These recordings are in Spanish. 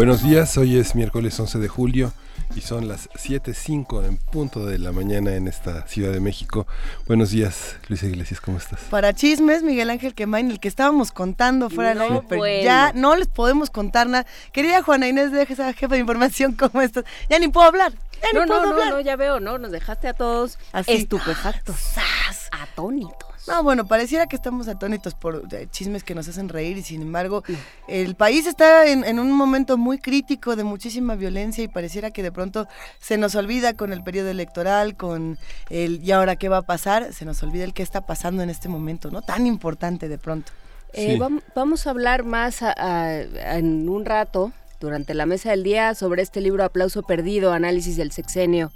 Buenos días, hoy es miércoles 11 de julio y son las 7.05 en punto de la mañana en esta Ciudad de México. Buenos días, Luisa Iglesias, ¿cómo estás? Para chismes, Miguel Ángel Quemain, el que estábamos contando fuera del aire, pero ya no les podemos contar nada. Querida Juana Inés de esa jefa de información, ¿cómo estás? Ya ni puedo hablar. Ya no, ni puedo no, hablar. no, no, ya veo, ¿no? Nos dejaste a todos Así. estupefactos, ¡Sas! atónitos. No, bueno, pareciera que estamos atónitos por eh, chismes que nos hacen reír y sin embargo el país está en, en un momento muy crítico de muchísima violencia y pareciera que de pronto se nos olvida con el periodo electoral, con el y ahora qué va a pasar, se nos olvida el qué está pasando en este momento, ¿no? Tan importante de pronto. Eh, Sí. vam- vamos a hablar más a- a- en un rato, durante la mesa del día, sobre este libro Aplauso Perdido, Análisis del Sexenio,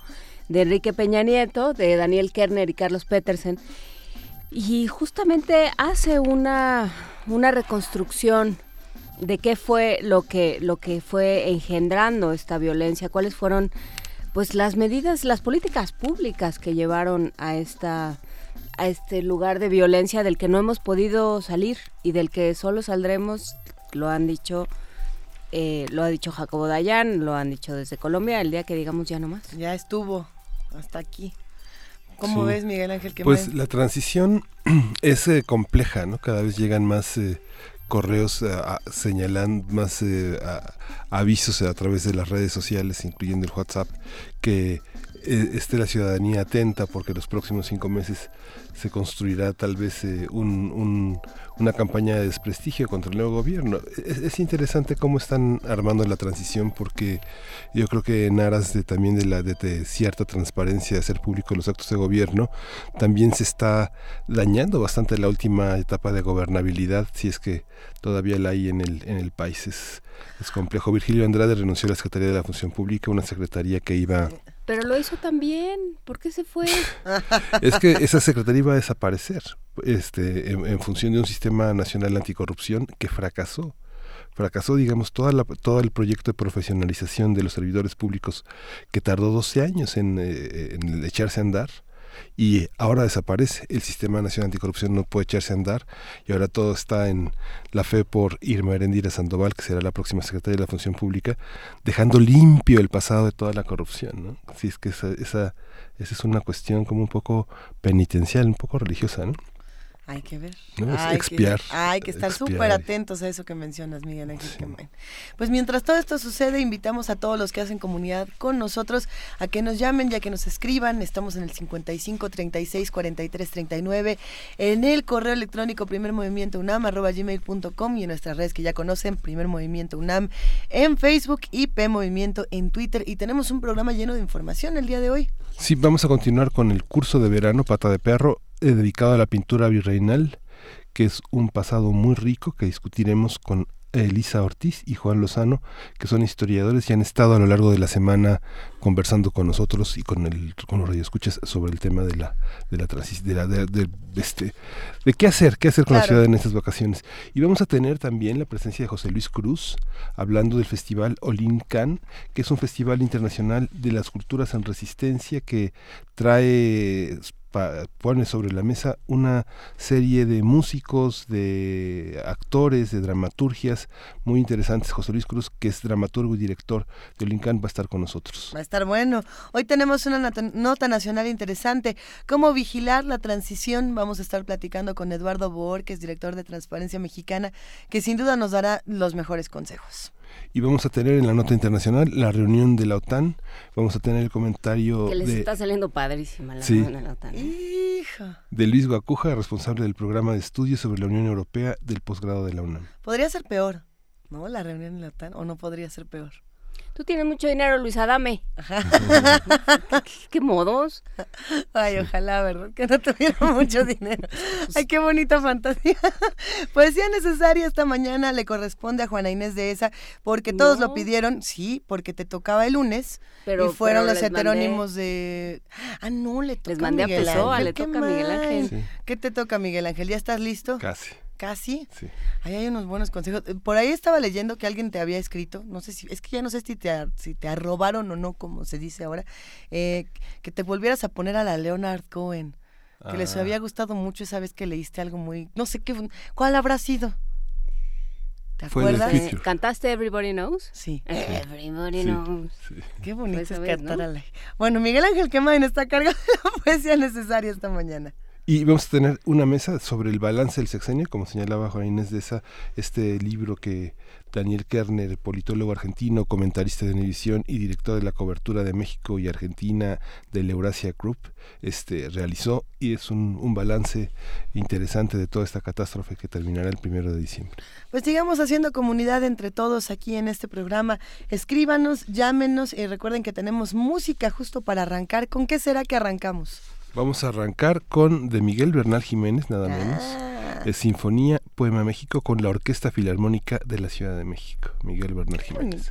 de Enrique Peña Nieto, de Daniel Kerner y Carlos Petersen. Y justamente hace una, una reconstrucción de qué fue lo que, lo que fue engendrando esta violencia, cuáles fueron pues las medidas, las políticas públicas que llevaron a esta a este lugar de violencia del que no hemos podido salir y del que solo saldremos, lo han dicho, eh, lo ha dicho Jacobo Dayan, lo han dicho desde Colombia, el día que digamos ya no más. Ya estuvo hasta aquí. ¿Cómo Sí. ves, Miguel Ángel? Pues la transición es eh, compleja, ¿no? Cada vez llegan más eh, correos eh, a- señalando, más eh, a- avisos a través de las redes sociales, incluyendo el WhatsApp, que eh, esté la ciudadanía atenta porque los próximos cinco meses se construirá tal vez eh, un- un- una campaña de desprestigio contra el nuevo gobierno. Es, es interesante cómo están armando la transición porque yo creo que en aras de también de la de cierta transparencia de hacer público los actos de gobierno, también se está dañando bastante la última etapa de gobernabilidad, si es que todavía la hay en el, en el país. Es, es complejo. Virgilio Andrade renunció a la Secretaría de la Función Pública, una secretaría que iba... Pero lo hizo también, ¿por qué se fue? Es que esa secretaría iba a desaparecer este, en, función de un sistema nacional anticorrupción que fracasó. Fracasó, digamos, toda la, todo el proyecto de profesionalización de los servidores públicos que tardó 12 años en, eh, en echarse a andar y ahora desaparece. El Sistema Nacional Anticorrupción no puede echarse a andar y ahora todo está en la fe por Irma Erendira Sandoval, que será la próxima secretaria de la Función Pública, dejando limpio el pasado de toda la corrupción. ¿no? Así es que esa, esa, esa es una cuestión como un poco penitencial, un poco religiosa. ¿no? Hay que ver. No, es hay expiar, Que, hay que estar súper atentos a eso que mencionas, Miguel Ángel. Pues mientras todo esto sucede, invitamos a todos los que hacen comunidad con nosotros a que nos llamen y a que nos escriban. Estamos en el 55 36 43 39, en el correo electrónico primer movimiento unam arroba gmail.com y en nuestras redes que ya conocen, primer movimiento unam en Facebook y P Movimiento en Twitter. Y tenemos un programa lleno de información el día de hoy. Sí, vamos a continuar con el curso de verano Pata de Perro, dedicado a la pintura virreinal, que es un pasado muy rico que discutiremos con Elisa Ortiz y Juan Lozano, que son historiadores y han estado a lo largo de la semana conversando con nosotros y con el con los radioescuchas sobre el tema de la de la de la de, de- de este de qué hacer, qué hacer con la ciudad en estas vacaciones. Y vamos a tener también la presencia de José Luis Cruz hablando del festival Olin Can, que es un festival internacional de las culturas en resistencia que trae pone sobre la mesa una serie de músicos, de actores, de dramaturgias muy interesantes. José Luis Cruz, que es dramaturgo y director de Olincan, va a estar con nosotros. Va a estar bueno. Hoy tenemos una nota, nota nacional interesante. ¿Cómo vigilar la transición? Vamos a estar platicando con Eduardo Boor, que es director de Transparencia Mexicana, que sin duda nos dará los mejores consejos. Y vamos a tener en la nota internacional la reunión de la OTAN. Vamos a tener el comentario Que les de, está saliendo padrísima la Sí. reunión de la OTAN, ¿eh? Hija. de Luis Guacuja, responsable del programa de estudios sobre la Unión Europea del posgrado de la UNAM. Podría ser peor, ¿no? La reunión en la OTAN, o no podría ser peor. Tú tienes mucho dinero, Luis Adame. ¿Qué, modos? Ay, ojalá, ¿verdad? Que no tuviera mucho dinero. Ay, qué bonita fantasía. Poesía necesaria esta mañana le corresponde a Juana Inés de esa, porque todos lo pidieron, sí, porque te tocaba el lunes. Pero, y fueron los heterónimos de. Ah, no, le toca Les mandé a, Miguel le toca a Miguel Ángel. ¿Qué te toca, Miguel Ángel? ¿Ya estás listo? Casi. ¿Casi? Sí. Ahí hay unos buenos consejos. Eh, por ahí estaba leyendo que alguien te había escrito, no sé si, es que ya no sé si te, si te arrobaron o no, como se dice ahora, eh, que te volvieras a poner a la Leonard Cohen, que les ah. había gustado mucho esa vez que leíste algo muy, no sé qué, ¿cuál habrá sido? ¿Te acuerdas? ¿Cantaste Everybody Knows? Sí. Everybody Knows. Qué bonito es cantar a la... Bueno, Miguel Ángel Quemain está cargado de la poesía necesaria esta mañana. Y vamos a tener una mesa sobre el balance del sexenio, como señalaba Juan Inés de esa, este libro que Daniel Kerner, politólogo argentino, comentarista de Univisión y director de la cobertura de México y Argentina del Eurasia Group, este, realizó y es un, un balance interesante de toda esta catástrofe que terminará el primero de diciembre. Pues sigamos haciendo comunidad entre todos aquí en este programa. Escríbanos, llámenos y recuerden que tenemos música justo para arrancar. ¿Con qué será que arrancamos? Vamos a arrancar con de Miguel Bernal Jiménez, nada menos. Ah. Es Sinfonía Poema México con la Orquesta Filarmónica de la Ciudad de México. Miguel Bernal Jiménez.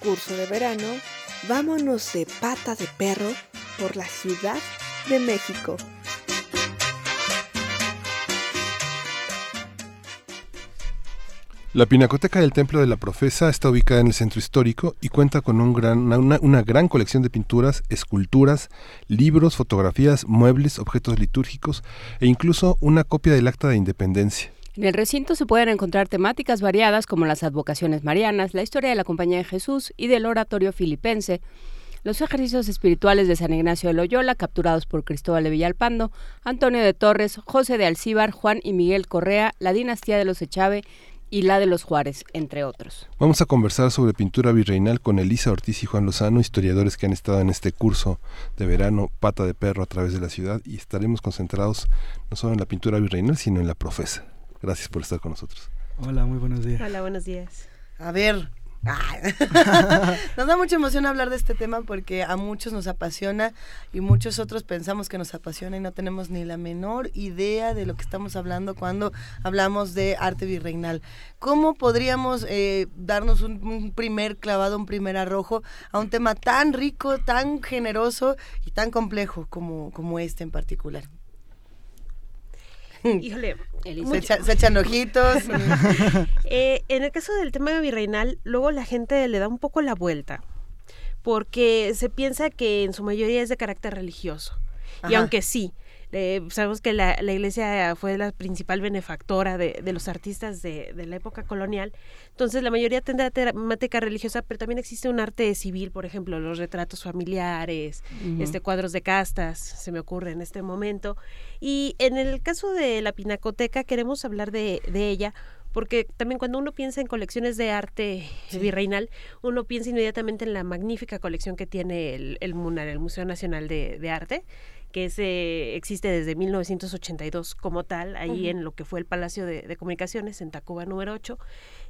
Curso de verano, vámonos de pata de perro por la Ciudad de México. La Pinacoteca del Templo de la Profesa está ubicada en el centro histórico y cuenta con una, una, gran colección de pinturas, esculturas, libros, fotografías, muebles, objetos litúrgicos e incluso una copia del Acta de Independencia. En el recinto se pueden encontrar temáticas variadas como las advocaciones marianas, la historia de la Compañía de Jesús y del oratorio filipense, los ejercicios espirituales de San Ignacio de Loyola, capturados por Cristóbal de Villalpando, Antonio de Torres, José de Alcíbar, Juan y Miguel Correa, la dinastía de los Echave, y la de los Juárez, entre otros. Vamos a conversar sobre pintura virreinal con Elisa Ortiz y Juan Lozano, historiadores que han estado en este curso de verano Pata de Perro a través de la ciudad y estaremos concentrados no solo en la pintura virreinal, sino en la profesa. Gracias por estar con nosotros. Hola, muy buenos días. Hola, buenos días. A ver, nos da mucha emoción hablar de este tema porque a muchos nos apasiona y muchos otros pensamos que nos apasiona y no tenemos ni la menor idea de lo que estamos hablando cuando hablamos de arte virreinal. ¿Cómo podríamos eh, darnos un, un, primer clavado, un primer arrojo a un tema tan rico, tan generoso y tan complejo como, como este en particular? Híjole, se, echa, se, echan ojitos. eh, en el caso del tema virreinal, luego la gente le da un poco la vuelta, porque se piensa que en su mayoría es de carácter religioso. Ajá. Y aunque sí, eh, sabemos que la, la, iglesia fue la principal benefactora de, de los artistas de, de, la época colonial, entonces la mayoría tendrá temática religiosa, pero también existe un arte civil, por ejemplo, los retratos familiares, uh -huh. este, cuadros de castas, se me ocurre en este momento. Y en el caso de la Pinacoteca queremos hablar de, de ella porque también cuando uno piensa en colecciones de arte sí. virreinal, uno piensa inmediatamente en la magnífica colección que tiene el, el MUNAR, el Museo Nacional de, de Arte, que ese existe desde 1982 como tal, ahí uh -huh. en lo que fue el Palacio de, de, Comunicaciones, en Tacuba número 8.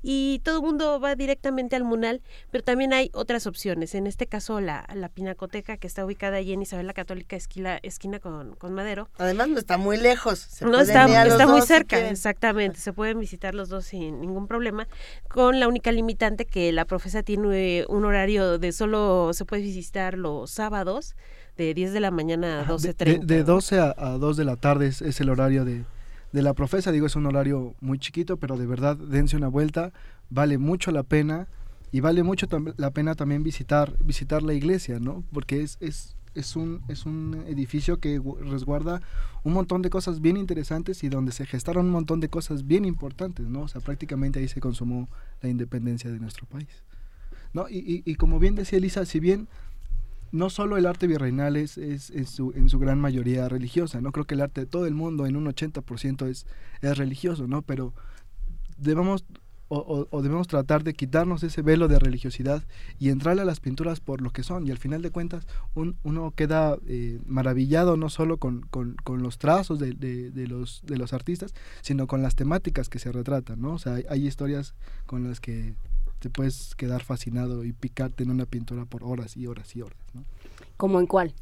Y todo el mundo va directamente al Munal, pero también hay otras opciones. En este caso, la, la Pinacoteca, que está ubicada allí en Isabel la Católica, esquina, esquina con, con Madero. Además, no está muy lejos. Se no está, está muy cerca, si exactamente. Se pueden visitar los dos sin ningún problema, con la única limitante que la profesa tiene un horario de solo se puede visitar los sábados de 10 de la mañana a 12.30. De, de, de 12 a, a 2 de la tarde es, es, el horario de, de la profesa, digo, es un horario muy chiquito, pero de verdad dense una vuelta, vale mucho la pena y vale mucho la pena también visitar, visitar la iglesia, ¿no? Porque es, es, es, un, es un edificio que resguarda un montón de cosas bien interesantes y donde se gestaron un montón de cosas bien importantes, ¿no? O sea, prácticamente ahí se consumó la independencia de nuestro país. ¿No? Y, y, y como bien decía Elisa, si bien no solo el arte virreinal es, es, su, en su gran mayoría religiosa, no creo que el arte de todo el mundo en un 80% es, es religioso, ¿no? Pero debemos o, debemos tratar de quitarnos ese velo de religiosidad y entrarle a las pinturas por lo que son y al final de cuentas un, uno queda eh, maravillado no solo con, con, con los trazos de, de, los, de los artistas, sino con las temáticas que se retratan, ¿no? O sea, hay historias con las que te puedes quedar fascinado y picarte en una pintura por horas y horas y horas. ¿no? ¿Cómo en cuál?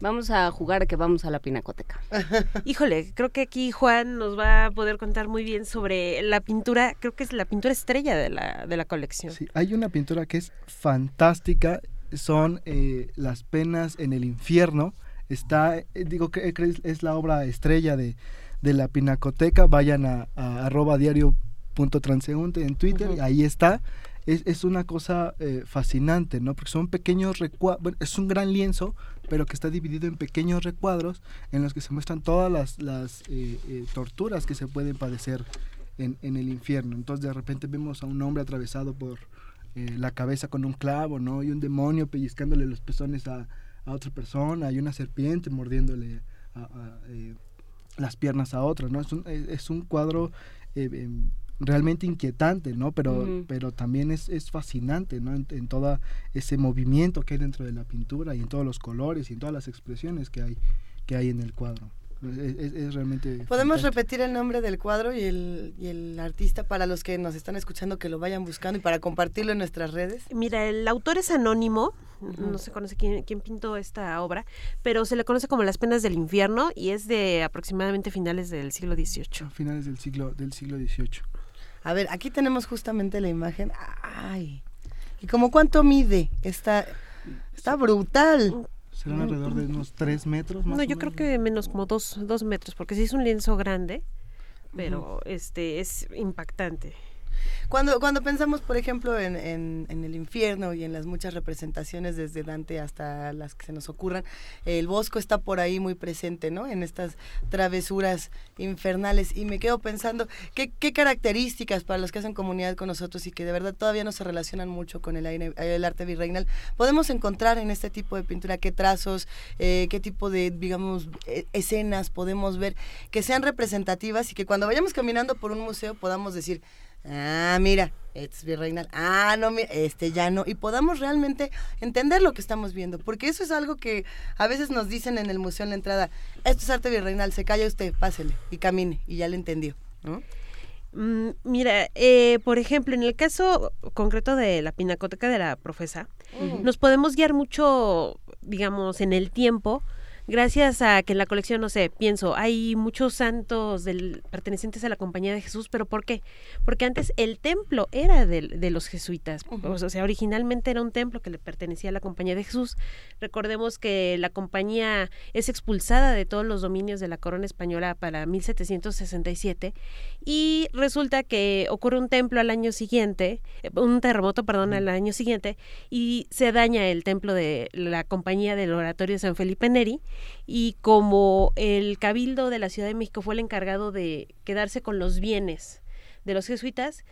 Vamos a jugar a que vamos a la pinacoteca. Híjole, creo que aquí Juan nos va a poder contar muy bien sobre la pintura, creo que es la pintura estrella de la, de la colección. Sí, hay una pintura que es fantástica, son eh, las penas en el infierno, está, eh, digo que es la obra estrella de, de la pinacoteca, vayan a, a arroba diario punto transeúnte en Twitter, uh -huh. ahí está. Es, es una cosa eh, fascinante, ¿no? Porque son pequeños recuadros, bueno, es un gran lienzo, pero que está dividido en pequeños recuadros en los que se muestran todas las, las eh, eh, torturas que se pueden padecer en, en, el infierno. Entonces de repente vemos a un hombre atravesado por la cabeza con un clavo, ¿no? Y un demonio pellizcándole los pezones a, a otra persona, y una serpiente mordiéndole a, a, las piernas a otra, ¿no? Es un, es un cuadro em, realmente inquietante, ¿no? Pero, uh -huh. pero también es, es fascinante, ¿no? En, en todo ese movimiento que hay dentro de la pintura y en todos los colores y en todas las expresiones que hay, que hay en el cuadro. Es, realmente... ¿Podemos repetir el nombre del cuadro y el, y el artista para los que nos están escuchando que lo vayan buscando y para compartirlo en nuestras redes? Mira, el autor es anónimo, no se conoce quién, quién, pintó esta obra, pero se le conoce como Las penas del infierno y es de aproximadamente finales del siglo XVIII. Finales del siglo, del siglo XVIII. A ver, aquí tenemos justamente la imagen. ¡Ay! ¿Y como cuánto mide? Está, está brutal. ¿Serán alrededor de unos tres metros? no, yo creo que menos como dos, dos metros, porque sí es un lienzo grande, pero este es impactante. Cuando, cuando pensamos, por ejemplo, en, en, el infierno y en las muchas representaciones desde Dante hasta las que se nos ocurran, el Bosco está por ahí muy presente, ¿no? En estas travesuras infernales. Y me quedo pensando, ¿qué, qué características para los que hacen comunidad con nosotros y que de verdad todavía no se relacionan mucho con el, arte virreinal, podemos encontrar en este tipo de pintura? ¿Qué trazos, eh, qué tipo de, digamos, e, escenas podemos ver que sean representativas y que cuando vayamos caminando por un museo podamos decir, ah, mira, es virreinal, ah, no, este ya no, y podamos realmente entender lo que estamos viendo, porque eso es algo que a veces nos dicen en el museo en la entrada, esto es arte virreinal, se calla usted, pásele y camine, y ya le entendió, ¿no? Mm, mira, eh, por ejemplo, en el caso concreto de la pinacoteca de la profesa, nos podemos guiar mucho, digamos, en el tiempo gracias a que en la colección, no sé, pienso, hay muchos santos del, pertenecientes a la Compañía de Jesús, pero ¿por qué? Porque antes el templo era de, de los jesuitas, o sea, originalmente era un templo que le pertenecía a la Compañía de Jesús. Recordemos que la compañía es expulsada de todos los dominios de la corona española para 1767 y resulta que ocurre un templo al año siguiente, eh, un terremoto, perdón, al año siguiente y se daña el templo de la Compañía del Oratorio de San Felipe Neri y como el cabildo de la Ciudad de México fue el encargado de quedarse con los bienes de los jesuitas,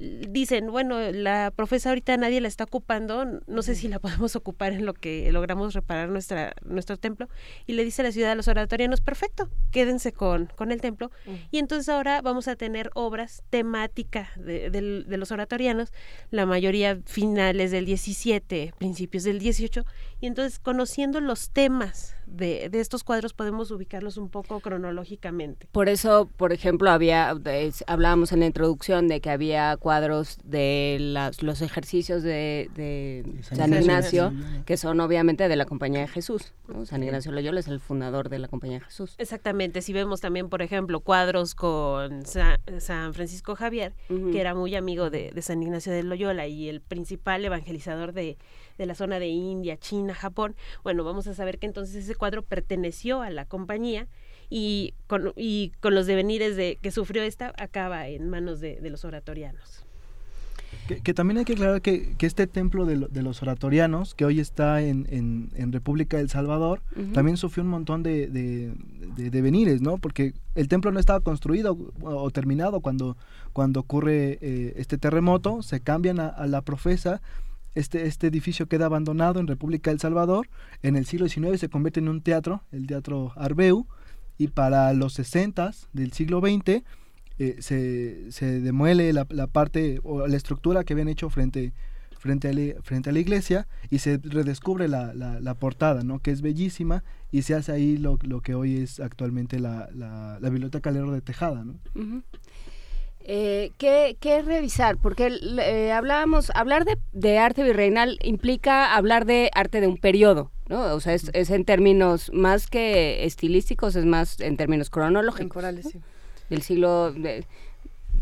dicen, bueno, la profesa ahorita nadie la está ocupando, no sé si la podemos ocupar en lo que logramos reparar nuestra, nuestro templo, y le dice a la ciudad a los oratorianos, perfecto, quédense con, con el templo, y entonces ahora vamos a tener obras temáticas de, de, los oratorianos, la mayoría finales del 17, principios del 18, y entonces conociendo los temas de, de, estos cuadros podemos ubicarlos un poco cronológicamente. Por eso, por ejemplo, había hablábamos en la introducción de que había cuadros de las, los ejercicios de, San, Ignacio, que son obviamente de la Compañía de Jesús. San Ignacio Loyola es el fundador de la Compañía de Jesús. Exactamente. Si vemos también, por ejemplo, cuadros con San, Francisco Javier, que era muy amigo de, de San Ignacio de Loyola y el principal evangelizador de de la zona de India, China, Japón, bueno, vamos a saber que entonces ese cuadro perteneció a la compañía y con, y con los devenires de, que sufrió esta acaba en manos de, los oratorianos. Que, también hay que aclarar que, este templo de, los oratorianos, que hoy está en, República del Salvador, también sufrió un montón de, devenires, ¿no? Porque el templo no estaba construido o, terminado cuando, cuando ocurre eh, este terremoto, se cambian a la profesa este, este edificio queda abandonado en República del Salvador. En el siglo XIX se convierte en un teatro, el Teatro Arbeu, y para los 60 del siglo XX eh, se, se, demuele la, parte o la estructura que habían hecho frente, frente, a, la, frente a la iglesia y se redescubre la, la, portada, ¿no? que es bellísima y se hace ahí lo, lo que hoy es actualmente la, la, Biblioteca Calero de Tejada. ¿no? Eh, ¿qué, ¿qué, revisar? Porque eh, hablábamos, hablar de, arte virreinal implica hablar de arte de un periodo, ¿no? O sea, es, en términos más que estilísticos, es más en términos cronológicos. Temporales, sí. Del siglo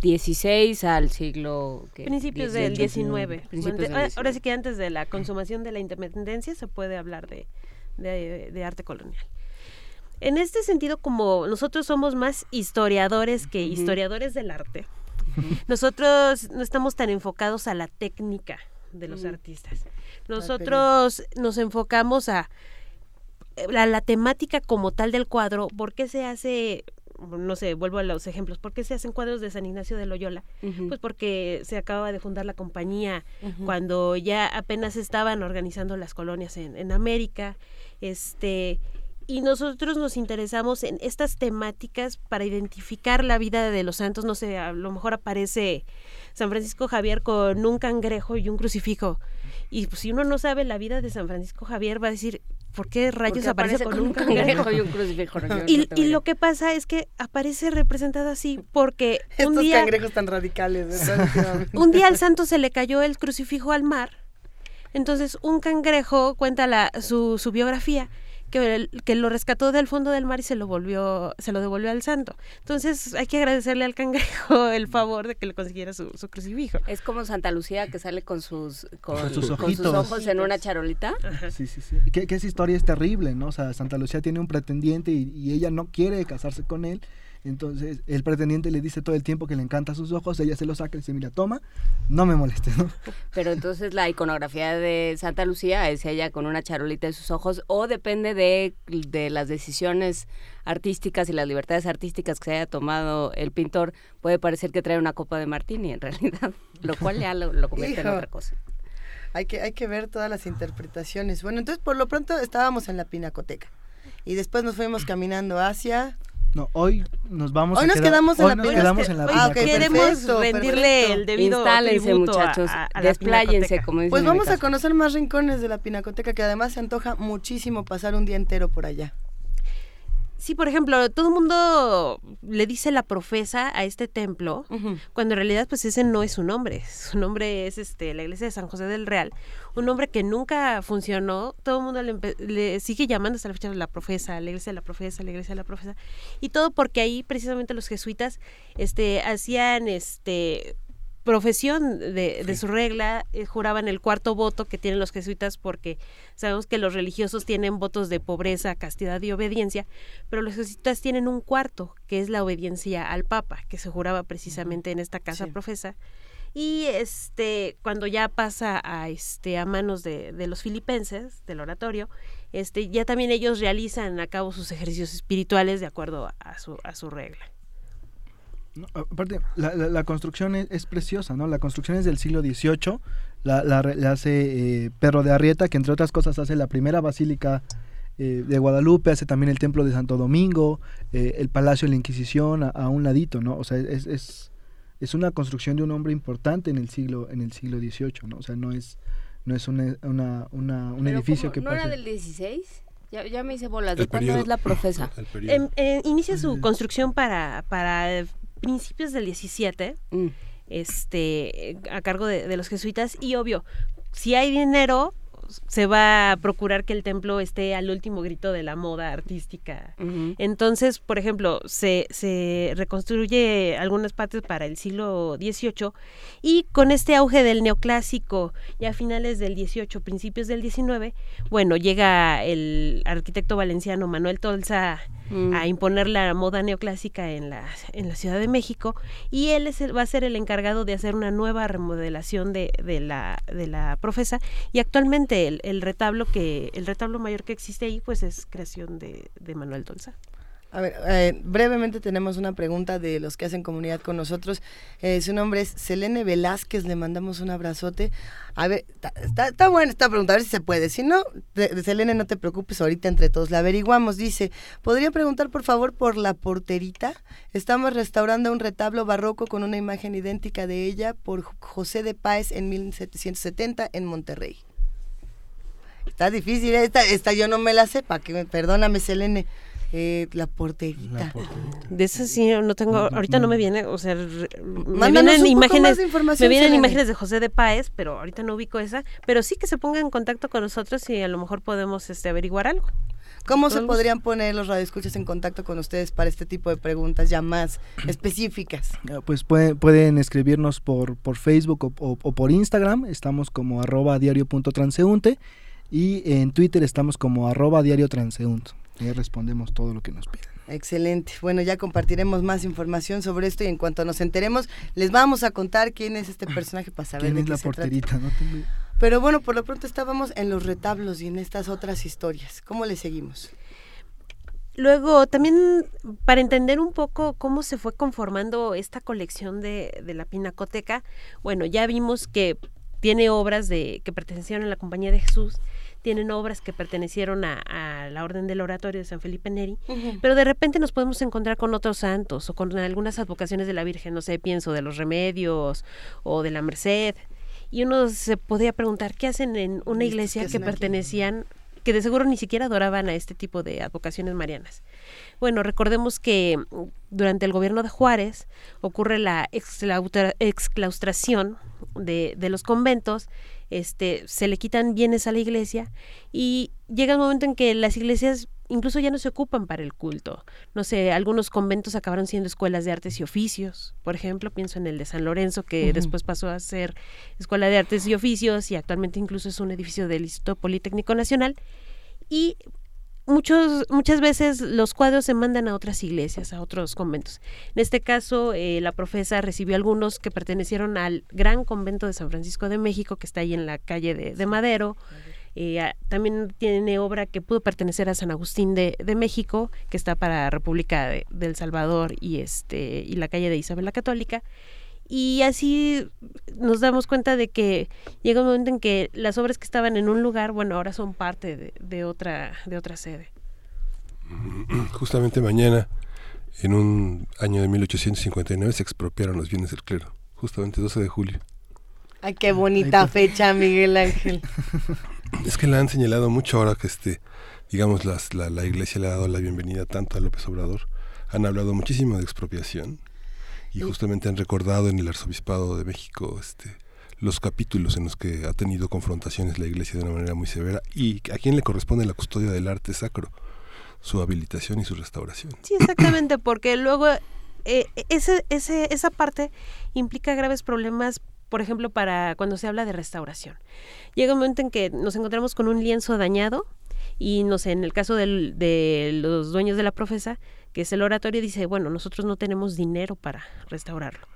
XVI al siglo... Principios del XIX. Ahora sí que antes de la consumación de la independencia se puede hablar de, de arte colonial. En este sentido, como nosotros somos más historiadores que historiadores del arte, nosotros no estamos tan enfocados a la técnica de los artistas. Nosotros nos enfocamos a la, temática como tal del cuadro, por qué se hace no sé, vuelvo a los ejemplos, ¿por qué se hacen cuadros de San Ignacio de Loyola? Pues porque se acaba de fundar la compañía, cuando ya apenas estaban organizando las colonias en, en América, este, y nosotros nos interesamos en estas temáticas para identificar la vida de los santos. No sé, a lo mejor aparece San Francisco Javier con un cangrejo y un crucifijo. Y pues, si uno no sabe la vida de San Francisco Javier, va a decir, ¿por qué rayos aparece, con, un cangrejo y un crucifijo? y, lo que pasa es que aparece representado así porque un Estos cangrejos tan radicales. un día al santo se le cayó el crucifijo al mar. Entonces un cangrejo cuenta la, su, su biografía que, que, lo rescató del fondo del mar y se lo volvió, se lo devolvió al santo. Entonces hay que agradecerle al cangrejo el favor de que le consiguiera su, crucifijo. Es como Santa Lucía que sale con sus, con, sus, ojos en una charolita. Sí, sí, sí. Que, esa historia es terrible, ¿no? O sea, Santa Lucía tiene un pretendiente y, y ella no quiere casarse con él entonces el pretendiente le dice todo el tiempo que le encanta sus ojos, ella se los saca y dice, mira, toma, no me molestes, ¿no? Pero entonces la iconografía de Santa Lucía es ella con una charolita en sus ojos o depende de, las decisiones artísticas y las libertades artísticas que se haya tomado el pintor, puede parecer que trae una copa de martini en realidad, lo cual ya lo, lo convierte en otra cosa. Hay que, hay que ver todas las interpretaciones. Bueno, entonces por lo pronto estábamos en la pinacoteca y después nos fuimos caminando hacia no, hoy nos vamos hoy nos quedamos en la nos quedamos en la ah, queremos rendirle el debido Instálense, muchachos, despláyense, como Pues vamos a conocer más rincones de la Pinacoteca, que además se antoja muchísimo pasar un día entero por allá. Sí, por ejemplo, todo el mundo le dice la profesa a este templo, cuando en realidad pues ese no es su nombre. Su nombre es este la iglesia de San José del Real, un nombre que nunca funcionó. Todo el mundo le, sigue llamando hasta la fecha la profesa, la iglesia de la profesa, la iglesia de la profesa. Y todo porque ahí precisamente los jesuitas este hacían este profesión de, de su regla, eh, juraban el cuarto voto que tienen los jesuitas porque sabemos que los religiosos tienen votos de pobreza, castidad y obediencia, pero los jesuitas tienen un cuarto, que es la obediencia al Papa, que se juraba precisamente en esta casa profesa. Y este, cuando ya pasa a este a manos de, de los filipenses, del oratorio, este, ya también ellos realizan a cabo sus ejercicios espirituales de acuerdo a su, a su regla aparte, la, la, construcción es, preciosa, ¿no? La construcción es del siglo XVIII, la, la, hace eh, Perro de Arrieta, que entre otras cosas hace la primera basílica eh, de Guadalupe, hace también el Templo de Santo Domingo, eh, el Palacio de la Inquisición a, un ladito, ¿no? O sea, es, es, es, una construcción de un hombre importante en el siglo, en el siglo XVIII, ¿no? O sea, no es, no es una, una, una un edificio que ¿No era del XVI? Ya, ya, me hice bolas. ¿De cuándo es la profesa? Em, inicia su construcción para, para principios del 17, mm. este, a cargo de, de los jesuitas, y obvio, si hay dinero, se va a procurar que el templo esté al último grito de la moda artística. Entonces, por ejemplo, se, se reconstruye algunas partes para el siglo XVIII y con este auge del neoclásico ya a finales del XVIII, principios del XIX, bueno, llega el arquitecto valenciano Manuel Tolsa mm. a imponer la moda neoclásica en la, en la Ciudad de México y él es va a ser el encargado de hacer una nueva remodelación de, de, la, de la profesa y actualmente el, retablo que el retablo mayor que existe ahí pues es creación de, Manuel Dolza. A ver, eh, brevemente tenemos una pregunta de los que hacen comunidad con nosotros. Eh, su nombre es Selene Velázquez, le mandamos un abrazote. A ver, está, está, buena esta pregunta, a ver si se puede. Si no, Selene, no te preocupes, ahorita entre todos la averiguamos. Dice, ¿podría preguntar por favor por la porterita? Estamos restaurando un retablo barroco con una imagen idéntica de ella por José de Páez en 1770 en Monterrey. Está difícil, esta, esta yo no me la sé, para que perdóname, Selene. Eh, la, porterita. De esa sí no tengo, ahorita no me viene, o sea, me vienen imágenes, me vienen imágenes de José de Páez, pero ahorita no ubico esa, pero sí que se ponga en contacto con nosotros y a lo mejor podemos este averiguar algo. ¿Cómo se podrían poner los radioescuchas en contacto con ustedes para este tipo de preguntas ya más específicas? Pues pueden, pueden escribirnos por, por Facebook o, o, por Instagram, estamos como arroba diario.transeunte y en Twitter estamos como arroba diario transeúnt. Y respondemos todo lo que nos piden. Excelente. Bueno, ya compartiremos más información sobre esto y en cuanto nos enteremos, les vamos a contar quién es este personaje para saber ¿Quién es la porterita? Pero bueno, por lo pronto estábamos en los retablos y en estas otras historias. ¿Cómo le seguimos? Luego, también para entender un poco cómo se fue conformando esta colección de, de la Pinacoteca, bueno, ya vimos que tiene obras de que pertenecieron a la Compañía de Jesús, tienen obras que pertenecieron a, la Orden del Oratorio de San Felipe Neri, pero de repente nos podemos encontrar con otros santos o con algunas advocaciones de la Virgen, no sé, pienso de los remedios o de la Merced, y uno se podría preguntar, ¿qué hacen en una iglesia que pertenecían que de seguro ni siquiera adoraban a este tipo de advocaciones marianas. Bueno, recordemos que durante el gobierno de Juárez ocurre la exclaustración de, de los conventos, este, se le quitan bienes a la iglesia y llega un momento en que las iglesias incluso ya no se ocupan para el culto. No sé, algunos conventos acabaron siendo escuelas de artes y oficios, por ejemplo, pienso en el de San Lorenzo, que después pasó a ser escuela de artes y oficios y actualmente incluso es un edificio del Instituto Politécnico Nacional. Y muchos, muchas veces los cuadros se mandan a otras iglesias, a otros conventos. En este caso, eh, la profesa recibió algunos que pertenecieron al gran convento de San Francisco de México, que está ahí en la calle de Madero. Eh, también tiene obra que pudo pertenecer a San Agustín de, México, que está para República de, El Salvador y, este, y la calle de Isabel la Católica. Y así nos damos cuenta de que llega un momento en que las obras que estaban en un lugar, bueno, ahora son parte de, otra, de otra sede. Justamente mañana, en un año de 1859, se expropiaron los bienes del clero, justamente 12 de julio. Ay, qué bonita fecha, Miguel Ángel. Es que la han señalado mucho ahora que este, digamos, las, la, la, iglesia le ha dado la bienvenida tanto a López Obrador. Han hablado muchísimo de expropiación y justamente han recordado en el arzobispado de México este, los capítulos en los que ha tenido confrontaciones la iglesia de una manera muy severa y a quién le corresponde la custodia del arte sacro, su habilitación y su restauración. Sí, exactamente, porque luego eh, ese, ese, esa parte implica graves problemas por ejemplo, para cuando se habla de restauración. Llega un momento en que nos encontramos con un lienzo dañado y, no sé, en el caso de los dueños de la profesa, que es el oratorio, dice, bueno, nosotros no tenemos dinero para restaurarlo.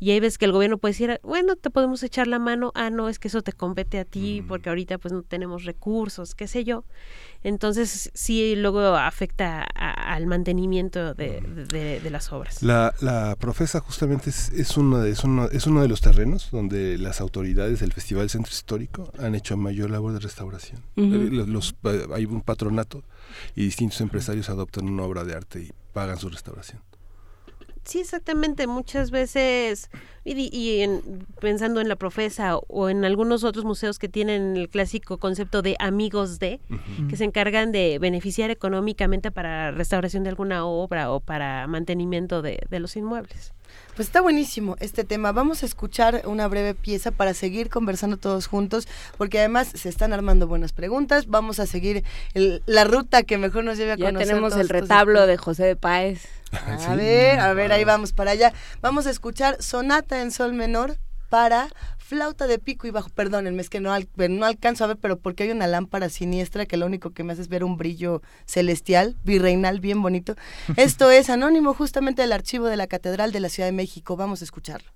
Y ahí ves que el gobierno puede decir, bueno, te podemos echar la mano, ah, no, es que eso te compete a ti, porque ahorita pues no tenemos recursos, qué sé yo. Entonces sí luego afecta al mantenimiento de, las obras. La, la profesa justamente es, es, uno de, es, uno, es uno de los terrenos donde las autoridades del Festival Centro Histórico han hecho mayor labor de restauración. Eh, los, hay un patronato y distintos empresarios adoptan una obra de arte y pagan su restauración. Sí, exactamente. Muchas veces, y, pensando en la profesa o en algunos otros museos que tienen el clásico concepto de amigos de, que se encargan de beneficiar económicamente para restauración de alguna obra o para mantenimiento de, de los inmuebles. Pues está buenísimo este tema. Vamos a escuchar una breve pieza para seguir conversando todos juntos, porque además se están armando buenas preguntas. Vamos a seguir la ruta que mejor nos lleve a ya tenemos el retablo de José de Páez. A ver, a ver, ahí vamos para allá. Vamos a escuchar Sonata en Sol Menor para flauta de pico y bajo. Perdónenme, es que no, no alcanzo a ver, pero porque hay una lámpara siniestra que lo único que me hace es ver un brillo celestial, virreinal, bien bonito. Esto es anónimo justamente del archivo de la Catedral de la Ciudad de México. Vamos a escucharlo.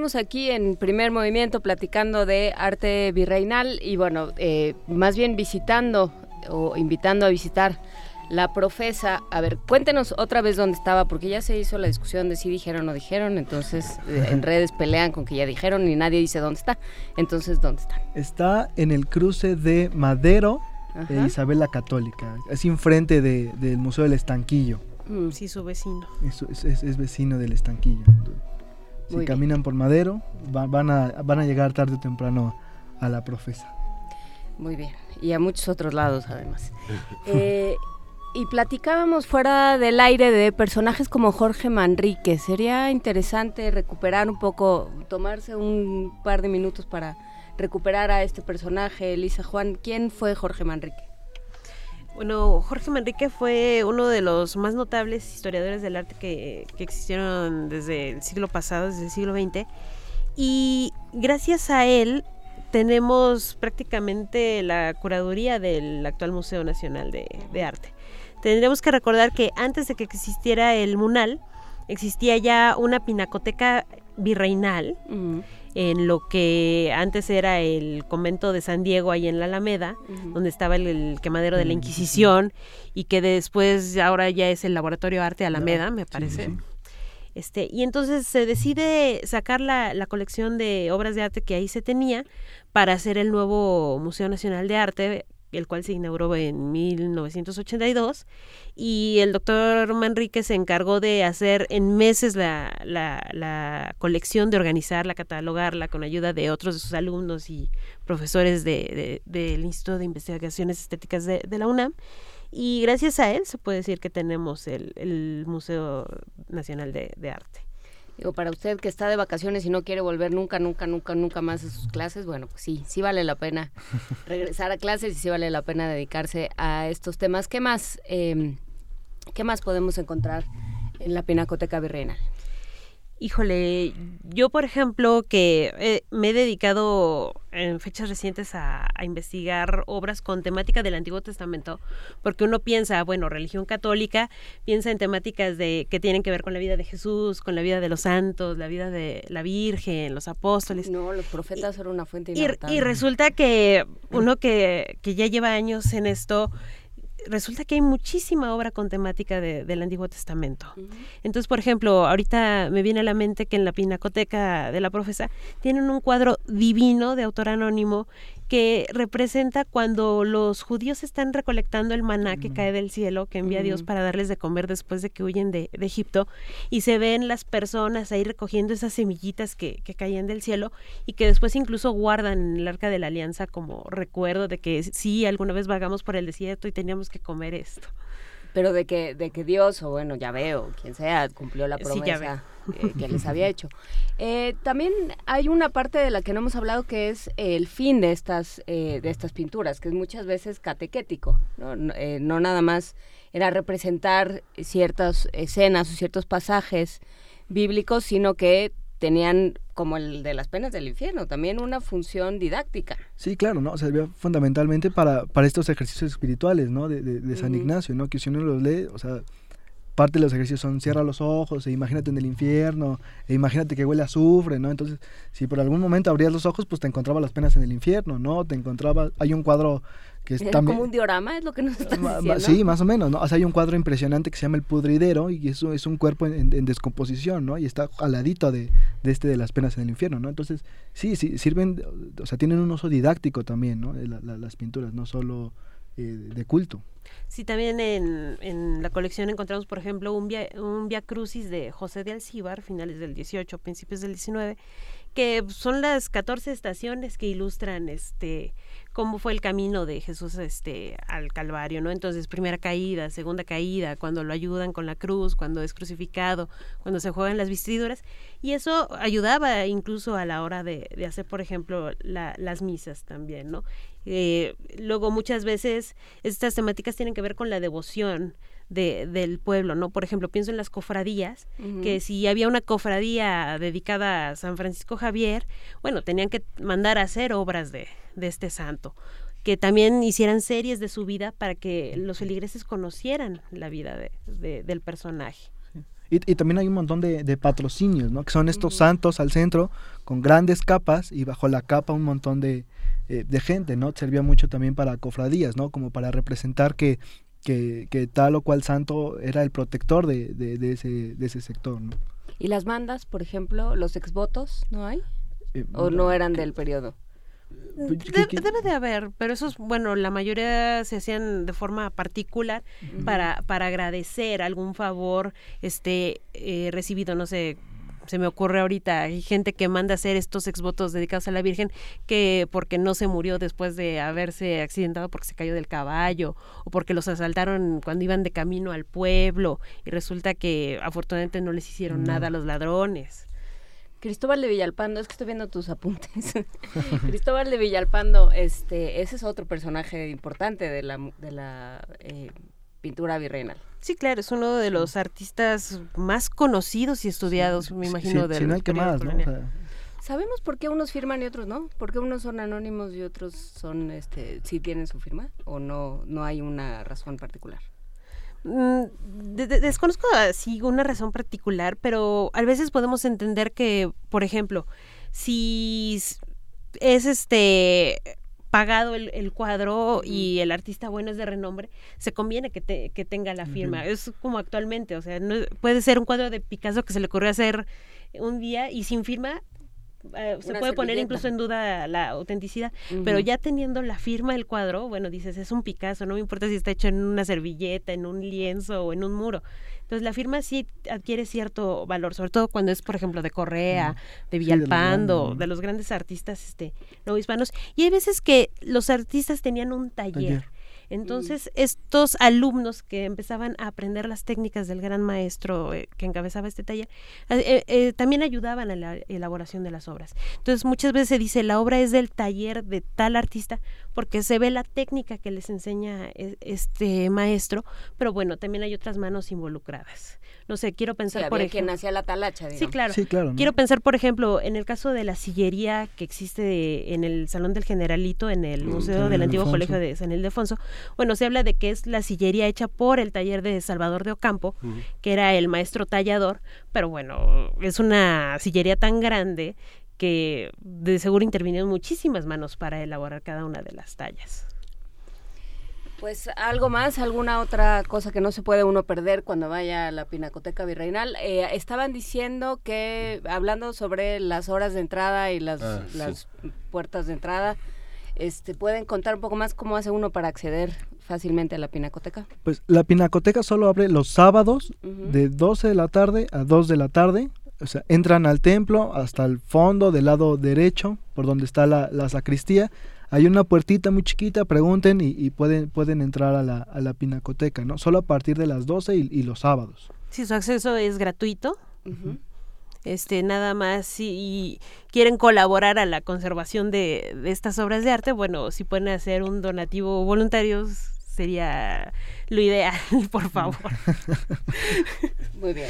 Seguimos aquí en primer movimiento platicando de arte virreinal y bueno, eh, más bien visitando o invitando a visitar la profesa. A ver, cuéntenos otra vez dónde estaba, porque ya se hizo la discusión de si dijeron o no dijeron, entonces eh, en redes pelean con que ya dijeron y nadie dice dónde está. Entonces, ¿dónde está? Está en el cruce de Madero e Isabel la Católica, es enfrente de, del Museo del Estanquillo. Mm. Sí, su vecino. Es, es vecino del Estanquillo. Si caminan por Madero, van, a, van a llegar tarde o temprano a la profesa. Muy bien, y a muchos otros lados además. Eh, y platicábamos fuera del aire de personajes como Jorge Manrique. Sería interesante recuperar un poco, tomarse un par de minutos para recuperar a este personaje, Elisa Juan. ¿Quién fue Jorge Manrique? Bueno, Jorge Manrique fue uno de los más notables historiadores del arte que, existieron desde el siglo pasado, desde el siglo XX. Y gracias a él tenemos prácticamente la curaduría del actual Museo Nacional de, Arte. Tendremos que recordar que antes de que existiera el MUNAL, existía ya una pinacoteca virreinal en lo que antes era el convento de San Diego ahí en la Alameda, donde estaba el, quemadero de la Inquisición y que después ahora ya es el laboratorio Arte Alameda, me parece. Este, y entonces se decide sacar la, la, colección de obras de arte que ahí se tenía para hacer el nuevo Museo Nacional de Arte el cual se inauguró en 1982, y el doctor Manrique se encargó de hacer en meses la, la, colección, de organizarla, catalogarla con ayuda de otros de sus alumnos y profesores de, del Instituto de Investigaciones Estéticas de, la UNAM. Y gracias a él se puede decir que tenemos el, el Museo Nacional de Arte. Digo, para usted que está de vacaciones y no quiere volver nunca, nunca, nunca, nunca más a sus clases, bueno, pues sí, sí vale la pena regresar a clases y sí vale la pena dedicarse a estos temas. ¿Qué más, eh, qué más podemos encontrar en la Pinacoteca Virreinal? Híjole, yo por ejemplo que eh, me he dedicado en fechas recientes a, investigar obras con temática del Antiguo Testamento, porque uno piensa, bueno, religión católica, piensa en temáticas de que tienen que ver con la vida de Jesús, con la vida de los santos, la vida de la Virgen, los apóstoles. No, los profetas son una fuente y, y resulta que uno que, que ya lleva años en esto resulta que hay muchísima obra con temática del Antiguo Testamento. Entonces, por ejemplo, ahorita me viene a la mente que en la Pinacoteca de la Profesa tienen un cuadro divino de autor anónimo que representa cuando los judíos están recolectando el maná que cae del cielo, que envía Dios para darles de comer después de que huyen de, Egipto, y se ven las personas ahí recogiendo esas semillitas que, que caían del cielo y que después incluso guardan en el arca de la alianza como recuerdo de que sí, alguna vez vagamos por el desierto y teníamos que comer esto. Pero de que, de que Dios, o bueno, ya veo, quien sea, cumplió la promesa eh, que les había hecho. Eh, también hay una parte de la que no hemos hablado que es el fin de estas, eh, de estas pinturas, que es muchas veces catequético, ¿no? no nada más era representar ciertas escenas o ciertos pasajes bíblicos, sino que tenían como el de las penas del infierno, también una función didáctica. Sí, claro, ¿no? Servía fundamentalmente para, para estos ejercicios espirituales, ¿no? De, de, San Ignacio, ¿no? Que si uno los lee, o sea, parte de los ejercicios son cierra los ojos, e imagínate en el infierno, e imagínate que huele a azufre, ¿no? Entonces, si por algún momento abrías los ojos, pues te encontraba las penas en el infierno, ¿no? Te encontraba, hay un cuadro es como un diorama, es lo que nos está diciendo. Sí, más o menos, ¿no? O sea, hay un cuadro impresionante que se llama El Pudridero y eso es un cuerpo en, descomposición, ¿no? Y está al ladito de, este de las penas en el infierno, ¿no? Entonces, sí, sí, sirven, o sea, tienen un uso didáctico también, ¿no? las pinturas, no solo eh, de culto. Sí, también en, en, la colección encontramos, por ejemplo, un via, un via Crucis de José de Alcíbar, finales del 18, principios del 19, que son las 14 estaciones que ilustran este cómo fue el camino de Jesús este al Calvario, ¿no? Entonces, primera caída, segunda caída, cuando lo ayudan con la cruz, cuando es crucificado, cuando se juegan las vestiduras, y eso ayudaba incluso a la hora de, de hacer, por ejemplo, las misas también, ¿no? Eh, luego muchas veces estas temáticas tienen que ver con la devoción, de, del pueblo, ¿no? Por ejemplo, pienso en las cofradías, que si había una cofradía dedicada a San Francisco Javier, bueno, tenían que mandar a hacer obras de, de este santo que también hicieran series de su vida para que los feligreses conocieran la vida de, del personaje. Y, también hay un montón de, patrocinios, ¿no? Que son estos santos al centro con grandes capas y bajo la capa un montón de, eh, de gente, ¿no? Servía mucho también para cofradías, ¿no? Como para representar que, que, que tal o cual santo era el protector de, de, ese, de ese sector, ¿no? ¿Y las bandas, por ejemplo, los exvotos, no hay? Eh, ¿O no eran del periodo? Pues, debe de haber, pero esos, bueno, la mayoría se hacían de forma particular para, para agradecer algún favor este eh, recibido, no sé, se me ocurre ahorita, hay gente que manda hacer estos exvotos dedicados a la Virgen que porque no se murió después de haberse accidentado porque se cayó del caballo o porque los asaltaron cuando iban de camino al pueblo y resulta que afortunadamente no les hicieron nada a los ladrones. Cristóbal de Villalpando, es que estoy viendo tus apuntes. Cristóbal de Villalpando, este, ese es otro personaje importante de la, de la eh, pintura virreinal. Sí, claro, es uno de los artistas más conocidos y estudiados, me imagino, del no que más, ¿no? ¿Sabemos por qué unos firman y otros no? ¿Por qué unos son anónimos y otros son, este, sí tienen su firma? ¿O no, no hay una razón particular? Mm, desconozco así una razón particular, pero a veces podemos entender que, por ejemplo, si es este pagado el, cuadro y el artista bueno es de renombre, se conviene que, que tenga la firma. Es como actualmente, o sea, no, puede ser un cuadro de Picasso que se le ocurrió hacer un día y sin firma eh, se puede poner incluso en duda la autenticidad, pero ya teniendo la firma del cuadro, bueno, dices, es un Picasso, no me importa si está hecho en una servilleta, en un lienzo o en un muro. Entonces la firma sí adquiere cierto valor, sobre todo cuando es, por ejemplo, de Correa, de Villalpando, de, los grandes artistas este, no hispanos. Y hay veces que los artistas tenían un taller entonces, estos alumnos que empezaban a aprender las técnicas del gran maestro eh, que encabezaba este taller, eh, eh, también ayudaban a la elaboración de las obras. Entonces, muchas veces se dice, la obra es del taller de tal artista, porque se ve la técnica que les enseña este maestro, pero bueno, también hay otras manos involucradas. No sé, quiero pensar por ejemplo... quien hacía la talacha, Sí, claro. Sí, claro Quiero pensar, por ejemplo, en el caso de la sillería que existe en el Salón del Generalito, en el mm, Museo del Antiguo Colegio de San Ildefonso. Bueno, se habla de que es la sillería hecha por el taller de Salvador de Ocampo, que era el maestro tallador, pero bueno, es una sillería tan grande que de seguro intervinieron muchísimas manos para elaborar cada una de las tallas. Pues algo más, alguna otra cosa que no se puede uno perder cuando vaya a la Pinacoteca Virreinal. Eh, estaban diciendo que, hablando sobre las horas de entrada y las, ah, las puertas de entrada, este, ¿pueden contar un poco más cómo hace uno para acceder fácilmente a la Pinacoteca? Pues la Pinacoteca solo abre los sábados de 12 de la tarde a 2 de la tarde. O sea, entran al templo hasta el fondo del lado derecho, por donde está la, la sacristía hay una puertita muy chiquita, pregunten y, pueden, pueden entrar a la, a la, pinacoteca, ¿no? Solo a partir de las 12 y, los sábados. Sí, su acceso es gratuito. Este, nada más si quieren colaborar a la conservación de, de estas obras de arte, bueno, si pueden hacer un donativo voluntario sería lo ideal, por favor. Muy bien.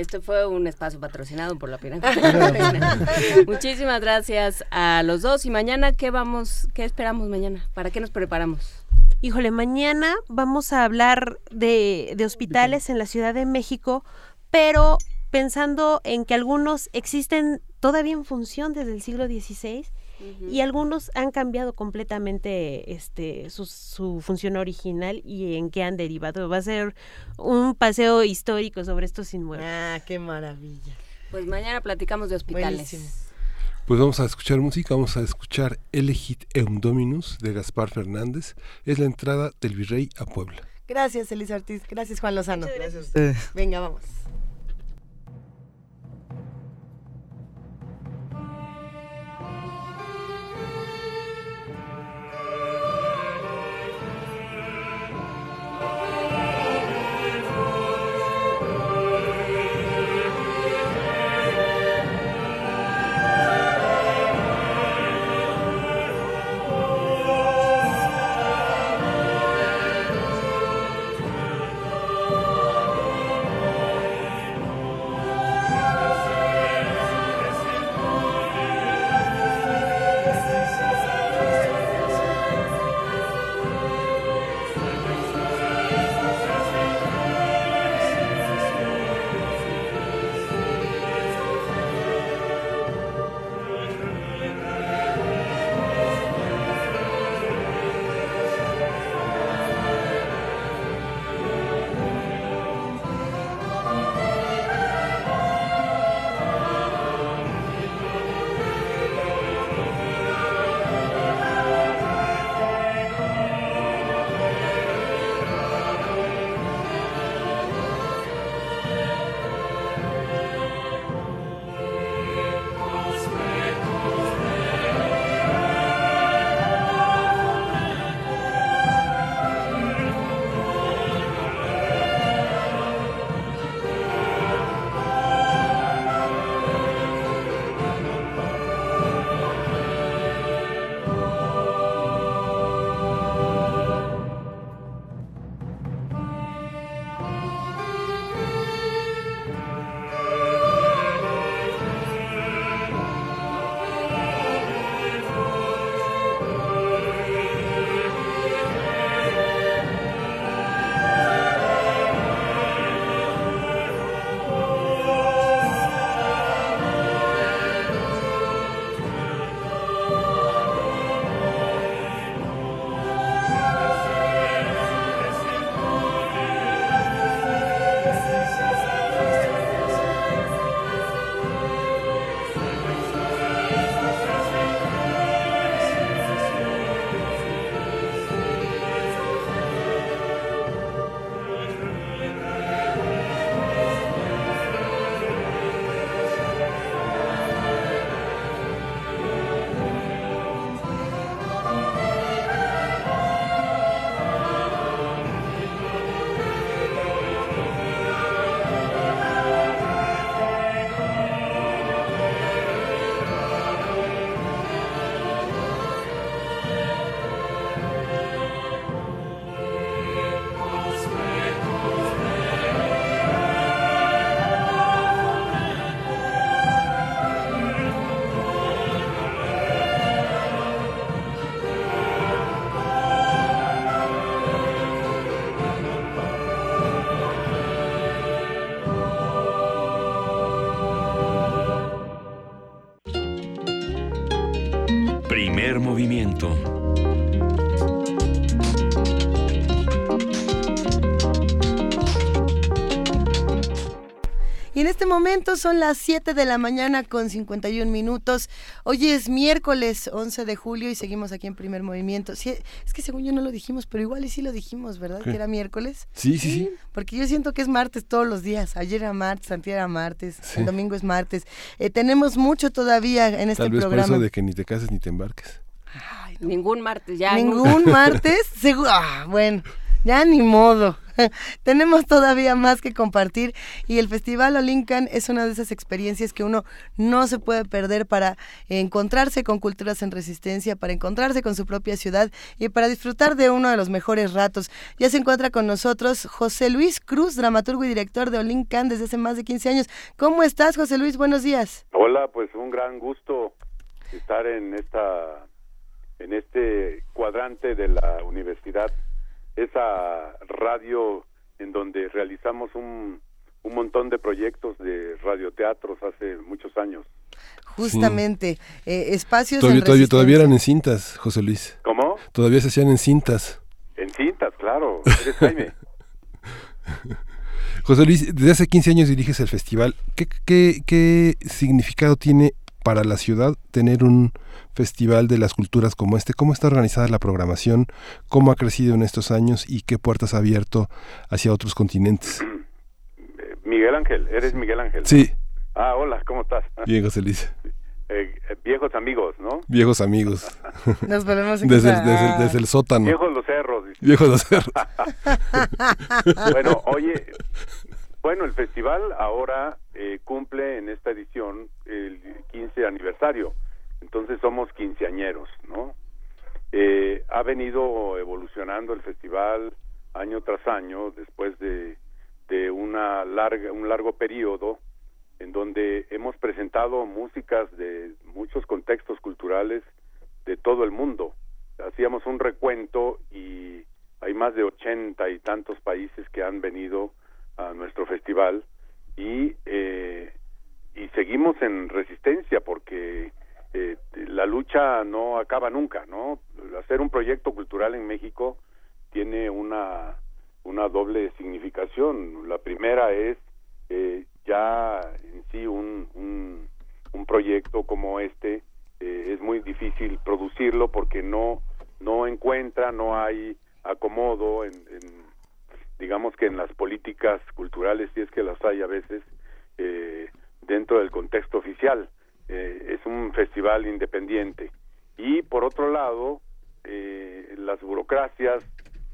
Esto fue un espacio patrocinado por la Pina. Muchísimas gracias a los dos. Y mañana, ¿qué vamos, qué esperamos mañana? ¿Para qué nos preparamos? Híjole, mañana vamos a hablar de, de hospitales en la Ciudad de México, pero pensando en que algunos existen todavía en función desde el siglo XVI y algunos han cambiado completamente este su, función original y en qué han derivado. Va a ser un paseo histórico sobre estos inmuebles. Ah, qué maravilla. Pues mañana platicamos de hospitales. Pues vamos a escuchar música, vamos a escuchar Elegit Eum Dominus de Gaspar Fernández. Es la entrada del virrey a Puebla. Gracias, Elisa Ortiz. Gracias, Juan Lozano. Gracias. Venga, vamos. Momento son las 7 de la mañana con 51 minutos. Hoy es miércoles 11 de julio y seguimos aquí en primer movimiento. Sí, es que según yo no lo dijimos, pero igual y sí lo dijimos, ¿verdad? Que era miércoles. Sí, sí, sí. Porque yo siento que es martes todos los días. Ayer era martes, antes era martes, el domingo es martes. Eh, tenemos mucho todavía en este Tal vez programa. por eso de que ni te cases ni te embarques. Ningún martes, ya. Ningún martes. Segu- ah, bueno, ya ni modo. Tenemos todavía más que compartir y el Festival Olincan es una de esas experiencias que uno no se puede perder para encontrarse con culturas en resistencia, para encontrarse con su propia ciudad y para disfrutar de uno de los mejores ratos. Ya se encuentra con nosotros José Luis Cruz, dramaturgo y director de Olincan desde hace más de 15 años. ¿Cómo estás, José Luis? Buenos días. Hola, pues un gran gusto estar en esta en este cuadrante de la universidad, esa radio en donde realizamos un, un montón de proyectos de radioteatros hace muchos años. Justamente, eh, espacios Todavía, en todavía, todavía eran en cintas, José Luis. ¿Cómo? Todavía se hacían en cintas. En cintas, claro. Eres Jaime. José Luis, desde hace 15 años diriges el festival. ¿Qué, qué, qué significado tiene para la ciudad tener un festival de las culturas como este? ¿Cómo está organizada la programación? ¿Cómo ha crecido en estos años y qué puertas ha abierto hacia otros continentes? Miguel Ángel, eres Miguel Ángel. Sí, Ah, hola, ¿cómo estás? bien, José Luis. Eh, eh, viejos amigos, ¿no? Viejos amigos. Nos volvemos a Desde el, desde, el- desde el sótano. Viejos los cerros. dice. Viejos los cerros. bueno, oye, bueno, el festival ahora eh, cumple en esta edición el 15 aniversario, entonces somos quinceañeros, ¿no? Eh, ha venido evolucionando el festival año tras año después de, de una larga, un largo periodo en donde hemos presentado músicas de muchos contextos culturales de todo el mundo. Hacíamos un recuento y hay más de ochenta y tantos países que han venido a nuestro festival y eh, y seguimos en resistencia porque eh, la lucha no acaba nunca, ¿no? Hacer un proyecto cultural en México tiene una una doble significación. La primera es eh, ya en sí un, un, un proyecto como este eh, es muy difícil producirlo porque no no encuentra, no hay acomodo en, en, digamos que en las políticas culturales, si es que las hay a veces, eh, dentro del contexto oficial. Eh, es un festival independiente. Y por otro lado, eh, las burocracias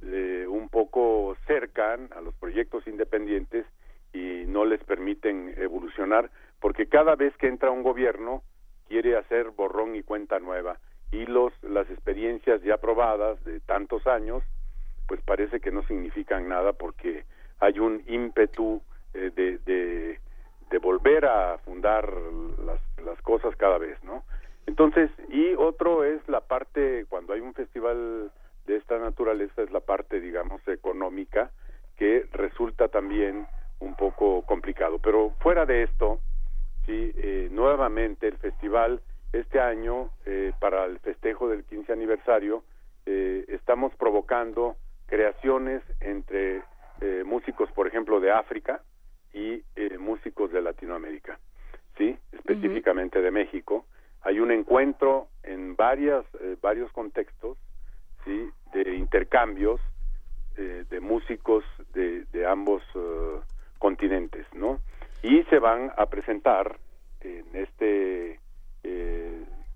eh, un poco cercan a los proyectos independientes y no les permiten evolucionar, porque cada vez que entra un gobierno quiere hacer borrón y cuenta nueva y los las experiencias ya probadas de tantos años pues parece que no significan nada porque hay un ímpetu eh, de, de, de volver a fundar las, las cosas cada vez, ¿no? Entonces, y otro es la parte, cuando hay un festival de esta naturaleza, es la parte, digamos, económica, que resulta también un poco complicado. Pero fuera de esto, sí, eh, nuevamente el festival, este año, eh, para el festejo del 15 aniversario, eh, estamos provocando creaciones entre eh, músicos, por ejemplo, de África y eh, músicos de Latinoamérica, sí, específicamente de México. Hay un encuentro en varias, eh, varios contextos, sí, de intercambios eh, de músicos de, de ambos eh, continentes, ¿no? Y se van a presentar en este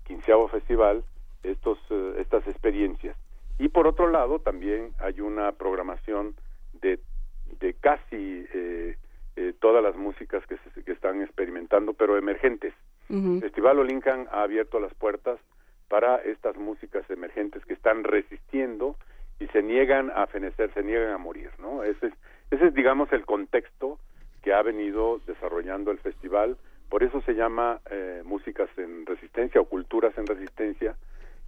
quinceavo festival estos estas experiencias. Y por otro lado también hay una programación de, de casi eh, eh, todas las músicas que, se, que están experimentando, pero emergentes. Ujú. El Festival Olincan ha abierto las puertas para estas músicas emergentes que están resistiendo y se niegan a fenecer, se niegan a morir, ¿no? Ese es, ese es digamos, el contexto que ha venido desarrollando el festival. Por eso se llama eh, músicas en resistencia o culturas en resistencia.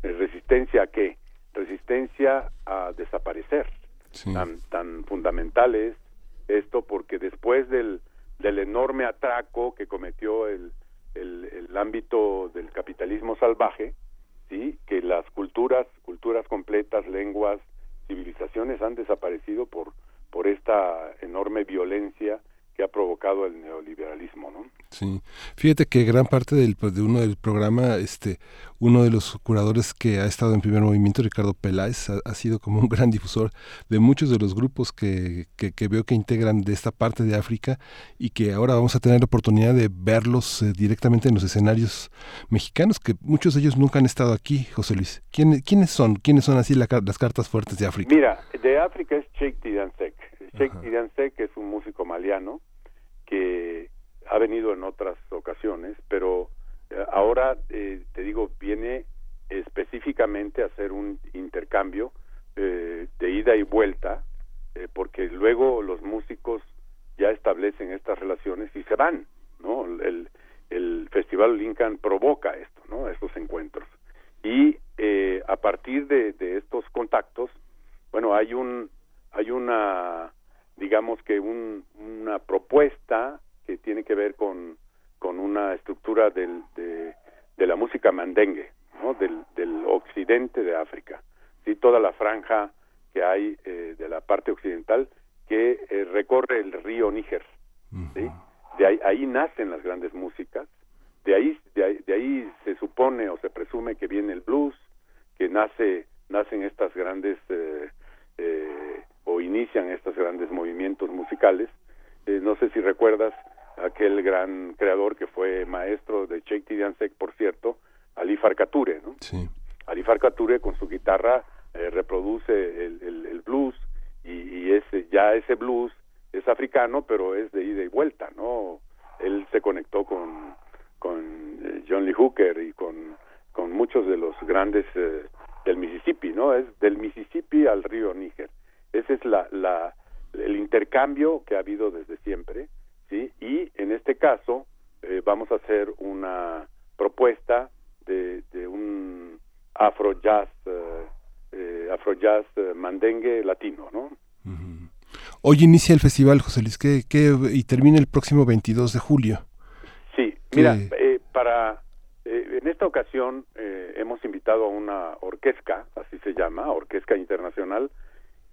Eh, ¿Resistencia a qué? Resistencia a desaparecer. Sí. Tan, tan fundamental es esto porque después del, del enorme atraco que cometió el, el, el ámbito del capitalismo salvaje, sí que las culturas culturas completas lenguas civilizaciones han desaparecido por por esta enorme violencia que ha provocado el neoliberalismo, ¿no? Sí, fíjate que gran parte del, pues, de uno del programa, este, uno de los curadores que ha estado en primer movimiento, Ricardo Peláez, ha, sido como un gran difusor de muchos de los grupos que, que, veo que integran de esta parte de África y que ahora vamos a tener la oportunidad de verlos eh, directamente en los escenarios mexicanos, que muchos de ellos nunca han estado aquí, José Luis. ¿Quién, ¿Quiénes son? ¿Quiénes son así las cartas fuertes de África? Mira, de África es Sheikh Tidansek. Sheikh Tidansek es un músico maliano que ha venido en otras ocasiones, pero eh, ahora, eh, te digo, viene específicamente a hacer un intercambio eh, de ida y vuelta, porque luego los músicos ya establecen estas relaciones y se van, ¿no? El, el Festival Lincoln provoca esto, ¿no? Estos encuentros. Y a partir de, de, estos contactos, bueno, hay un, hay una, digamos que un, una propuesta que tiene que ver con, con una estructura del, de, de la música mandengue, ¿no? del, del occidente de África. ¿sí? Toda la franja que hay eh, de la parte occidental que eh, recorre el río Níger. ¿sí? De ahí, ahí nacen las grandes músicas, de ahí, de ahí, de ahí se supone o se presume que viene el blues, que nace nacen estas grandes eh, eh, o inician estos grandes movimientos musicales. Eh, no sé si recuerdas aquel gran creador que fue maestro de Sheikh Tidiansek, por cierto, Ali Farkature, ¿no? Sí. Ali Farkature con su guitarra eh, reproduce el, el, blues y, y ese, ya ese blues es africano, pero es de ida y vuelta, ¿no? Él se conectó con, con eh, John Lee Hooker y con, con muchos de los grandes eh, del Mississippi, ¿no? Es del Mississippi al río Níger. Ese es la, la, el intercambio que ha habido desde siempre y en este caso eh, vamos a hacer una propuesta de, un afro jazz, eh, eh, afro jazz mandengue latino, ¿no? Hoy inicia el festival, José Luis, que, y termina el próximo 22 de julio. Sí, mira, para en esta ocasión hemos invitado a una orquesta, así se llama, Orquesta Internacional,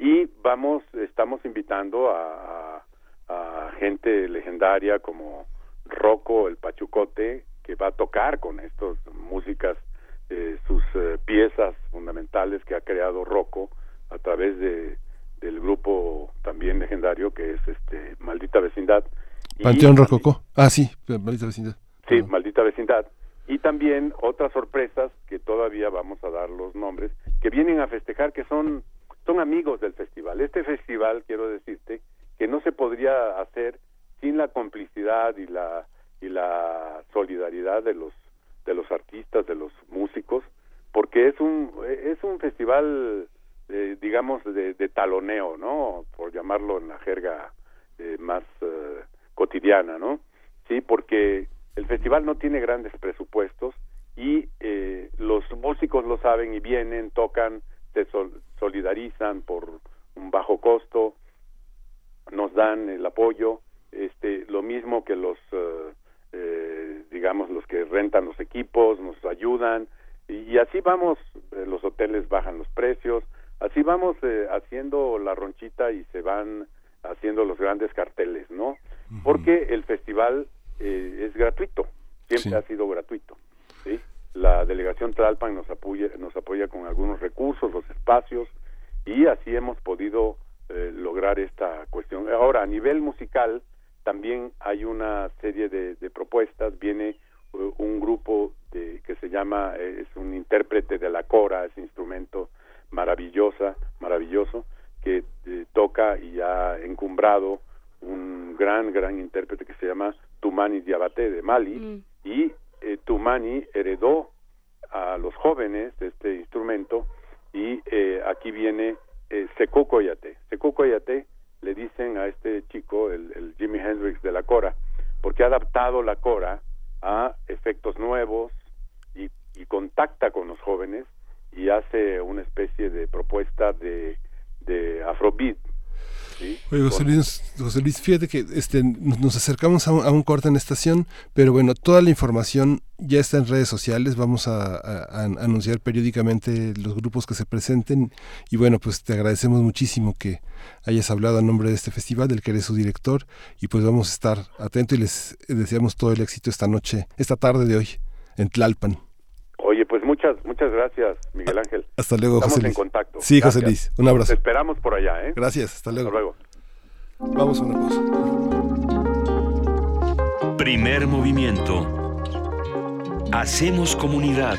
y vamos, estamos invitando a a gente legendaria como Rocco el Pachucote, que va a tocar con estas músicas, eh, sus eh, piezas fundamentales que ha creado Rocco a través de del grupo también legendario que es este Maldita Vecindad. Panteón Rococó. Ah, sí, Maldita Vecindad. Sí, Maldita Vecindad. Y también otras sorpresas que todavía vamos a dar los nombres, que vienen a festejar, que son, son amigos del festival. Este festival, quiero decirte, que no se podría hacer sin la complicidad y la y la solidaridad de los de los artistas, de los músicos, porque es un es un festival eh, digamos de, taloneo, ¿no? Por llamarlo en la jerga eh, más eh, cotidiana, ¿no? Sí, porque el festival no tiene grandes presupuestos y los músicos lo saben y vienen, tocan, se solidarizan por un bajo costo, nos dan el apoyo, este, lo mismo que los, eh, eh, digamos, los que rentan los equipos, nos ayudan, y, así vamos, eh, los hoteles bajan los precios, así vamos haciendo la ronchita y se van haciendo los grandes carteles, ¿no? Porque el festival es gratuito, siempre ha sido gratuito, ¿sí? La delegación Tlalpan nos apoya, nos apoya con algunos recursos, los espacios, y así hemos podido eh, lograr esta cuestión. Ahora, a nivel musical, también hay una serie de, propuestas. Viene eh, un grupo de, que se llama, eh, es un intérprete de la cora, ese instrumento maravillosa, maravilloso, que toca y ha encumbrado un gran, gran intérprete que se llama Tumani Diabate de Mali. Mm. Y Tumani heredó a los jóvenes de este instrumento y aquí viene eh, Sekou Koyate. Koyate le dicen a este chico, el, el Jimi Hendrix de la Cora, porque ha adaptado la Cora a efectos nuevos y, contacta con los jóvenes y hace una especie de propuesta de, de afrobeat Oye, José Luis, fíjate que este, nos acercamos a un, corte en estación, pero bueno, toda la información ya está en redes sociales, vamos a, anunciar periódicamente los grupos que se presenten y bueno, pues te agradecemos muchísimo que hayas hablado a nombre de este festival, del que eres su director y pues vamos a estar atentos y les deseamos todo el éxito esta noche, esta tarde de hoy en Tlalpan. Pues muchas, muchas gracias, Miguel Ángel. Hasta luego, Estamos José en contacto. Sí, José Luis. Un abrazo. Te esperamos por allá, ¿eh? Gracias, hasta luego. Hasta luego. Vamos a una pausa. Primer movimiento. Hacemos comunidad.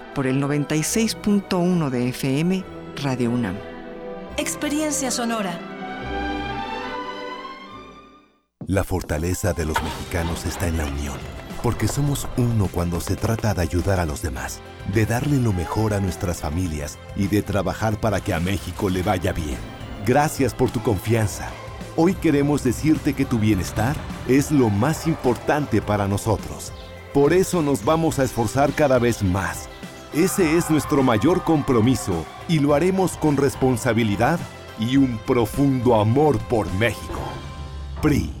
por el 96.1 de FM Radio UNAM. Experiencia sonora. La fortaleza de los mexicanos está en la unión, porque somos uno cuando se trata de ayudar a los demás, de darle lo mejor a nuestras familias y de trabajar para que a México le vaya bien. Gracias por tu confianza. Hoy queremos decirte que tu bienestar es lo más importante para nosotros. Por eso nos vamos a esforzar cada vez más ese es nuestro mayor compromiso y lo haremos con responsabilidad y un profundo amor por México. PRI.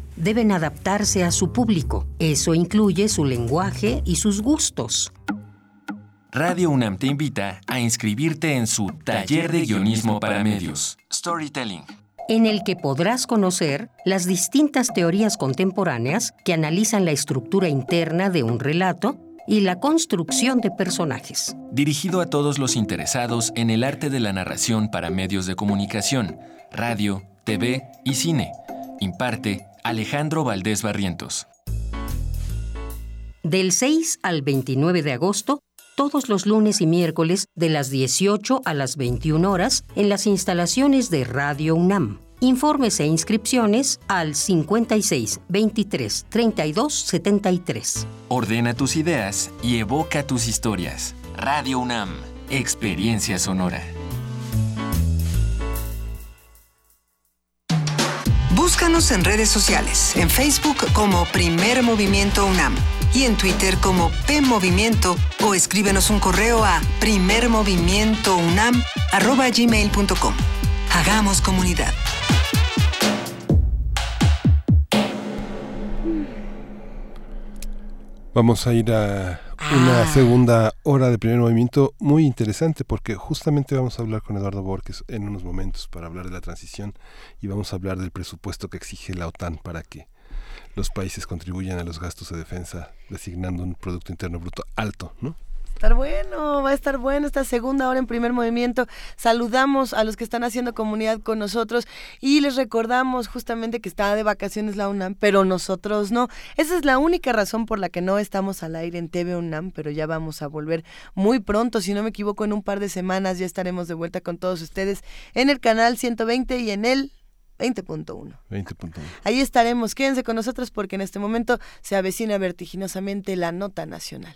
deben adaptarse a su público. Eso incluye su lenguaje y sus gustos. Radio UNAM te invita a inscribirte en su taller de guionismo para medios, Storytelling, en el que podrás conocer las distintas teorías contemporáneas que analizan la estructura interna de un relato y la construcción de personajes. Dirigido a todos los interesados en el arte de la narración para medios de comunicación, radio, TV y cine. Imparte Alejandro Valdés Barrientos. Del 6 al 29 de agosto, todos los lunes y miércoles de las 18 a las 21 horas en las instalaciones de Radio UNAM. Informes e inscripciones al 56 23 32 73. Ordena tus ideas y evoca tus historias. Radio UNAM, Experiencia Sonora. Búscanos en redes sociales, en Facebook como Primer Movimiento UNAM y en Twitter como P Movimiento o escríbenos un correo a primermovimientounam@gmail.com. Hagamos comunidad. Vamos a ir a una Ah. segunda hora de primer movimiento muy interesante porque justamente vamos a hablar con Eduardo Borges en unos momentos para hablar de la transición y vamos a hablar del presupuesto que exige la OTAN para que los países contribuyan a los gastos de defensa designando un Producto Interno Bruto alto, ¿no? Estar bueno, va a estar bueno esta segunda hora en primer movimiento. Saludamos a los que están haciendo comunidad con nosotros y les recordamos justamente que está de vacaciones la UNAM, pero nosotros no. Esa es la única razón por la que no estamos al aire en TV UNAM, pero ya vamos a volver muy pronto, si no me equivoco, en un par de semanas ya estaremos de vuelta con todos ustedes en el canal 120 y en el 20.1. 20.1. Ahí estaremos, quédense con nosotros porque en este momento se avecina vertiginosamente la nota nacional.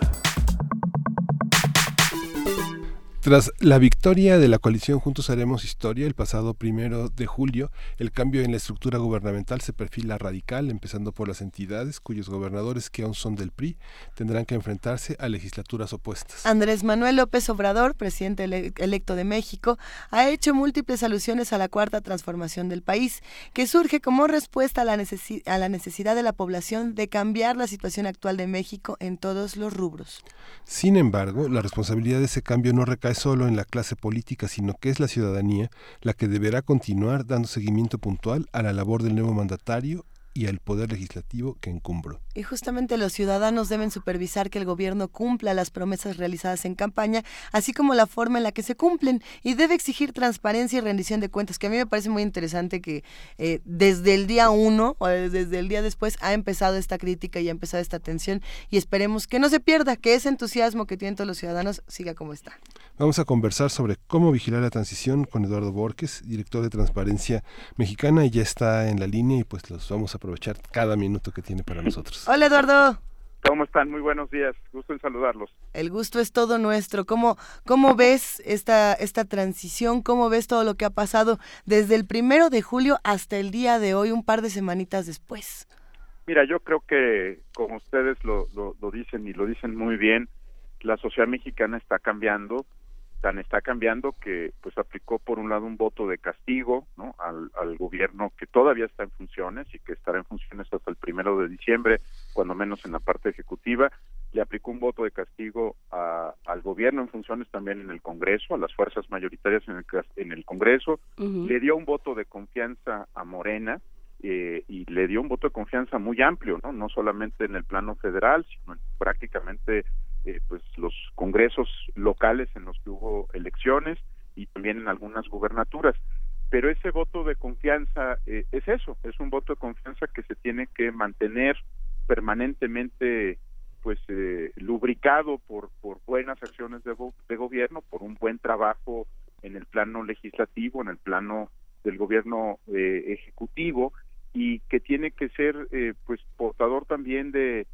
Tras la victoria de la coalición Juntos Haremos Historia el pasado primero de julio, el cambio en la estructura gubernamental se perfila radical, empezando por las entidades cuyos gobernadores que aún son del PRI tendrán que enfrentarse a legislaturas opuestas. Andrés Manuel López Obrador, presidente ele- electo de México, ha hecho múltiples alusiones a la cuarta transformación del país, que surge como respuesta a la, necesi- a la necesidad de la población de cambiar la situación actual de México en todos los rubros. Sin embargo, la responsabilidad de ese cambio no recae solo en la clase política, sino que es la ciudadanía la que deberá continuar dando seguimiento puntual a la labor del nuevo mandatario y al poder legislativo que encumbro. Y justamente los ciudadanos deben supervisar que el gobierno cumpla las promesas realizadas en campaña, así como la forma en la que se cumplen, y debe exigir transparencia y rendición de cuentas, que a mí me parece muy interesante que eh, desde el día uno o desde el día después ha empezado esta crítica y ha empezado esta tensión, y esperemos que no se pierda, que ese entusiasmo que tienen todos los ciudadanos siga como está. Vamos a conversar sobre cómo vigilar la transición con Eduardo Borges, director de Transparencia Mexicana, y ya está en la línea y pues los vamos a aprovechar cada minuto que tiene para nosotros. Hola Eduardo. ¿Cómo están? Muy buenos días. Gusto en saludarlos. El gusto es todo nuestro. ¿Cómo, cómo ves esta, esta transición? ¿Cómo ves todo lo que ha pasado desde el primero de julio hasta el día de hoy, un par de semanitas después? Mira, yo creo que, como ustedes lo, lo, lo dicen y lo dicen muy bien, la sociedad mexicana está cambiando, tan está cambiando que pues aplicó por un lado un voto de castigo ¿no? al, al gobierno que todavía está en funciones y que estará en funciones hasta el primero de diciembre, cuando menos en la parte ejecutiva, le aplicó un voto de castigo a, al gobierno en funciones también en el Congreso, a las fuerzas mayoritarias en el, en el Congreso, le dio un voto de confianza a Morena eh, y le dio un voto de confianza muy amplio, no, no solamente en el plano federal, sino en prácticamente eh, pues los congresos locales en los que hubo elecciones y también en algunas gubernaturas. Pero ese voto de confianza eh, es eso, es un voto de confianza que se tiene que mantener permanentemente pues eh, lubricado por, por buenas acciones de, de gobierno, por un buen trabajo en el plano legislativo, en el plano del gobierno eh, ejecutivo y que tiene que ser eh, pues portador también de,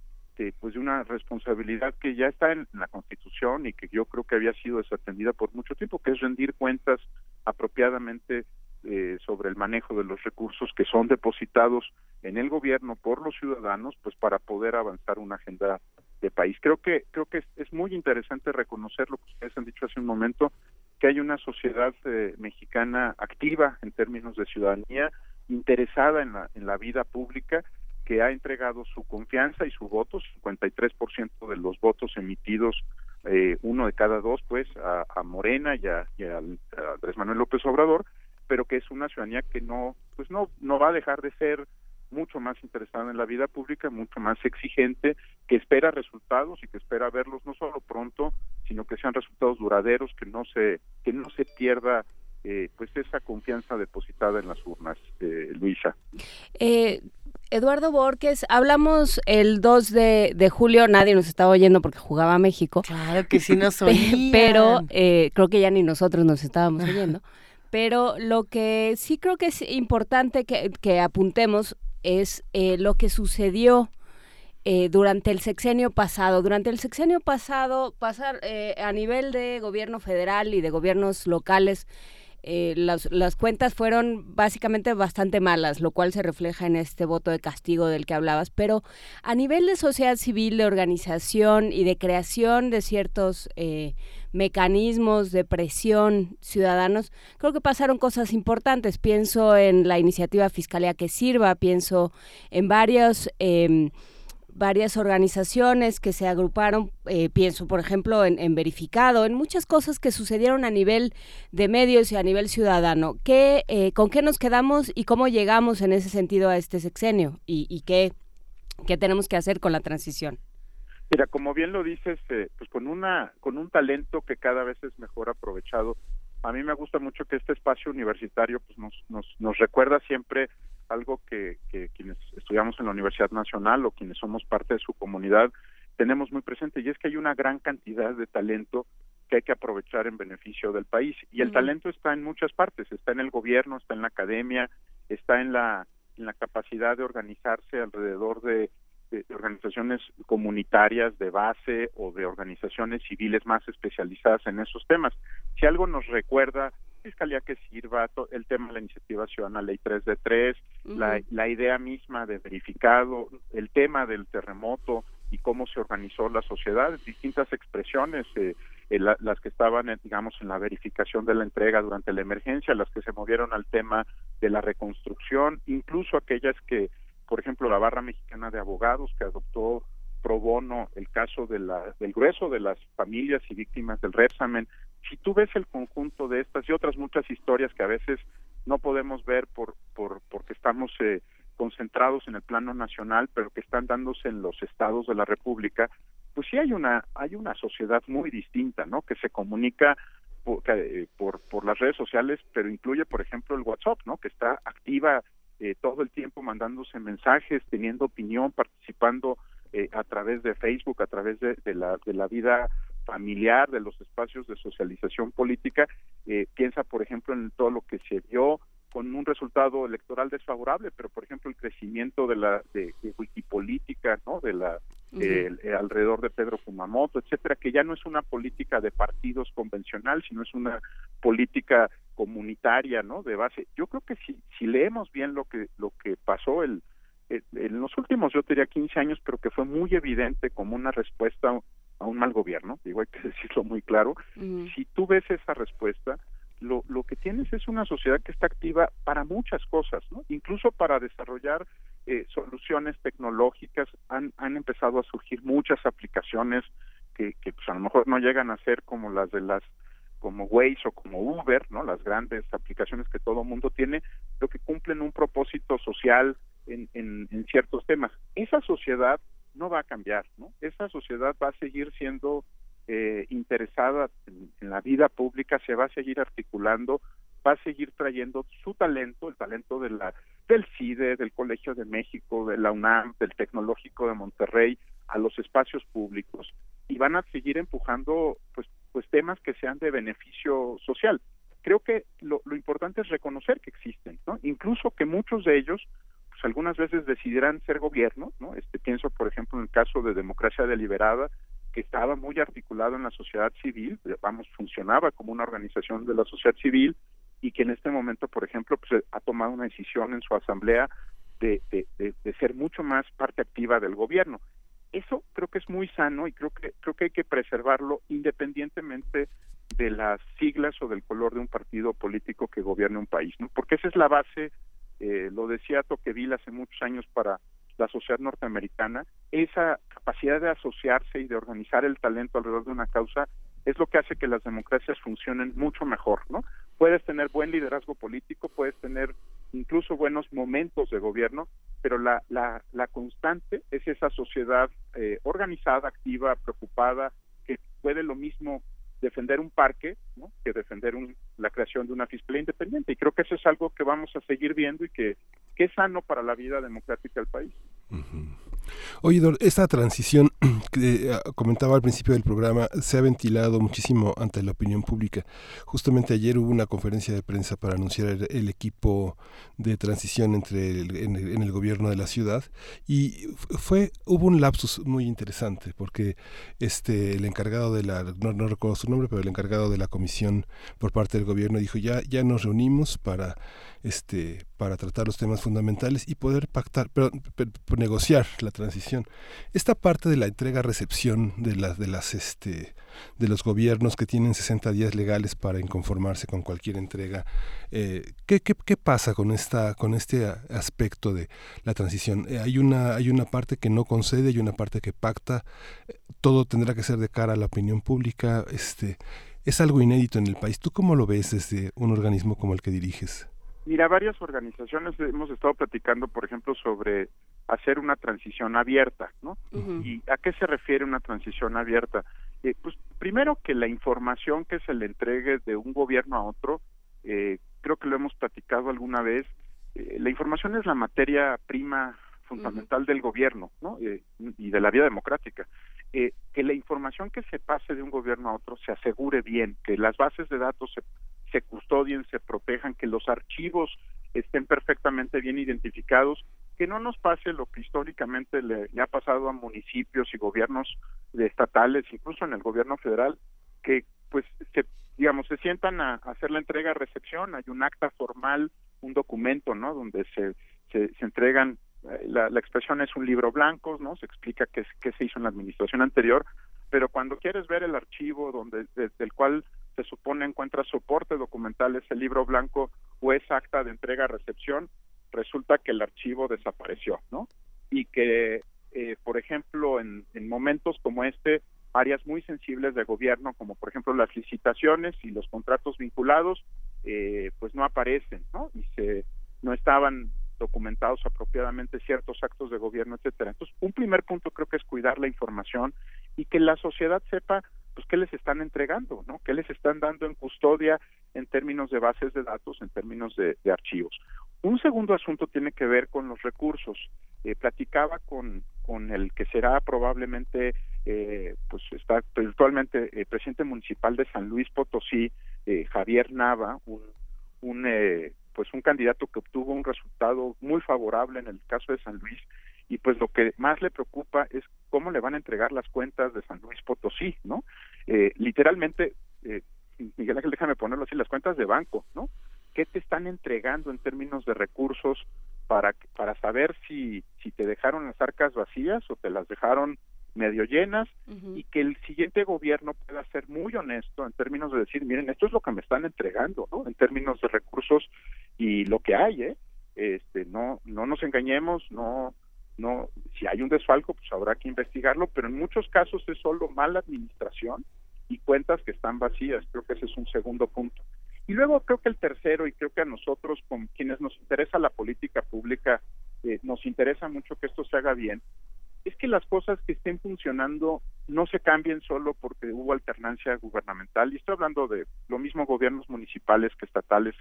pues de una responsabilidad que ya está en la Constitución y que yo creo que había sido desatendida por mucho tiempo, que es rendir cuentas apropiadamente eh, sobre el manejo de los recursos que son depositados en el gobierno por los ciudadanos, pues para poder avanzar una agenda de país. Creo que creo que es, es muy interesante reconocer lo que ustedes han dicho hace un momento, que hay una sociedad eh, mexicana activa en términos de ciudadanía, interesada en la, en la vida pública, que ha entregado su confianza y su voto, 53% de los votos emitidos, eh, uno de cada dos, pues, a, a Morena y a, Andrés Manuel López Obrador, pero que es una ciudadanía que no, pues no, no va a dejar de ser mucho más interesada en la vida pública, mucho más exigente, que espera resultados y que espera verlos no solo pronto, sino que sean resultados duraderos, que no se, que no se pierda eh, pues esa confianza depositada en las urnas, eh, Luisa. Eh, Eduardo Borges, hablamos el 2 de, de julio, nadie nos estaba oyendo porque jugaba México. Claro que sí nos oían. Pero eh, creo que ya ni nosotros nos estábamos oyendo. Pero lo que sí creo que es importante que, que apuntemos es eh, lo que sucedió eh, durante el sexenio pasado. Durante el sexenio pasado, pasar eh, a nivel de gobierno federal y de gobiernos locales, eh, las, las, cuentas fueron básicamente bastante malas, lo cual se refleja en este voto de castigo del que hablabas, pero a nivel de sociedad civil, de organización y de creación de ciertos eh, mecanismos de presión ciudadanos, creo que pasaron cosas importantes. Pienso en la iniciativa Fiscalía que Sirva, pienso en varios... Eh, varias organizaciones que se agruparon, eh, pienso por ejemplo en, Verificado, en muchas cosas que sucedieron a nivel de medios y a nivel ciudadano. ¿Qué, eh, ¿Con qué nos quedamos y cómo llegamos en ese sentido a este sexenio? ¿Y, qué, qué tenemos que hacer con la transición? Mira, como bien lo dices, eh, pues con una con un talento que cada vez es mejor aprovechado. A mí me gusta mucho que este espacio universitario pues nos nos, nos recuerda siempre algo que, quienes estudiamos en la Universidad Nacional o quienes somos parte de su comunidad tenemos muy presente y es que hay una gran cantidad de talento que hay que aprovechar en beneficio del país. Y el talento está en muchas partes está en el gobierno está en la academia está en la en la capacidad de organizarse alrededor de, de organizaciones comunitarias de base o de organizaciones civiles más especializadas en esos temas. Si algo nos recuerda fiscalía que sirva, el tema de la iniciativa ciudadana ley 3 de 3, la, la idea misma de verificado, el tema del terremoto y cómo se organizó la sociedad, distintas expresiones, eh, eh, las que estaban, digamos, en la verificación de la entrega durante la emergencia, las que se movieron al tema de la reconstrucción, incluso aquellas que, por ejemplo, la Barra Mexicana de Abogados, que adoptó pro bono el caso de la, del grueso de las familias y víctimas del Repsamen. Si tú ves el conjunto de estas y otras muchas historias que a veces no podemos ver por, por porque estamos eh, concentrados en el plano nacional, pero que están dándose en los estados de la República, pues sí hay una hay una sociedad muy distinta, ¿no? Que se comunica por, eh, por, por las redes sociales, pero incluye, por ejemplo, el WhatsApp, ¿no? Que está activa eh, todo el tiempo mandándose mensajes, teniendo opinión, participando eh, a través de Facebook, a través de, la, de la vida familiar, de los espacios de socialización política, eh, piensa, por ejemplo, en todo lo que se dio con un resultado electoral desfavorable, pero por ejemplo el crecimiento de la de, wikipolítica, ¿no? De la alrededor de Pedro Kumamoto, etcétera, que ya no es una política de partidos convencional, sino es una política comunitaria, ¿no? De base. Yo creo que si si leemos bien lo que lo que pasó el en los últimos, yo diría 15 años, pero que fue muy evidente como una respuesta a un mal gobierno, digo, hay que decirlo muy claro, si tú ves esa respuesta, lo, lo que tienes es una sociedad que está activa para muchas cosas, ¿no? Incluso para desarrollar eh, soluciones tecnológicas, han, han empezado a surgir muchas aplicaciones que, que pues a lo mejor no llegan a ser como las de las como Waze o como Uber, ¿no? Las grandes aplicaciones que todo mundo tiene, pero que cumplen un propósito social, en, ciertos temas. Esa sociedad no va a cambiar, ¿no? Esa sociedad va a seguir siendo eh, interesada en, la vida pública, se va a seguir articulando, va a seguir trayendo su talento, el talento de la del CIDE, del Colegio de México, de la UNAM, del Tecnológico de Monterrey a los espacios públicos y van a seguir empujando pues pues temas que sean de beneficio social. Creo que lo, lo importante es reconocer que existen, ¿no? Incluso que muchos de ellos pues algunas veces decidirán ser gobierno, ¿no? Este pienso, por ejemplo, en el caso de democracia deliberada, que estaba muy articulado en la sociedad civil, vamos, funcionaba como una organización de la sociedad civil y que en este momento, por ejemplo, pues ha tomado una decisión en su asamblea de, ser mucho más parte activa del gobierno. Eso creo que es muy sano y creo que creo que hay que preservarlo independientemente de las siglas o del color de un partido político que gobierne un país, ¿no? Porque esa es la base eh, lo decía Tocqueville hace muchos años para la sociedad norteamericana, esa capacidad de asociarse y de organizar el talento alrededor de una causa es lo que hace que las democracias funcionen mucho mejor, ¿no? Puedes tener buen liderazgo político, puedes tener incluso buenos momentos de gobierno, pero la, la, la constante es esa sociedad eh, organizada, activa, preocupada, que puede lo mismo defender un parque ¿no? que defender la creación de una fiscalía independiente. Y creo que eso es algo que vamos a seguir viendo y que, que es sano para la vida democrática del país. Oye, Dor, esta transición que eh, comentaba al principio del programa se ha ventilado muchísimo ante la opinión pública. Justamente ayer hubo una conferencia de prensa para anunciar el, equipo de transición entre en, el, gobierno de la ciudad y fue hubo un lapsus muy interesante porque este el encargado de la no, no recuerdo su nombre pero el encargado de la comisión por parte del gobierno dijo ya ya nos reunimos para este, para tratar los temas fundamentales y poder pactar, pero, negociar la transición. Esta parte de la entrega-recepción de las, de las, este, de los gobiernos que tienen 60 días legales para inconformarse con cualquier entrega, eh, ¿qué, qué, pasa con esta, con este aspecto de la transición? Eh, hay una, hay una parte que no concede, y una parte que pacta. todo tendrá que ser de cara a la opinión pública. Este, es algo inédito en el país. ¿Tú cómo lo ves desde un organismo como el que diriges? Mira, varias organizaciones hemos estado platicando, por ejemplo, sobre hacer una transición abierta, ¿no? ¿Y a qué se refiere una transición abierta? Eh, pues primero que la información que se le entregue de un gobierno a otro, eh, creo que lo hemos platicado alguna vez, eh, la información es la materia prima fundamental del gobierno, ¿no? y de la vida democrática. que la información que se pase de un gobierno a otro se asegure bien, que las bases de datos se se custodien, se protejan, que los archivos estén perfectamente bien identificados, que no nos pase lo que históricamente le, ha pasado a municipios y gobiernos estatales, incluso en el gobierno federal, que pues se digamos se sientan a, hacer la entrega recepción, hay un acta formal, un documento, ¿no? donde se se, entregan eh, la, expresión es un libro blanco, ¿no? Se explica qué, qué se hizo en la administración anterior, pero cuando quieres ver el archivo donde desde el cual se supone encuentra soporte documental ese libro blanco o esa acta de entrega-recepción, resulta que el archivo desapareció, ¿no? Y que, eh, por ejemplo, en, momentos como este, áreas muy sensibles de gobierno, como por ejemplo las licitaciones y los contratos vinculados, eh, pues no aparecen, ¿no? Y se no estaban documentados apropiadamente ciertos actos de gobierno, etcétera. Entonces, un primer punto creo que es cuidar la información y que la sociedad sepa pues qué les están entregando, ¿no? ¿Qué les están dando en custodia en términos de bases de datos, en términos de, archivos? Un segundo asunto tiene que ver con los recursos. Eh, platicaba con, con el que será probablemente, eh, pues está virtualmente eh, presidente municipal de San Luis Potosí, Javier Nava, un, un pues un candidato que obtuvo un resultado muy favorable en el caso de San Luis y pues lo que más le preocupa es cómo le van a entregar las cuentas de San Luis Potosí, ¿no? Eh, literalmente, eh, Miguel Ángel, déjame ponerlo así, las cuentas de banco, ¿no? ¿Qué te están entregando en términos de recursos para, para saber si, si te dejaron las arcas vacías o te las dejaron medio llenas y que el siguiente gobierno pueda ser muy honesto en términos de decir, miren, esto es lo que me están entregando, ¿no? En términos de recursos y lo que hay, ¿eh? Este, no, no nos engañemos, no, no si hay un desfalco pues habrá que investigarlo pero en muchos casos es solo mala administración y cuentas que están vacías. Creo que ese es un segundo punto. Y luego creo que el tercero y creo que a nosotros con quienes nos interesa la política pública eh, nos interesa mucho que esto se haga bien es que las cosas que estén funcionando no se cambien solo porque hubo alternancia gubernamental. Y estoy hablando de lo mismo gobiernos municipales que estatales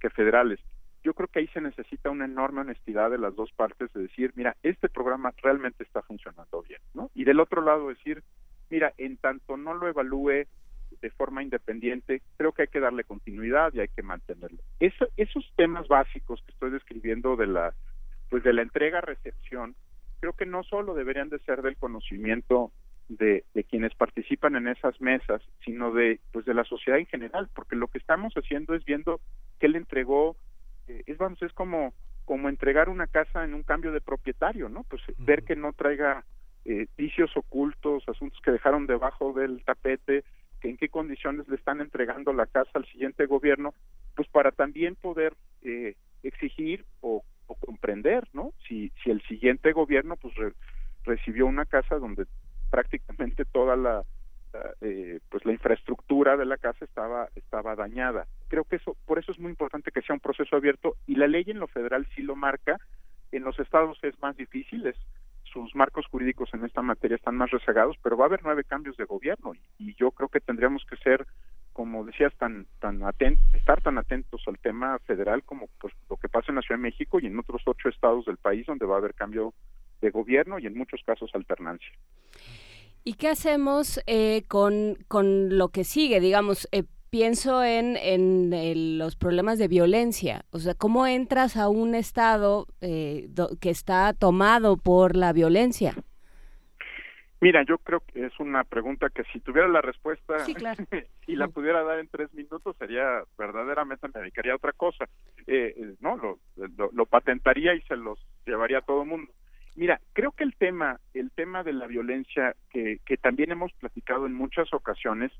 que federales yo creo que ahí se necesita una enorme honestidad de las dos partes de decir, mira, este programa realmente está funcionando bien, ¿no? Y del otro lado decir, mira, en tanto no lo evalúe de forma independiente, creo que hay que darle continuidad y hay que mantenerlo. esos temas básicos que estoy describiendo de la, pues de la entrega-recepción, creo que no solo deberían de ser del conocimiento de, de, quienes participan en esas mesas, sino de pues de la sociedad en general, porque lo que estamos haciendo es viendo qué le entregó es vamos es como como entregar una casa en un cambio de propietario no pues ver que no traiga eh, vicios ocultos asuntos que dejaron debajo del tapete que en qué condiciones le están entregando la casa al siguiente gobierno pues para también poder eh, exigir o, comprender no si si el siguiente gobierno pues recibió una casa donde prácticamente toda la eh, pues la infraestructura de la casa estaba estaba dañada creo que eso por eso es muy importante que sea un proceso abierto y la ley en lo federal sí lo marca en los estados es más difícil sus marcos jurídicos en esta materia están más rezagados pero va a haber nueve cambios de gobierno y, yo creo que tendríamos que ser como decías tan tan atentos estar tan atentos al tema federal como pues lo que pasa en la Ciudad de México y en otros ocho estados del país donde va a haber cambio de gobierno y en muchos casos alternancia. ¿Y qué hacemos eh, con, con, lo que sigue? Digamos, eh, pienso en, en los problemas de violencia. O sea, ¿cómo entras a un estado eh, que está tomado por la violencia? Mira, yo creo que es una pregunta que si tuviera la respuesta y la pudiera dar en tres minutos sería verdaderamente me dedicaría a otra cosa. no, lo, lo, patentaría y se los llevaría a todo el mundo. Mira, creo que el tema, el tema de la violencia que, que también hemos platicado en muchas ocasiones,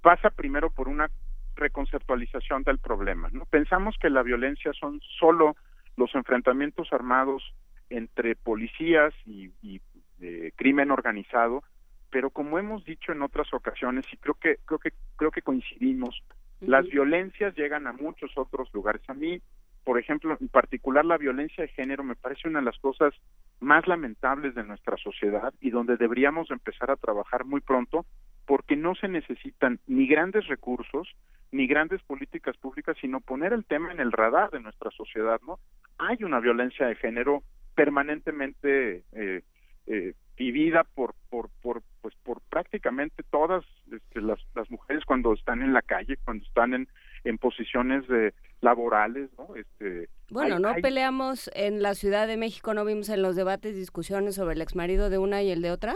pasa primero por una reconceptualización del problema. ¿no? Pensamos que la violencia son solo los enfrentamientos armados entre policías y, y eh, crimen organizado, pero como hemos dicho en otras ocasiones y creo que creo que creo que coincidimos, las violencias llegan a muchos otros lugares. A mí por ejemplo, en particular la violencia de género me parece una de las cosas más lamentables de nuestra sociedad y donde deberíamos empezar a trabajar muy pronto porque no se necesitan ni grandes recursos ni grandes políticas públicas, sino poner el tema en el radar de nuestra sociedad, ¿no? Hay una violencia de género permanentemente eh, eh, vivida por, por, por, pues, por prácticamente todas este, las, las mujeres cuando están en la calle, cuando están en, en posiciones de, laborales, ¿no? Este, bueno, no peleamos en la Ciudad de México, no vimos en los debates discusiones sobre el exmarido de una y el de otra.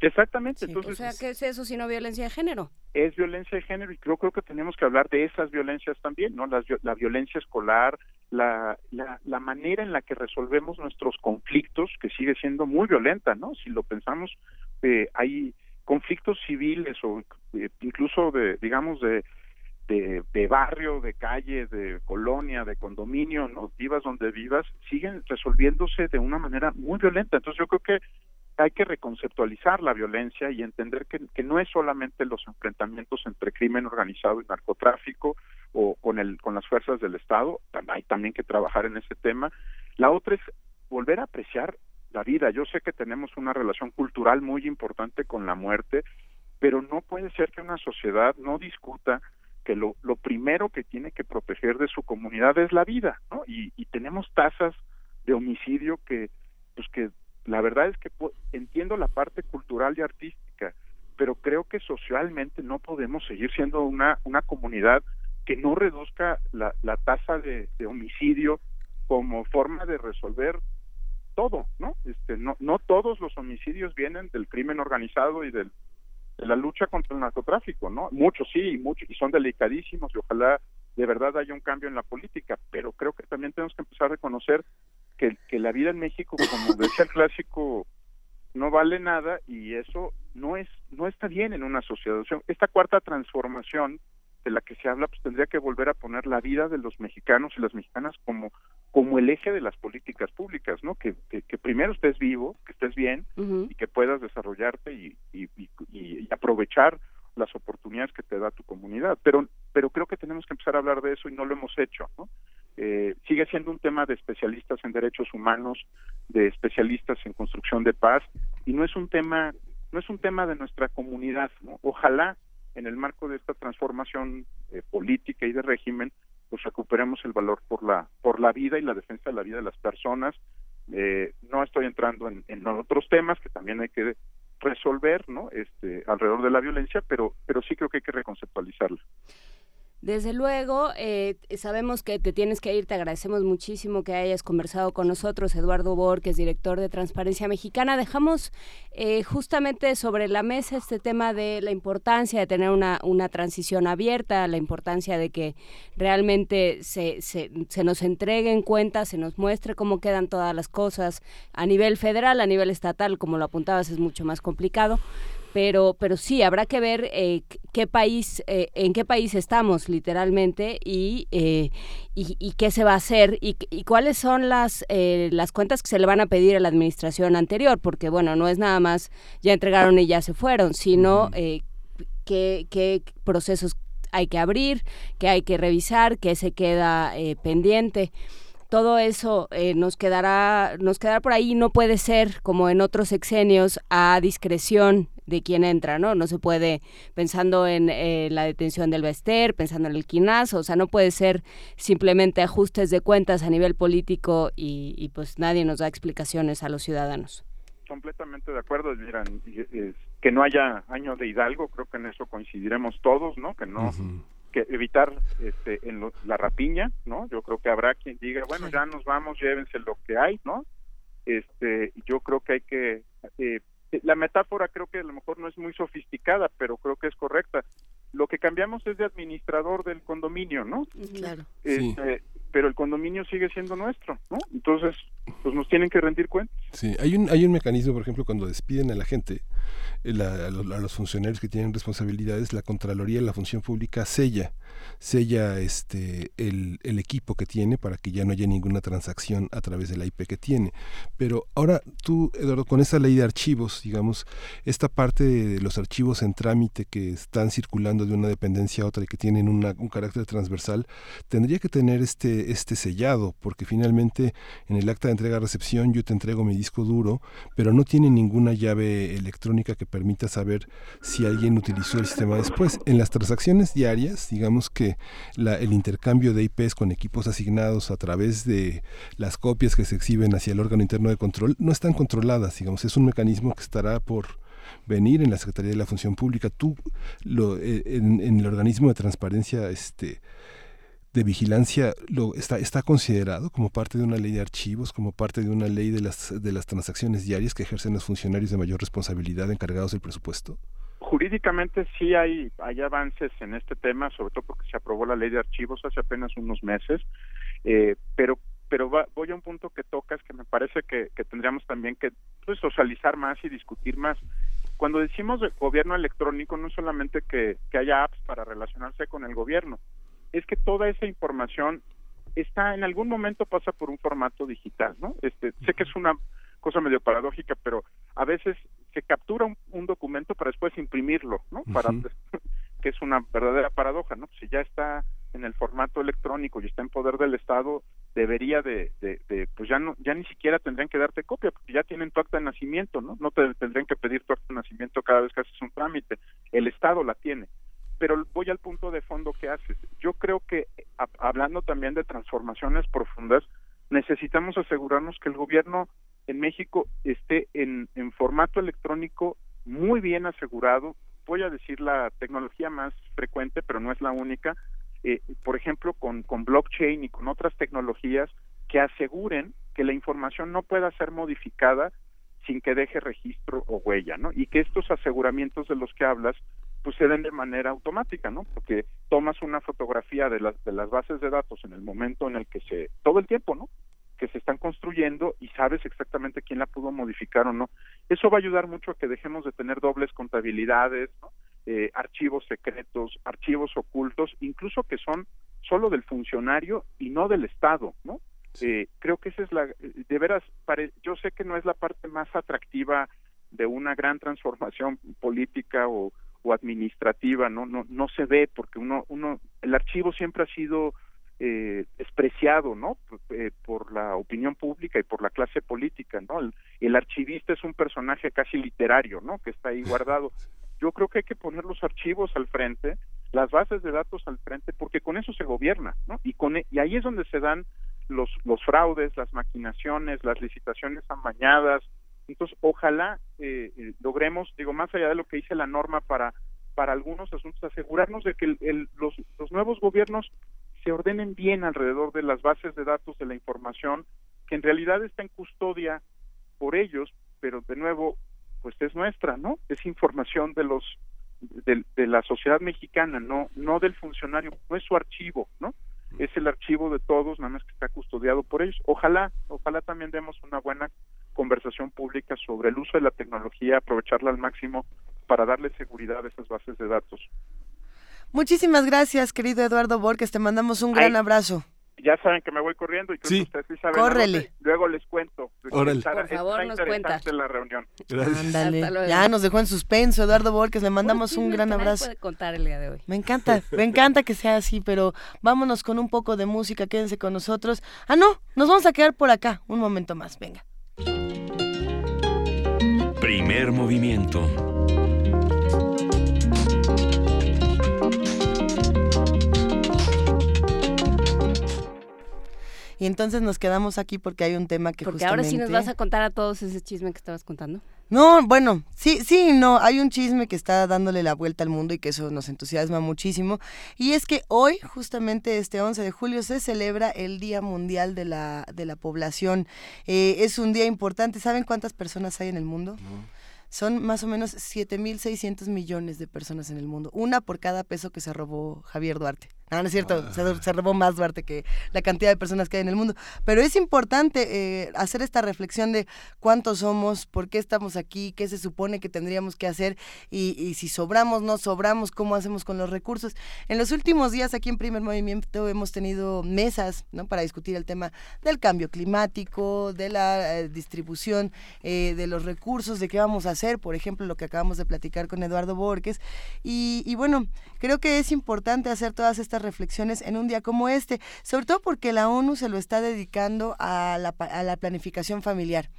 Exactamente. entonces, o sea, ¿qué es eso sino violencia de género? Es violencia de género y creo, creo que tenemos que hablar de esas violencias también, ¿no? La, la violencia escolar, la, la, la, manera en la que resolvemos nuestros conflictos, que sigue siendo muy violenta, ¿no? Si lo pensamos, eh, hay conflictos civiles o eh, incluso de, digamos, de de, barrio, de calle, de colonia, de condominio, no vivas donde vivas, siguen resolviéndose de una manera muy violenta. Entonces yo creo que hay que reconceptualizar la violencia y entender que, que no es solamente los enfrentamientos entre crimen organizado y narcotráfico o con el con las fuerzas del Estado, hay también que trabajar en ese tema. La otra es volver a apreciar la vida. Yo sé que tenemos una relación cultural muy importante con la muerte, pero no puede ser que una sociedad no discuta que lo, lo primero que tiene que proteger de su comunidad es la vida, ¿no? Y, tenemos tasas de homicidio que, pues que la verdad es que entiendo la parte cultural y artística, pero creo que socialmente no podemos seguir siendo una, una comunidad que no reduzca la, la tasa de, de homicidio como forma de resolver todo, ¿no? Este, no, no todos los homicidios vienen del crimen organizado y del de la lucha contra el narcotráfico, ¿no? Muchos sí, muchos, y son delicadísimos y ojalá de verdad haya un cambio en la política, pero creo que también tenemos que empezar a reconocer que, que la vida en México, como decía el clásico, no vale nada y eso no es no está bien en una sociedad. esta cuarta transformación de la que se habla, pues tendría que volver a poner la vida de los mexicanos y las mexicanas como, como el eje de las políticas públicas, ¿no? Que, que, primero estés vivo, que estés bien y que puedas desarrollarte y, y, y, aprovechar las oportunidades que te da tu comunidad. Pero, pero creo que tenemos que empezar a hablar de eso y no lo hemos hecho, ¿no? Eh, sigue siendo un tema de especialistas en derechos humanos, de especialistas en construcción de paz y no es un tema no es un tema de nuestra comunidad, ¿no? Ojalá en el marco de esta transformación eh, política y de régimen, pues recuperemos el valor por la por la vida y la defensa de la vida de las personas. Eh, no estoy entrando en, en, otros temas que también hay que resolver, ¿no? Este alrededor de la violencia, pero pero sí creo que hay que reconceptualizarla. Desde luego, eh, sabemos que te tienes que ir, te agradecemos muchísimo que hayas conversado con nosotros, Eduardo Borges, director de Transparencia Mexicana. Dejamos eh, justamente sobre la mesa este tema de la importancia de tener una, una transición abierta, la importancia de que realmente se, se, se nos entreguen cuentas, se nos muestre cómo quedan todas las cosas a nivel federal, a nivel estatal, como lo apuntabas, es mucho más complicado pero pero sí habrá que ver eh, qué país eh, en qué país estamos literalmente y, eh, y, qué se va a hacer y, cuáles son las las cuentas que se le van a pedir a la administración anterior porque bueno no es nada más ya entregaron y ya se fueron sino qué, qué procesos hay que abrir qué hay que revisar qué se queda pendiente todo eso eh, nos quedará nos quedará por ahí no puede ser como en otros sexenios a discreción de quien entra no no se puede pensando en eh, la detención del Bester pensando en el quinazo o sea no puede ser simplemente ajustes de cuentas a nivel político y, y pues nadie nos da explicaciones a los ciudadanos. Completamente de acuerdo miran que no haya año de Hidalgo creo que en eso coincidiremos todos no que no que evitar este, en la rapiña, ¿no? Yo creo que habrá quien diga, bueno, ya nos vamos, llévense lo que hay, ¿no? Este, yo creo que hay que eh, la metáfora creo que a lo mejor no es muy sofisticada, pero creo que es correcta. Lo que cambiamos es de administrador del condominio, ¿no? Claro. Este, pero el condominio sigue siendo nuestro, ¿no? Entonces, pues nos tienen que rendir cuentas. Sí, hay un, hay un mecanismo, por ejemplo, cuando despiden a la gente, a, los, funcionarios que tienen responsabilidades, la Contraloría de la Función Pública sella, sella este, el, el, equipo que tiene para que ya no haya ninguna transacción a través de la IP que tiene. Pero ahora tú, Eduardo, con esa ley de archivos, digamos, esta parte de los archivos en trámite que están circulando de una dependencia a otra y que tienen una, un carácter transversal, tendría que tener este, este sellado, porque finalmente en el acta de entrega-recepción yo te entrego mi disco duro, pero no tiene ninguna llave electrónica que permita saber si alguien utilizó el sistema después. En las transacciones diarias, digamos que el intercambio de IPs con equipos asignados a través de las copias que se exhiben hacia el órgano interno de control no están controladas, digamos, es un mecanismo que estará por venir en la Secretaría de la Función Pública. Tú, lo, eh, en, en, el organismo de transparencia, este de vigilancia lo está está considerado como parte de una ley de archivos, como parte de una ley de las de las transacciones diarias que ejercen los funcionarios de mayor responsabilidad encargados del presupuesto? Jurídicamente sí hay avances en este tema, sobre todo porque se aprobó la ley de archivos hace apenas unos meses, eh, pero pero voy a un punto que tocas que me parece que, tendríamos también que pues, socializar más y discutir más. Cuando decimos gobierno electrónico, no solamente que, que haya apps para relacionarse con el gobierno, es que toda esa información está en algún momento pasa por un formato digital, ¿no? Este, sé que es una cosa medio paradójica, pero a veces se captura un, documento para después imprimirlo, ¿no? Para que es una verdadera paradoja, ¿no? Si ya está en el formato electrónico y está en poder del Estado, debería de, de, pues ya no, ya ni siquiera tendrían que darte copia, porque ya tienen tu acta de nacimiento, ¿no? No te tendrían que pedir tu acta de nacimiento cada vez que haces un trámite, el Estado la tiene pero voy al punto de fondo que haces. Yo creo que hablando también de transformaciones profundas, necesitamos asegurarnos que el gobierno en México esté en, formato electrónico muy bien asegurado. Voy a decir la tecnología más frecuente, pero no es la única. Eh, por ejemplo, con blockchain y con otras tecnologías que aseguren que la información no pueda ser modificada sin que deje registro o huella, ¿no? Y que estos aseguramientos de los que hablas pues se den de manera automática, ¿no? Porque tomas una fotografía de las de las bases de datos en el momento en el que se todo el tiempo, ¿no? que se están construyendo y sabes exactamente quién la pudo modificar o no. Eso va a ayudar mucho a que dejemos de tener dobles contabilidades, ¿no? eh, archivos secretos, archivos ocultos, incluso que son solo del funcionario y no del Estado, ¿no? Eh, creo que esa es la, de veras, yo sé que no es la parte más atractiva de una gran transformación política o, o administrativa, ¿no? No, no se ve porque uno, uno, el archivo siempre ha sido eh, despreciado, ¿no? Eh, por la opinión pública y por la clase política, ¿no? El, el, archivista es un personaje casi literario, ¿no? Que está ahí guardado. Yo creo que hay que poner los archivos al frente, las bases de datos al frente, porque con eso se gobierna, ¿no? Y con e, y ahí es donde se dan los los fraudes, las maquinaciones, las licitaciones amañadas, entonces, ojalá eh, eh, logremos, digo, más allá de lo que dice la norma para, para algunos asuntos, asegurarnos de que el, los, los nuevos gobiernos se ordenen bien alrededor de las bases de datos de la información, que en realidad está en custodia por ellos, pero de nuevo, pues es nuestra, ¿no? Es información de los de, de la sociedad mexicana, no no del funcionario, no es su archivo, ¿no? Es el archivo de todos, nada más que está custodiado por ellos. Ojalá, ojalá también demos una buena conversación pública sobre el uso de la tecnología, aprovecharla al máximo para darle seguridad a esas bases de datos. Muchísimas gracias, querido Eduardo Borges. Te mandamos un gran abrazo. ya saben que me voy corriendo y creo Sí. que ustedes sí saben. Córrele. Luego les cuento. Órale. Por favor, nos interesante cuenta. la reunión. Gracias. Ya nos dejó en suspenso Eduardo Borges, le mandamos un gran abrazo. puede contar el día de hoy. Me encanta, me encanta que sea así, pero vámonos con un poco de música, quédense con nosotros. Ah, no, nos vamos a quedar por acá un momento más, venga. Primer movimiento. Y entonces nos quedamos aquí porque hay un tema que Porque ahora sí nos justamente- vas a contar a todos ese chisme que estabas contando. No, bueno, sí, sí, no, hay un chisme que está dándole la vuelta al mundo y que eso nos entusiasma muchísimo. Y es que hoy, justamente este 11 de julio, se celebra el Día Mundial de la, de la Población. Eh, es un día importante. ¿Saben cuántas personas hay en el mundo? Son más o menos 7.600 millones de personas en el mundo. Una por cada peso que se robó Javier Duarte. No, no es cierto, se, se robó más Duarte que la cantidad de personas que hay en el mundo. Pero es importante eh, hacer esta reflexión de cuántos somos, por qué estamos aquí, qué se supone que tendríamos que hacer y, y si sobramos, no sobramos, cómo hacemos con los recursos. En los últimos días aquí en Primer Movimiento hemos tenido mesas ¿no? para discutir el tema del cambio climático, de la eh, distribución eh, de los recursos, de qué vamos a hacer, por ejemplo, lo que acabamos de platicar con Eduardo Borges. Y, y bueno, creo que es importante hacer todas estas reflexiones en un día como este, sobre todo porque la ONU se lo está dedicando a la, a la planificación familiar.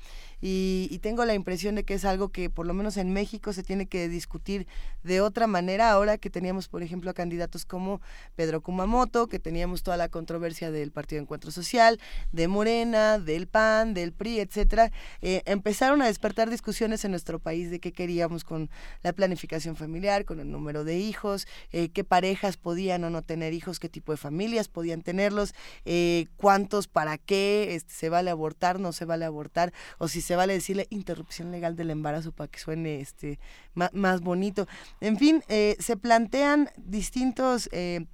Y, tengo la impresión de que es algo que por lo menos en México se tiene que discutir de otra manera. Ahora que teníamos, por ejemplo, a candidatos como Pedro Kumamoto, que teníamos toda la controversia del Partido Encuentro Social, de Morena, del PAN, del PRI, etcétera, eh, empezaron a despertar discusiones en nuestro país de qué queríamos con la planificación familiar, con el número de hijos, eh, qué parejas podían o no tener hijos, qué tipo de familias podían tenerlos, eh, cuántos, para qué, este, se vale abortar, no se vale abortar, o si se vale decirle interrupción legal del embarazo para que suene este ma- más bonito. En fin, eh, se plantean distintos eh,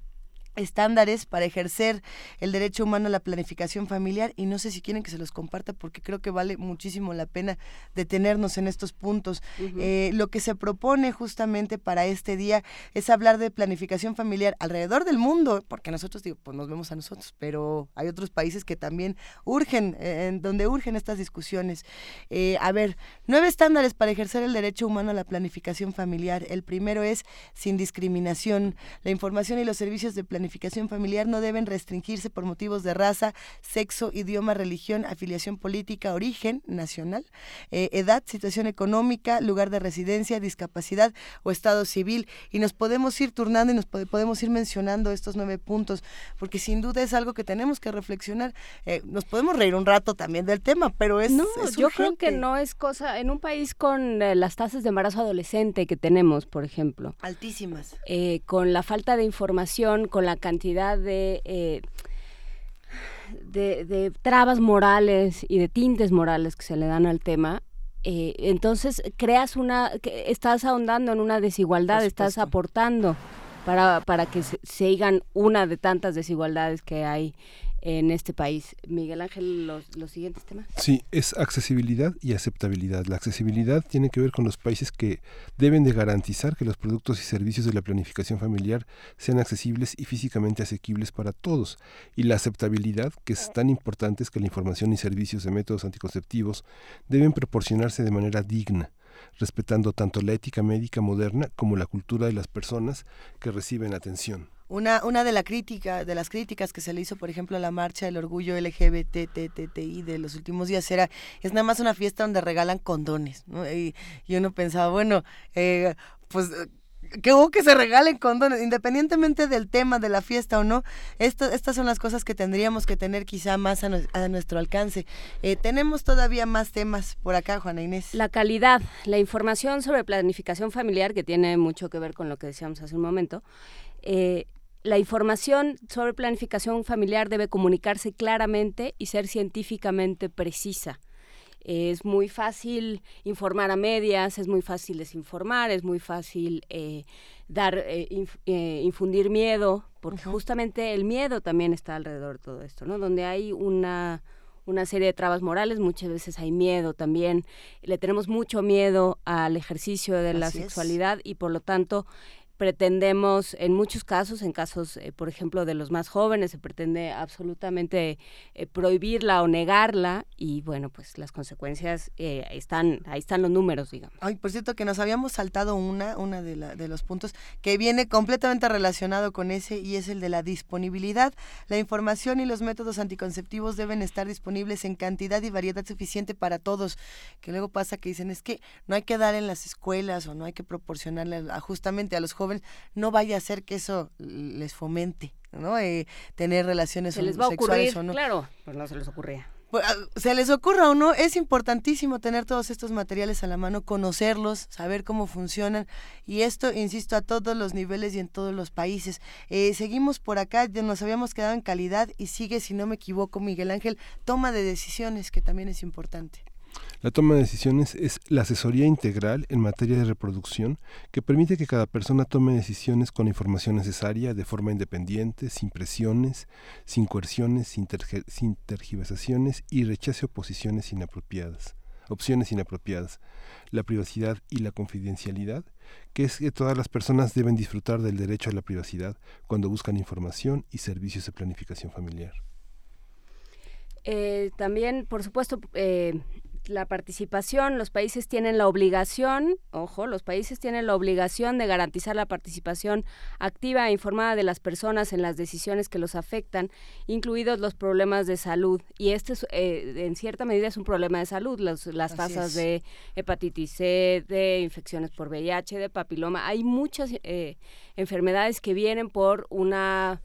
estándares para ejercer el derecho humano a la planificación familiar y no sé si quieren que se los comparta porque creo que vale muchísimo la pena detenernos en estos puntos. Eh, lo que se propone justamente para este día es hablar de planificación familiar alrededor del mundo, porque nosotros digo, pues nos vemos a nosotros, pero hay otros países que también urgen, eh, en donde urgen estas discusiones. Eh, a ver, nueve estándares para ejercer el derecho humano a la planificación familiar. El primero es sin discriminación. La información y los servicios de planificación familiar no deben restringirse por motivos de raza, sexo, idioma, religión, afiliación política, origen nacional, eh, edad, situación económica, lugar de residencia, discapacidad o estado civil. Y nos podemos ir turnando y nos pode- podemos ir mencionando estos nueve puntos, porque sin duda es algo que tenemos que reflexionar. Eh, nos podemos reír un rato también del tema, pero es... No, es yo creo que no es cosa. En un país con eh, las tasas de embarazo adolescente que tenemos, por ejemplo, Altísimas. con la falta de información, con la cantidad de, eh, de, de trabas morales y de tintes morales que se le dan al tema, eh, entonces creas una, que estás ahondando en una desigualdad, estás aportando para, para que se, sigan una de tantas desigualdades que hay en este país. Miguel Ángel, los, siguientes temas. Sí, es accesibilidad y aceptabilidad. La accesibilidad tiene que ver con los países que deben de garantizar que los productos y servicios de la planificación familiar sean accesibles y físicamente asequibles para todos. Y la aceptabilidad, que es tan importante, es que la información y servicios de métodos anticonceptivos deben proporcionarse de manera digna respetando tanto la ética médica moderna como la cultura de las personas que reciben atención. Una, una de, la crítica, de las críticas que se le hizo, por ejemplo, a la marcha del orgullo LGBTTI de los últimos días era, es nada más una fiesta donde regalan condones, ¿no? Y, uno pensaba, bueno, eh, pues que hubo que se regalen condones, independientemente del tema de la fiesta o no, esto, estas son las cosas que tendríamos que tener quizá más a nuestro alcance. Eh, tenemos todavía más temas por acá, Juana Inés. La calidad, la información sobre planificación familiar, que tiene mucho que ver con lo que decíamos hace un momento. eh, la información sobre planificación familiar debe comunicarse claramente y ser científicamente precisa. Es muy fácil informar a medias, es muy fácil desinformar, es muy fácil eh, dar, eh, inf- eh, infundir miedo, porque justamente el miedo también está alrededor de todo esto, ¿no? Donde hay una, una serie de trabas morales, muchas veces hay miedo también. Le tenemos mucho miedo al ejercicio de la es. sexualidad y por lo tanto pretendemos, en muchos casos, en casos, eh, por ejemplo, de los más jóvenes, se pretende absolutamente eh, prohibirla o negarla y bueno, pues las consecuencias eh, están, ahí están los números, digamos. Ay, por cierto, que nos habíamos saltado una, una de, la, de los puntos que viene completamente relacionado con ese y es el de la disponibilidad. La información y los métodos anticonceptivos deben estar disponibles en cantidad y variedad suficiente para todos, que luego pasa que dicen es que no hay que dar en las escuelas o no hay que proporcionarle justamente a los jóvenes no vaya a ser que eso les fomente, ¿no? Eh, tener relaciones se les va a ocurrir, o no. Claro, pues no se les ocurría. Pues, ah, se les ocurra o no, es importantísimo tener todos estos materiales a la mano, conocerlos, saber cómo funcionan y esto, insisto, a todos los niveles y en todos los países. Eh, seguimos por acá, ya nos habíamos quedado en calidad y sigue, si no me equivoco, Miguel Ángel, toma de decisiones, que también es importante. La toma de decisiones es la asesoría integral en materia de reproducción que permite que cada persona tome decisiones con información necesaria de forma independiente, sin presiones, sin coerciones, sin, tergiversaciones y rechace oposiciones inapropiadas, opciones inapropiadas. La privacidad y la confidencialidad, que es que todas las personas deben disfrutar del derecho a la privacidad cuando buscan información y servicios de planificación familiar. Eh, también, por supuesto, eh, la participación, los países tienen la obligación, ojo, los países tienen la obligación de garantizar la participación activa e informada de las personas en las decisiones que los afectan, incluidos los problemas de salud. Y este es, eh, en cierta medida es un problema de salud, las tasas de hepatitis C, de infecciones por VIH, de papiloma. Hay muchas eh, enfermedades que vienen por una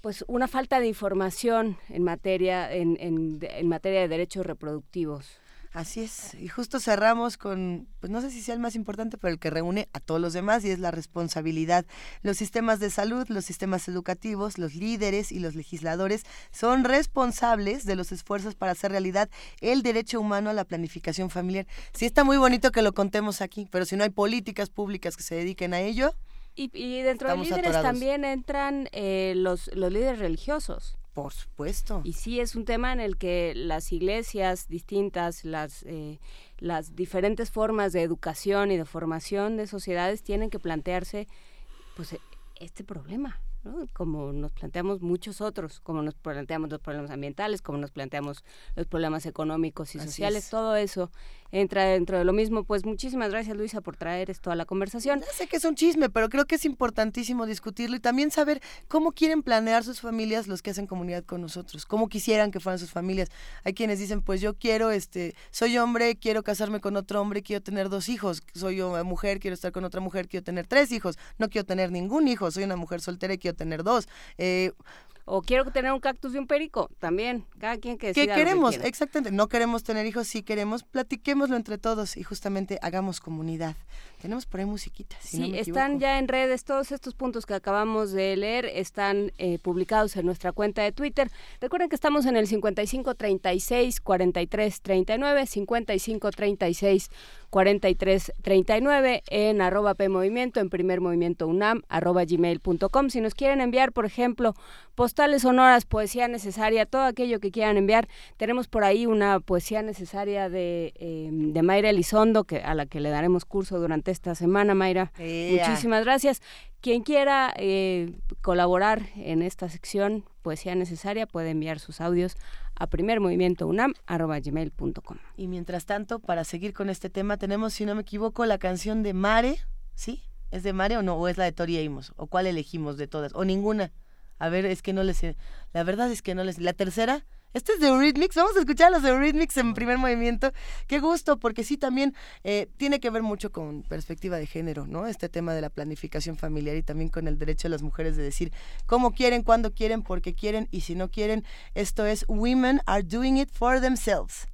pues una falta de información en materia en, en materia de derechos reproductivos. Así es, y justo cerramos con, pues no sé si sea el más importante, pero el que reúne a todos los demás y es la responsabilidad. Los sistemas de salud, los sistemas educativos, los líderes y los legisladores son responsables de los esfuerzos para hacer realidad el derecho humano a la planificación familiar. Sí está muy bonito que lo contemos aquí, pero si no hay políticas públicas que se dediquen a ello. Y, dentro de líderes también entran eh, los, los líderes religiosos. Por supuesto. Y sí es un tema en el que las iglesias distintas, las, eh, las diferentes formas de educación y de formación de sociedades tienen que plantearse pues este problema como nos planteamos muchos otros, como nos planteamos los problemas ambientales, como nos planteamos los problemas económicos y sociales, todo eso entra dentro de lo mismo. Pues muchísimas gracias Luisa por traer esto a la conversación. Ya sé que es un chisme, pero creo que es importantísimo discutirlo y también saber cómo quieren planear sus familias los que hacen comunidad con nosotros, cómo quisieran que fueran sus familias. Hay quienes dicen, pues yo quiero, este, soy hombre, quiero casarme con otro hombre, quiero tener dos hijos, soy yo mujer, quiero estar con otra mujer, quiero tener tres hijos, no quiero tener ningún hijo, soy una mujer soltera y quiero tener dos. Eh, o quiero tener un cactus y un perico, también, cada quien que decida. ¿Qué queremos? Exactamente, no queremos tener hijos, sí queremos, platiquémoslo entre todos y justamente hagamos comunidad. Tenemos por ahí musiquitas. sí, están ya en redes, todos estos puntos que acabamos de leer están eh, publicados en nuestra cuenta de Twitter. Recuerden que estamos en el 5536 43 39, 5536 43 39 en arroba P Movimiento, en primer movimiento UNAM, arroba gmail.com. Si nos quieren enviar, por ejemplo, postales sonoras, poesía necesaria, todo aquello que quieran enviar, tenemos por ahí una poesía necesaria de, eh, de Mayra Elizondo, que, a la que le daremos curso durante esta semana, Mayra. Muchísimas gracias. Quien quiera eh, colaborar en esta sección Poesía Necesaria puede enviar sus audios a primermovimientounam.gmail.com. Y mientras tanto, para seguir con este tema, tenemos, si no me equivoco, la canción de Mare, ¿sí? ¿Es de Mare o no? ¿O es la de Tori Amos? ¿O cuál elegimos de todas? ¿O ninguna? A ver, es que no les... La verdad es que no les... ¿La tercera? Este es de Eurythmics. Vamos a escuchar los de Eurythmics en primer movimiento. Qué gusto, porque sí también eh, tiene que ver mucho con perspectiva de género, ¿no? Este tema de la planificación familiar y también con el derecho de las mujeres de decir cómo quieren, cuándo quieren, por qué quieren y si no quieren. Esto es Women Are Doing It For Themselves.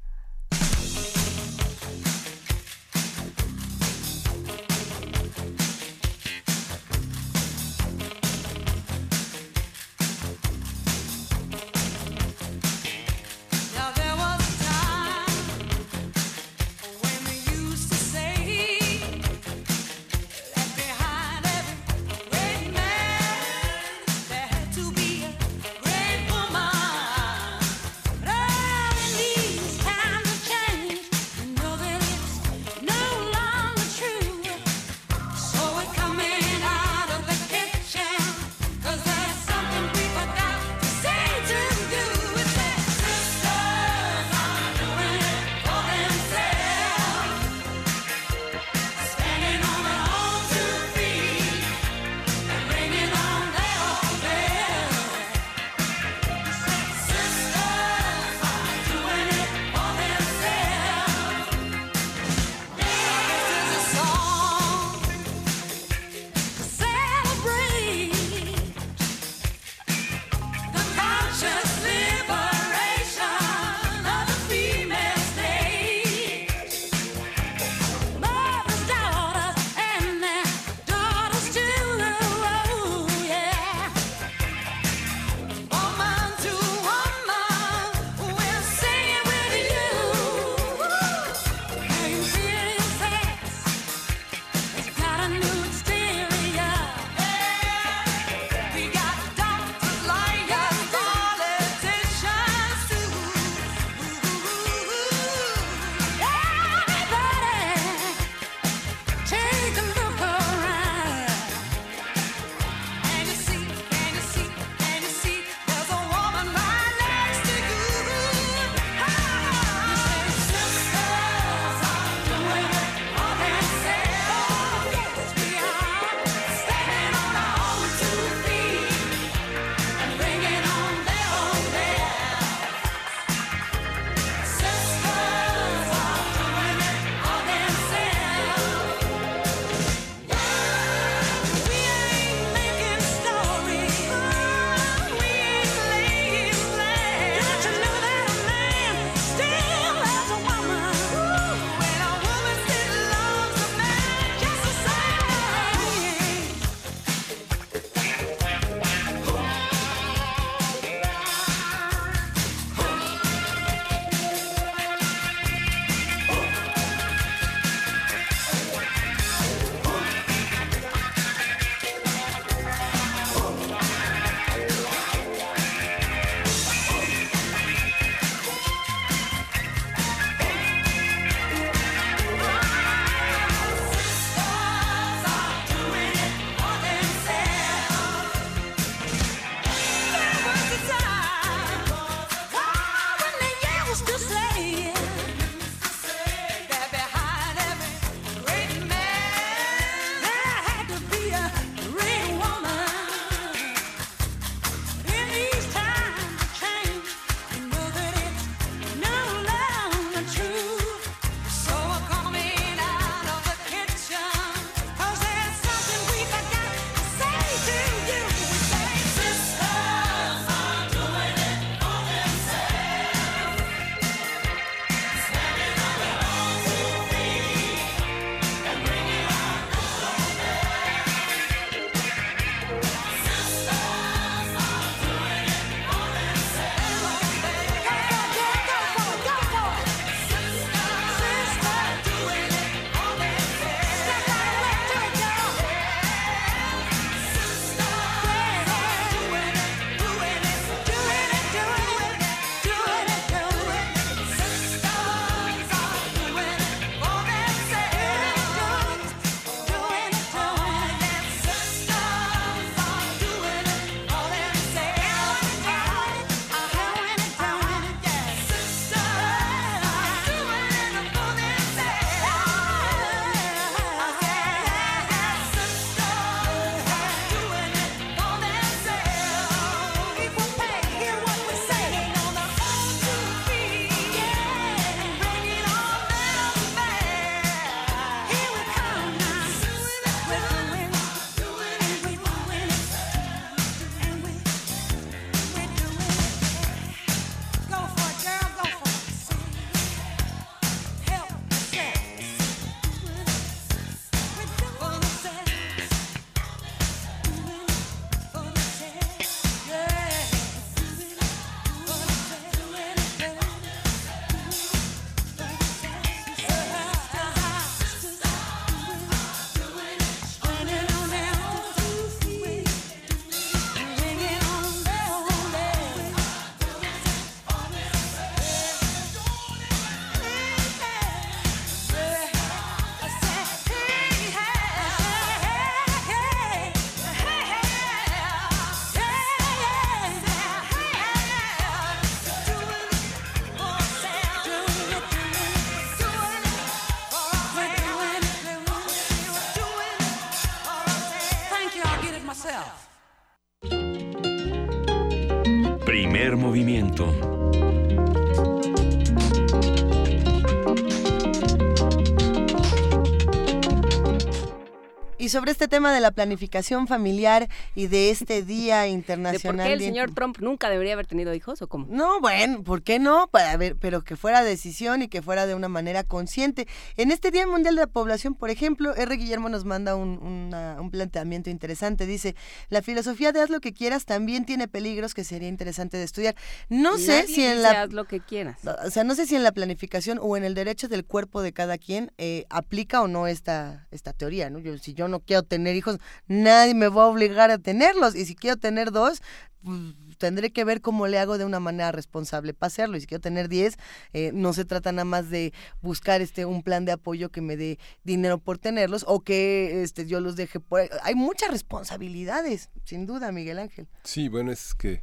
Sobre este tema de la planificación familiar y de este Día Internacional. ¿De ¿Por qué el señor Trump nunca debería haber tenido hijos o cómo? No, bueno, ¿por qué no? Para ver, pero que fuera decisión y que fuera de una manera consciente. En este Día Mundial de la Población, por ejemplo, R. Guillermo nos manda un, un planteamiento interesante. Dice, la filosofía de haz lo que quieras también tiene peligros que sería interesante de estudiar. No sé si en la... Haz lo que quieras. O sea, no sé si en la planificación o en el derecho del cuerpo de cada quien eh, aplica o no esta, esta teoría, ¿no? Yo, si yo no quiero tener hijos, nadie me va a obligar a tenerlos. Y si quiero tener dos, pues, tendré que ver cómo le hago de una manera responsable para hacerlo. Y si quiero tener diez, eh, no se trata nada más de buscar este un plan de apoyo que me dé dinero por tenerlos o que este yo los deje por... Hay muchas responsabilidades, sin duda, Miguel Ángel. Sí, bueno, es que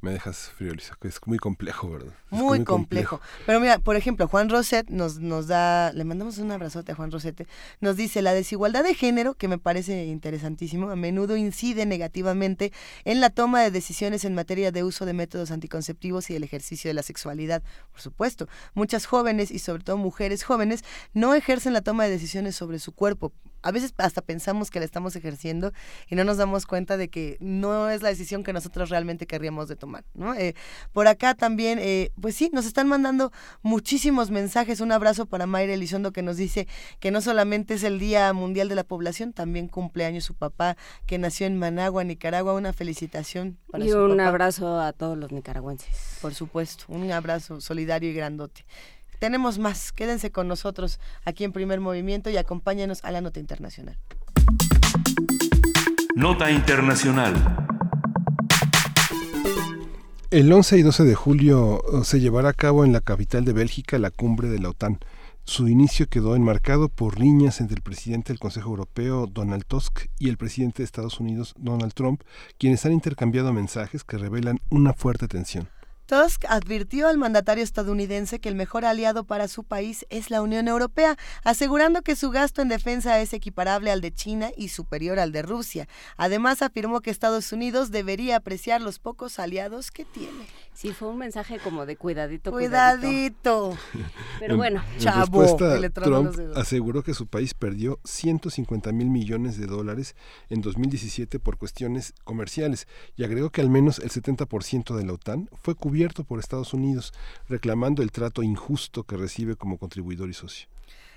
me dejas frío, Es muy complejo, ¿verdad? Muy, complejo. Pero mira, por ejemplo, Juan Roset nos, nos da, le mandamos un abrazote a Juan Rosete, nos dice, la desigualdad de género, que me parece interesantísimo, a menudo incide negativamente en la toma de decisiones en materia de uso de métodos anticonceptivos y el ejercicio de la sexualidad. Por supuesto, muchas jóvenes y sobre todo mujeres jóvenes no ejercen la toma de decisiones sobre su cuerpo. A veces hasta pensamos que la estamos ejerciendo y no nos damos cuenta de que no es la decisión que nosotros realmente querríamos de tomar ¿no? Eh, por acá también, eh, pues sí, nos están mandando muchísimos mensajes. Un abrazo para Mayra Elizondo que nos dice que no solamente es el Día Mundial de la Población, también cumpleaños su papá que nació en Managua, Nicaragua. Una felicitación para y un abrazo a todos los nicaragüenses. Por supuesto, un abrazo solidario y grandote. Tenemos más, quédense con nosotros aquí en Primer Movimiento y acompáñenos a la nota internacional. Nota Internacional. El 11 y 12 de julio uh, se llevará a cabo en la capital de Bélgica la cumbre de la OTAN. Su inicio quedó enmarcado por riñas entre el presidente del Consejo Europeo, Donald Tusk, y el presidente de Estados Unidos, Donald Trump, quienes han intercambiado mensajes que revelan una fuerte tensión. Tusk advirtió al mandatario estadounidense que el mejor aliado para su país es la Unión Europea, asegurando que su gasto en defensa es equiparable al de China y superior al de Rusia. Además, afirmó que Estados Unidos debería apreciar los pocos aliados que tiene. Sí, fue un mensaje como de cuidadito. Cuidadito. Pero bueno, chavo. Trump aseguró que su país perdió 150 mil millones de dólares en 2017 por cuestiones comerciales y agregó que al menos el 70% de la OTAN fue cubierto por Estados Unidos, reclamando el trato injusto que recibe como contribuidor y socio.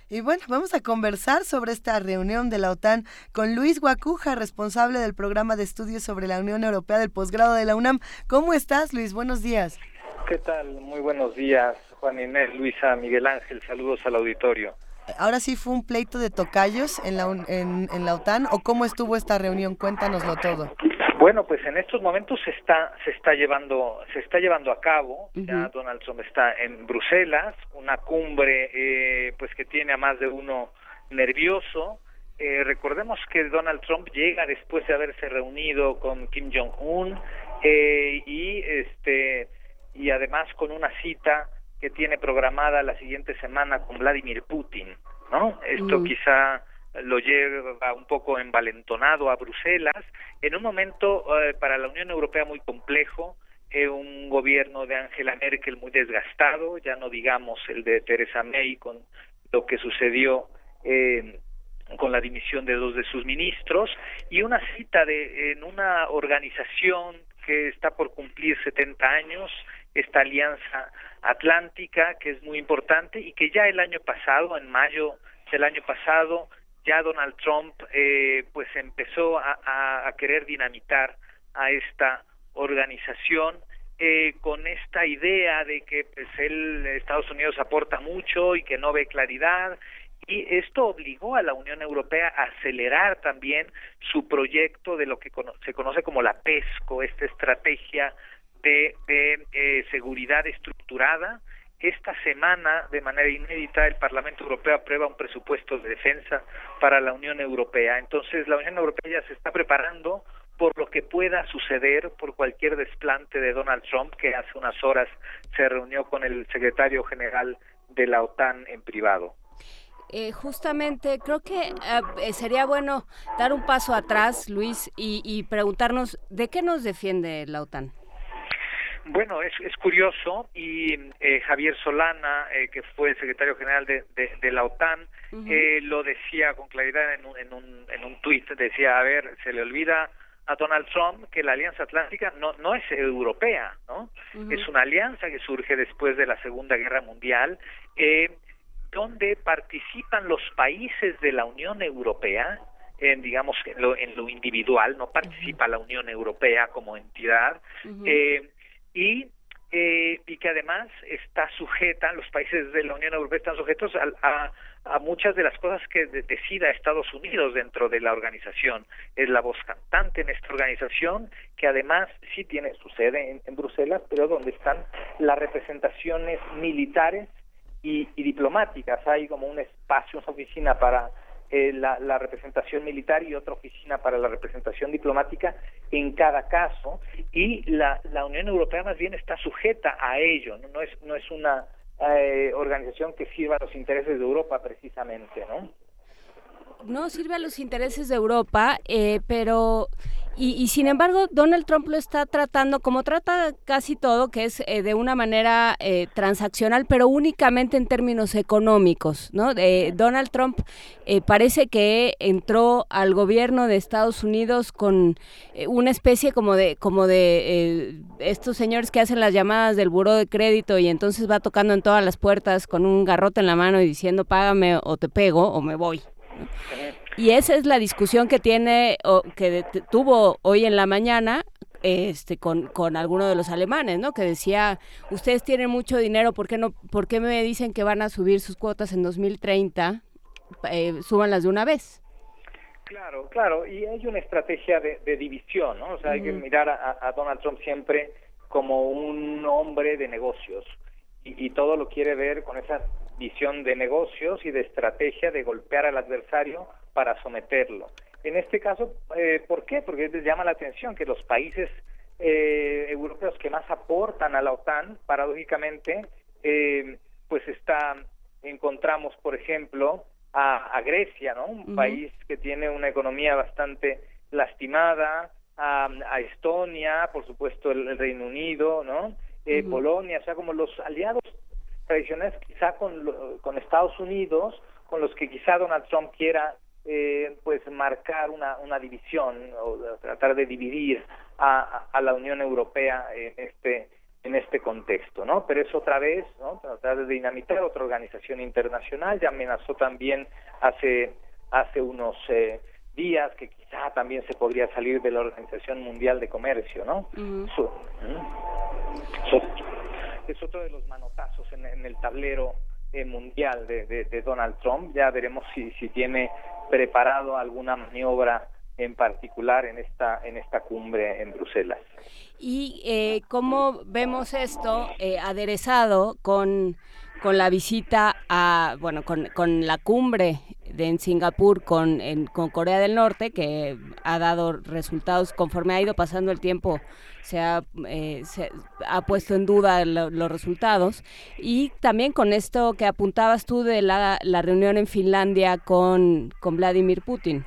Y bueno, vamos a conversar sobre esta reunión de la OTAN con Luis Guacuja, responsable del programa de estudios sobre la Unión Europea del posgrado de la UNAM. ¿Cómo estás, Luis? Buenos días. ¿Qué tal? Muy buenos días, Juan Inés, Luisa, Miguel Ángel. Saludos al auditorio. Ahora sí fue un pleito de tocayos en la, en, en la OTAN o cómo estuvo esta reunión? Cuéntanoslo todo. Bueno, pues en estos momentos se está se está llevando se está llevando a cabo. Ya Donald Trump está en Bruselas, una cumbre eh, pues que tiene a más de uno nervioso. Eh, recordemos que Donald Trump llega después de haberse reunido con Kim Jong Un eh, y este y además con una cita que tiene programada la siguiente semana con Vladimir Putin, ¿no? Esto quizá lo lleva un poco envalentonado a Bruselas, en un momento eh, para la Unión Europea muy complejo, eh, un gobierno de Angela Merkel muy desgastado, ya no digamos el de Theresa May con lo que sucedió eh, con la dimisión de dos de sus ministros, y una cita de, en una organización que está por cumplir 70 años, esta alianza atlántica, que es muy importante y que ya el año pasado, en mayo del año pasado, ya Donald Trump eh, pues empezó a, querer dinamitar a esta organización eh, con esta idea de que pues él Estados Unidos aporta mucho y que no ve claridad y esto obligó a la Unión Europea a acelerar también su proyecto de lo que se conoce como la PESCO, esta estrategia de, de eh, seguridad estructurada esta semana, de manera inédita, el Parlamento Europeo aprueba un presupuesto de defensa para la Unión Europea. Entonces, la Unión Europea ya se está preparando por lo que pueda suceder por cualquier desplante de Donald Trump, que hace unas horas se reunió con el secretario general de la OTAN en privado. eh, justamente creo que eh, sería bueno dar un paso atrás, Luis, y, preguntarnos de qué nos defiende la OTAN. Bueno, es, es curioso y eh, Javier Solana, que fue el secretario general de, de, la OTAN, lo decía con claridad en un, en un, en un tuit, decía, a ver, se le olvida a Donald Trump que la Alianza Atlántica no, no es europea, ¿no? Es una alianza que surge después de la Segunda Guerra Mundial, eh, donde participan los países de la Unión Europea, en, digamos, en lo, en lo individual, no participa la Unión Europea como entidad, eh, y eh, y que además está sujeta, los países de la Unión Europea están sujetos a, a, muchas de las cosas que decida Estados Unidos dentro de la organización. Es la voz cantante en esta organización, que además sí tiene su sede en, Bruselas, pero donde están las representaciones militares y, y diplomáticas. Hay como un espacio, una oficina para eh, la, la, representación militar y otra oficina para la representación diplomática en cada caso. Y la, la Unión Europea más bien está sujeta a ello no, no es no es una eh, organización que sirva a los intereses de Europa precisamente no no sirve a los intereses de Europa eh, pero y, sin embargo, Donald Trump lo está tratando como trata casi todo, que es eh, de una manera eh, transaccional, pero únicamente en términos económicos. ¿no? Donald Trump eh, parece que entró al gobierno de Estados Unidos con una especie como de, como de estos señores que hacen las llamadas del buró de crédito y entonces va tocando en todas las puertas con un garrote en la mano y diciendo págame o te pego o me voy. Y esa es la discusión que tiene o que tuvo hoy en la mañana este con, con alguno de los alemanes, ¿no? Que decía, ustedes tienen mucho dinero, ¿por qué no por qué me dicen que van a subir sus cuotas en 2030? Eh, súbanlas de una vez. Claro, claro, y hay una estrategia de, división, ¿no? O sea, hay que mirar a, Donald Trump siempre como un hombre de negocios y, y todo lo quiere ver con esa visión de negocios y de estrategia de golpear al adversario para someterlo. En este caso, eh, ¿por qué? Porque les llama la atención que los países eh, europeos que más aportan a la OTAN, paradójicamente, eh, pues está, encontramos, por ejemplo, a, Grecia, ¿no? Un país que tiene una economía bastante lastimada, a, Estonia, por supuesto el, Reino Unido, ¿no? Polonia, o sea, como los aliados tradicionales quizá con, con Estados Unidos, con los que quizá Donald Trump quiera eh, pues marcar una, una división o tratar de dividir a, a, la Unión Europea en este en este contexto, ¿no? Pero es otra vez, ¿no? Tratar de dinamitar otra organización internacional, ya amenazó también hace hace unos eh, días que quizá también se podría salir de la Organización Mundial de Comercio, ¿no? Es otro de los manotazos en, el tablero eh, mundial de, de, Donald Trump. Ya veremos si, si tiene preparado alguna maniobra en particular en esta en esta cumbre en Bruselas. Y eh, cómo vemos esto eh, aderezado con con la visita a, bueno, con, con la cumbre de, en Singapur con, con Corea del Norte, que ha dado resultados conforme ha ido pasando el tiempo, se ha, eh, se ha puesto en duda los resultados. Y también con esto que apuntabas tú de la, la reunión en Finlandia con, con Vladimir Putin.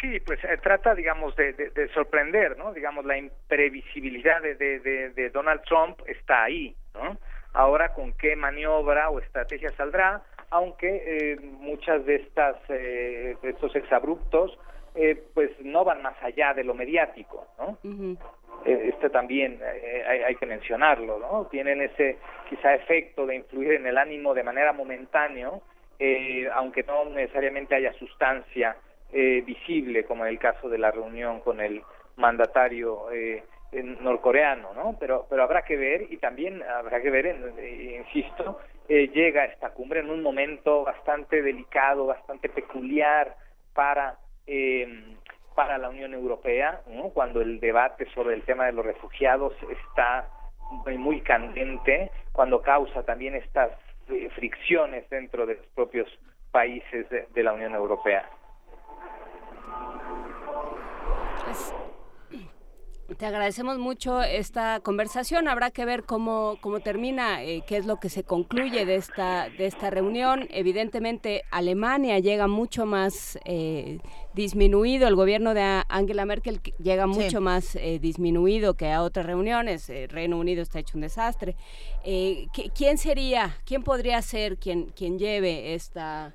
Sí, pues se trata, digamos, de, de, sorprender, ¿no? Digamos, la imprevisibilidad de, de, de Donald Trump está ahí, ¿no? Ahora con qué maniobra o estrategia saldrá, aunque eh, muchas de estas eh, estos exabruptos eh, pues no van más allá de lo mediático, ¿no? este también hay, hay, que mencionarlo, ¿no? Tienen ese quizá efecto de influir en el ánimo de manera momentáneo, aunque no necesariamente haya sustancia visible, como en el caso de la reunión con el mandatario eh, norcoreano, ¿no? Pero, pero habrá que ver y también habrá que ver, eh, insisto, eh, llega esta cumbre en un momento bastante delicado, bastante peculiar para eh, para la Unión Europea, ¿no? cuando el debate sobre el tema de los refugiados está muy candente, cuando causa también estas eh, fricciones dentro de los propios países de, de la Unión Europea. Te agradecemos mucho esta conversación. Habrá que ver cómo, cómo termina, eh, qué es lo que se concluye de esta, de esta reunión. Evidentemente, Alemania llega mucho más eh, disminuido, el gobierno de Angela Merkel llega mucho más eh, disminuido que a otras reuniones. Reino Unido está hecho un desastre. ¿Quién sería, quién podría ser quien, quien lleve esta,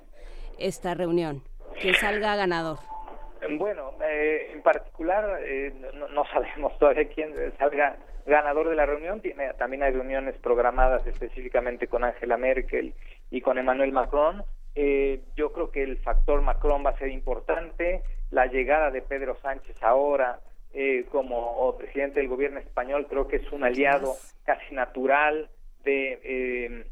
esta reunión? Que salga ganador. Bueno, eh, en particular eh, no, sabemos todavía quién salga ganador de la reunión. Tiene, también hay reuniones programadas específicamente con Angela Merkel y con Emmanuel Macron. Eh, yo creo que el factor Macron va a ser importante. La llegada de Pedro Sánchez ahora como presidente del gobierno español creo que es un aliado casi natural de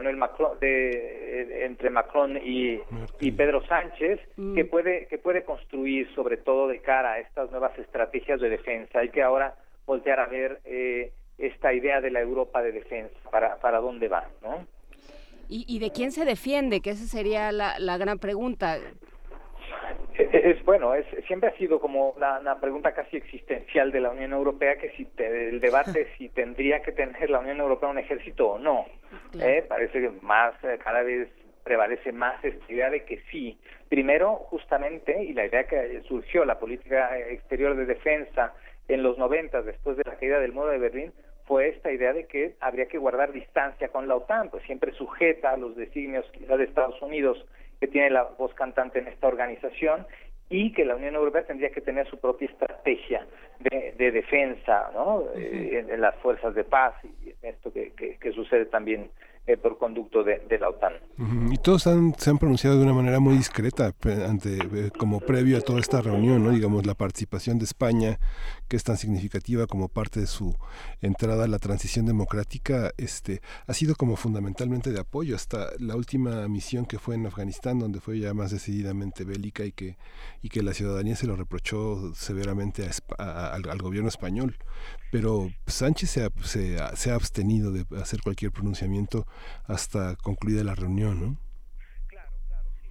de, de, Manuel Macron, de, entre Macron y, y Pedro Sánchez, mm. que puede que puede construir sobre todo de cara a estas nuevas estrategias de defensa. Hay que ahora voltear a ver eh, esta idea de la Europa de defensa, para, para dónde va, ¿no? ¿Y, ¿Y de quién se defiende? Que esa sería la, la gran pregunta. Es, bueno, es, siempre ha sido como la, pregunta casi existencial de la Unión Europea que si el debate si tendría que tener la Unión Europea un ejército o no. ¿eh? Parece que más eh, cada vez prevalece más esta idea de que sí. Primero, justamente, y la idea que surgió la política exterior de defensa en los noventas después de la caída del muro de Berlín fue esta idea de que habría que guardar distancia con la OTAN, pues siempre sujeta a los designios quizá de Estados Unidos que tiene la voz cantante en esta organización y que la Unión Europea tendría que tener su propia estrategia de, defensa ¿no? Eh, en, las fuerzas de paz y en esto que, que sucede también eh, por conducto de, la OTAN. Y todos se han pronunciado de una manera muy discreta ante eh, como previo a toda esta reunión, ¿no? digamos la participación de España, que es tan significativa como parte de su entrada a la transición democrática, este ha sido como fundamentalmente de apoyo hasta la última misión que fue en Afganistán, donde fue ya más decididamente bélica y que y que la ciudadanía se lo reprochó severamente al, gobierno español pero Sánchez se ha, se, ha, abstenido de hacer cualquier pronunciamiento hasta concluida la reunión, ¿no? Claro, claro, sí.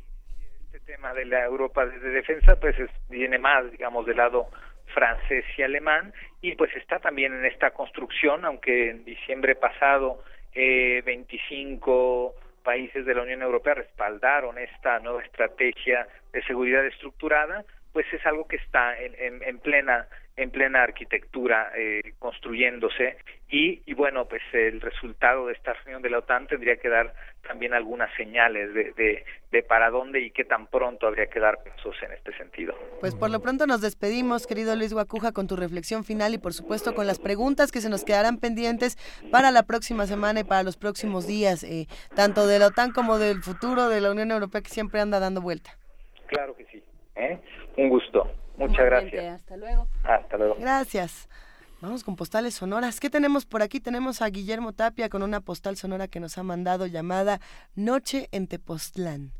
Este tema de la Europa de defensa, pues viene más, digamos, del lado francés y alemán, y pues está también en esta construcción, aunque en diciembre pasado eh, 25 países de la Unión Europea respaldaron esta nueva estrategia de seguridad estructurada, pues es algo que está en, en, en plena en plena arquitectura eh, construyéndose y, y, bueno pues el resultado de esta reunión de la OTAN tendría que dar también algunas señales de, de, de, para dónde y qué tan pronto habría que dar pasos en este sentido. Pues por lo pronto nos despedimos, querido Luis Guacuja, con tu reflexión final y por supuesto con las preguntas que se nos quedarán pendientes para la próxima semana y para los próximos días, eh, tanto de la OTAN como del futuro de la Unión Europea que siempre anda dando vuelta. Claro que sí. ¿eh? Un gusto. Muchas gracias. Hasta luego. Hasta luego. Gracias. Vamos con postales sonoras. ¿Qué tenemos por aquí? Tenemos a Guillermo Tapia con una postal sonora que nos ha mandado llamada Noche en Tepoztlán.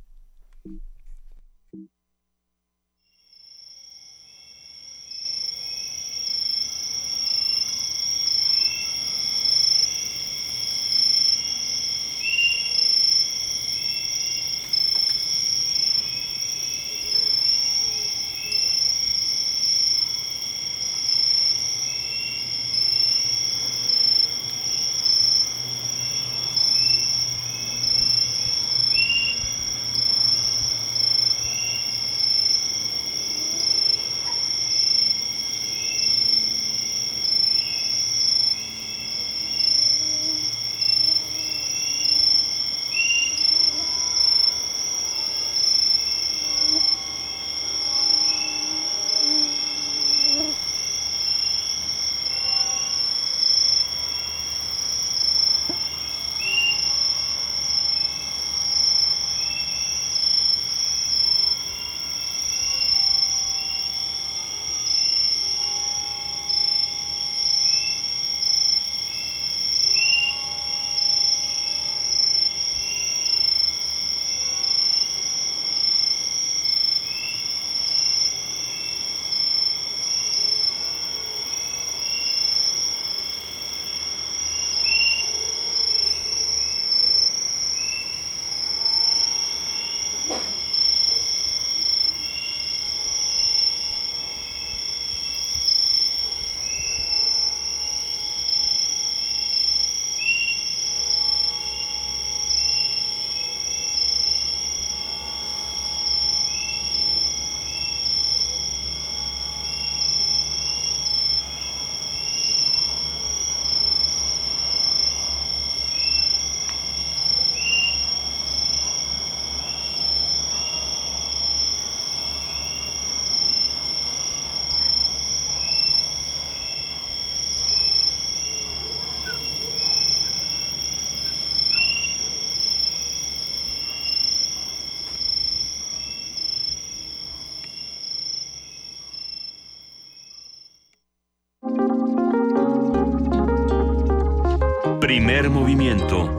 Primer movimiento.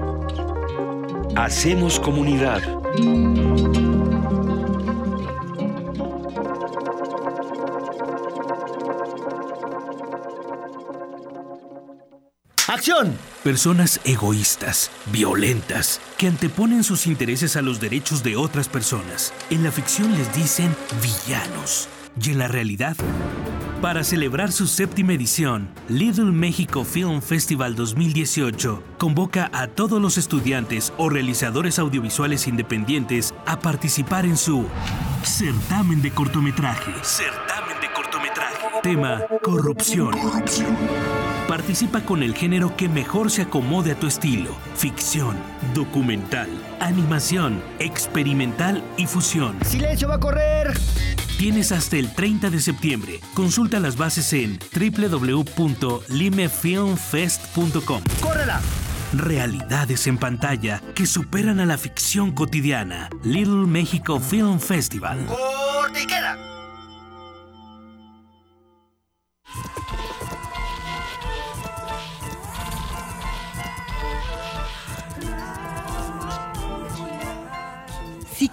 Hacemos comunidad. ¡Acción! Personas egoístas, violentas, que anteponen sus intereses a los derechos de otras personas. En la ficción les dicen villanos. Y en la realidad, para celebrar su séptima edición, Little México Film Festival 2018 convoca a todos los estudiantes o realizadores audiovisuales independientes a participar en su certamen de cortometraje. Certamen de cortometraje. Tema Corrupción. Participa con el género que mejor se acomode a tu estilo. Ficción, documental, animación, experimental y fusión. ¡Silencio, va a correr! Tienes hasta el 30 de septiembre. Consulta las bases en www.limefilmfest.com. ¡Córrela! Realidades en pantalla que superan a la ficción cotidiana. Little Mexico Film Festival. ¡Corte y queda!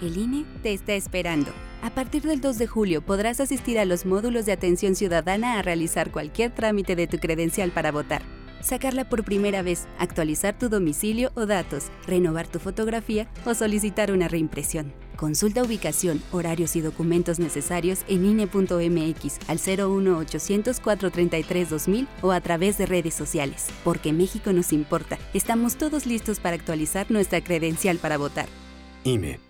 El INE te está esperando. A partir del 2 de julio podrás asistir a los módulos de atención ciudadana a realizar cualquier trámite de tu credencial para votar. Sacarla por primera vez, actualizar tu domicilio o datos, renovar tu fotografía o solicitar una reimpresión. Consulta ubicación, horarios y documentos necesarios en INE.mx al 01800 433 2000 o a través de redes sociales. Porque México nos importa. Estamos todos listos para actualizar nuestra credencial para votar. INE.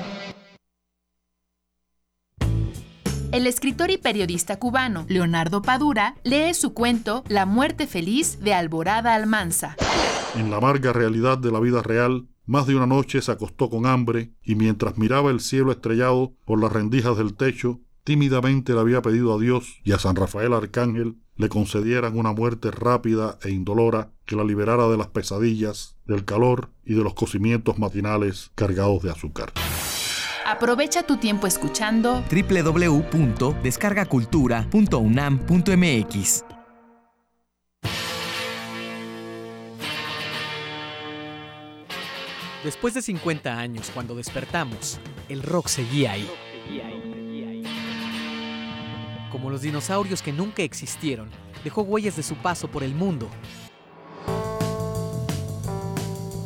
El escritor y periodista cubano Leonardo Padura lee su cuento La muerte feliz de Alborada Almanza. En la amarga realidad de la vida real, más de una noche se acostó con hambre y mientras miraba el cielo estrellado por las rendijas del techo, tímidamente le había pedido a Dios y a San Rafael Arcángel le concedieran una muerte rápida e indolora que la liberara de las pesadillas, del calor y de los cocimientos matinales cargados de azúcar. Aprovecha tu tiempo escuchando www.descargacultura.unam.mx. Después de 50 años, cuando despertamos, el rock seguía ahí. Como los dinosaurios que nunca existieron, dejó huellas de su paso por el mundo.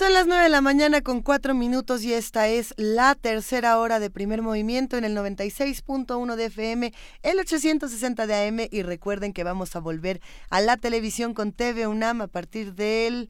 Son las 9 de la mañana con 4 minutos y esta es la tercera hora de primer movimiento en el 96.1 de FM, el 860 de AM y recuerden que vamos a volver a la televisión con TV UNAM a partir del...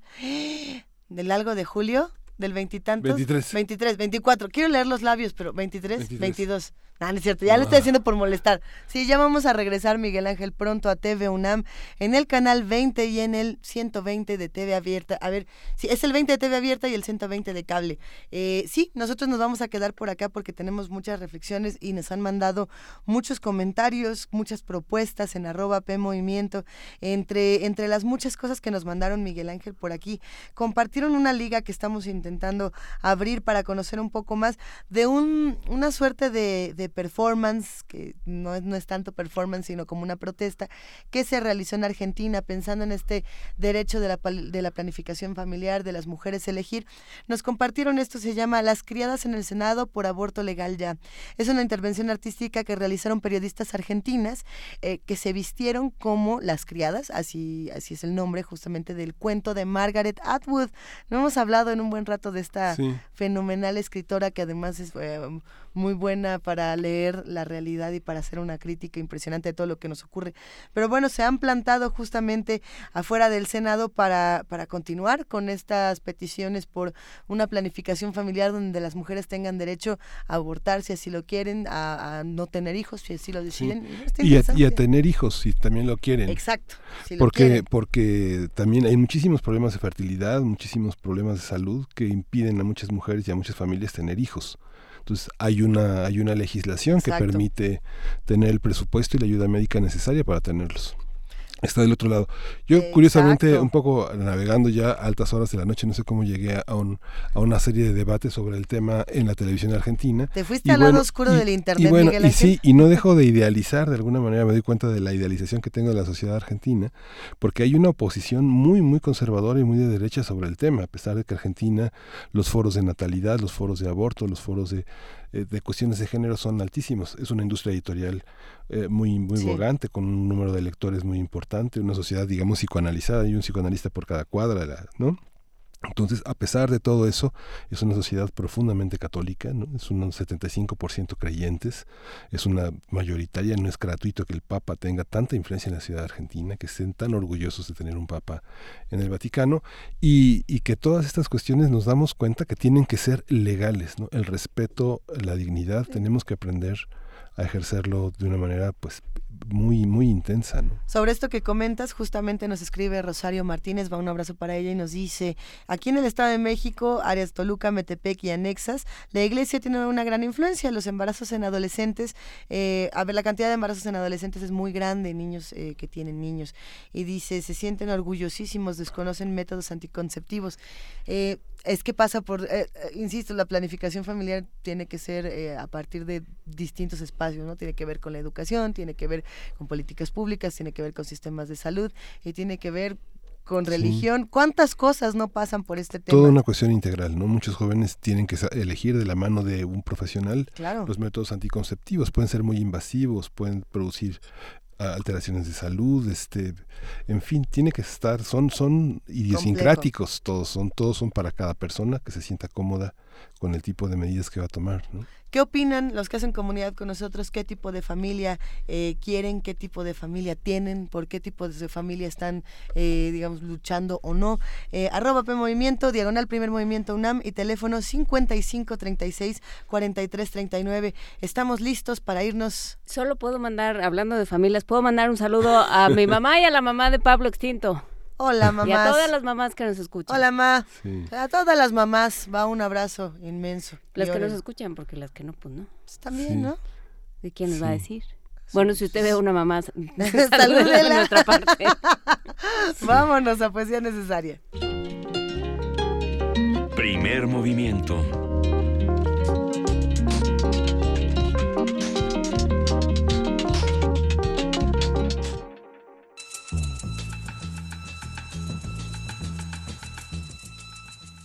del algo de julio, del veintitantos. 23. 23, 24. Quiero leer los labios, pero 23, 23. 22. No, no es cierto, ya lo estoy haciendo por molestar. Sí, ya vamos a regresar, Miguel Ángel, pronto a TV UNAM en el canal 20 y en el 120 de TV Abierta. A ver, sí, es el 20 de TV Abierta y el 120 de cable. Eh, sí, nosotros nos vamos a quedar por acá porque tenemos muchas reflexiones y nos han mandado muchos comentarios, muchas propuestas en arroba P Movimiento. Entre, entre las muchas cosas que nos mandaron Miguel Ángel por aquí, compartieron una liga que estamos intentando abrir para conocer un poco más de un, una suerte de, de performance, que no es, no es tanto performance, sino como una protesta, que se realizó en Argentina pensando en este derecho de la, de la planificación familiar, de las mujeres elegir. Nos compartieron esto, se llama Las criadas en el Senado por aborto legal ya. Es una intervención artística que realizaron periodistas argentinas eh, que se vistieron como las criadas, así, así es el nombre justamente del cuento de Margaret Atwood. No hemos hablado en un buen rato de esta Sí. fenomenal escritora que además es eh, muy buena para leer la realidad y para hacer una crítica impresionante de todo lo que nos ocurre. Pero bueno, se han plantado justamente afuera del Senado para, para continuar con estas peticiones por una planificación familiar donde las mujeres tengan derecho a abortar si así lo quieren, a, a no tener hijos si así lo deciden. Y, a, y a interesante. tener hijos si también lo quieren. Exacto, si porque, quieren. porque también hay muchísimos problemas de fertilidad, muchísimos problemas de salud que impiden a muchas mujeres y a muchas familias tener hijos. Entonces hay una, hay una legislación Exacto. que permite tener el presupuesto y la ayuda médica necesaria para tenerlos. Está del otro lado. Yo, curiosamente, un poco navegando ya a altas horas de la noche, no sé cómo llegué a, un, a una serie de debates sobre el tema en la televisión argentina. Te fuiste al lado oscuro y- del internet, y bueno, Miguel y sí, y no dejo de idealizar, de alguna manera me doy cuenta de la idealización que tengo de la sociedad argentina, porque hay una oposición muy, muy conservadora y muy de derecha sobre el tema, a pesar de que Argentina, los foros de natalidad, los foros de aborto, los foros de, eh, de cuestiones de género son altísimos. Es una industria editorial eh, muy, muy Sí. bogante, con un número de lectores muy importante, una sociedad, digamos, psicoanalizada, y un psicoanalista por cada cuadra, ¿no? Entonces, a pesar de todo eso, es una sociedad profundamente católica, ¿no? es un 75% creyentes, es una mayoritaria, no es gratuito que el Papa tenga tanta influencia en la ciudad argentina, que estén tan orgullosos de tener un Papa en el Vaticano, y, y que todas estas cuestiones nos damos cuenta que tienen que ser legales, ¿no? el respeto, la dignidad, tenemos que aprender a ejercerlo de una manera pues muy, muy intensa. ¿no? Sobre esto que comentas, justamente nos escribe Rosario Martínez, va un abrazo para ella y nos dice, aquí en el Estado de México, áreas Toluca, Metepec y anexas, la iglesia tiene una gran influencia, los embarazos en adolescentes, eh, a ver, la cantidad de embarazos en adolescentes es muy grande, niños eh, que tienen niños, y dice, se sienten orgullosísimos, desconocen métodos anticonceptivos. Eh, es que pasa por, eh, eh, insisto, la planificación familiar tiene que ser eh, a partir de distintos espacios, ¿no? Tiene que ver con la educación, tiene que ver con políticas públicas, tiene que ver con sistemas de salud y tiene que ver con Sí. religión. ¿Cuántas cosas no pasan por este tema? Toda una cuestión integral, ¿no? Muchos jóvenes tienen que elegir de la mano de un profesional Claro. los métodos anticonceptivos. Pueden ser muy invasivos, pueden producir alteraciones de salud, este, en fin, tiene que estar, son, son idiosincráticos todos, son, todos son para cada persona que se sienta cómoda con el tipo de medidas que va a tomar, ¿no? ¿Qué opinan los que hacen comunidad con nosotros? ¿Qué tipo de familia eh, quieren? ¿Qué tipo de familia tienen? ¿Por qué tipo de familia están, eh, digamos, luchando o no? Eh, arroba P Movimiento, diagonal Primer Movimiento UNAM y teléfono 5536 4339. Estamos listos para irnos. Solo puedo mandar, hablando de familias, puedo mandar un saludo a mi mamá y a la mamá de Pablo Extinto. Hola, Y a mamás. todas las mamás que nos escuchan. Hola, ma. Sí. A todas las mamás va un abrazo inmenso. Las que nos escuchan, porque las que no, pues no. Pues también, Sí. ¿no? ¿De quién nos va a decir? Bueno, si usted ve a una mamá, salúdela de nuestra parte. Vámonos a poesía necesaria. Primer movimiento.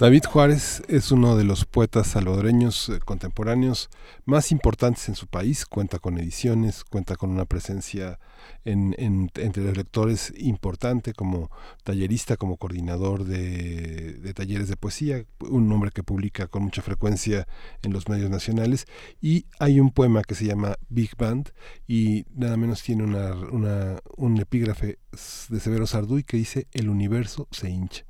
David Juárez es uno de los poetas salvadoreños eh, contemporáneos más importantes en su país, cuenta con ediciones, cuenta con una presencia en, entre los lectores importante como tallerista, como coordinador de, talleres de poesía, un hombre que publica con mucha frecuencia en los medios nacionales y hay un poema que se llama Big Band y nada menos tiene una, un epígrafe de Severo Sarduy que dice el universo se hincha.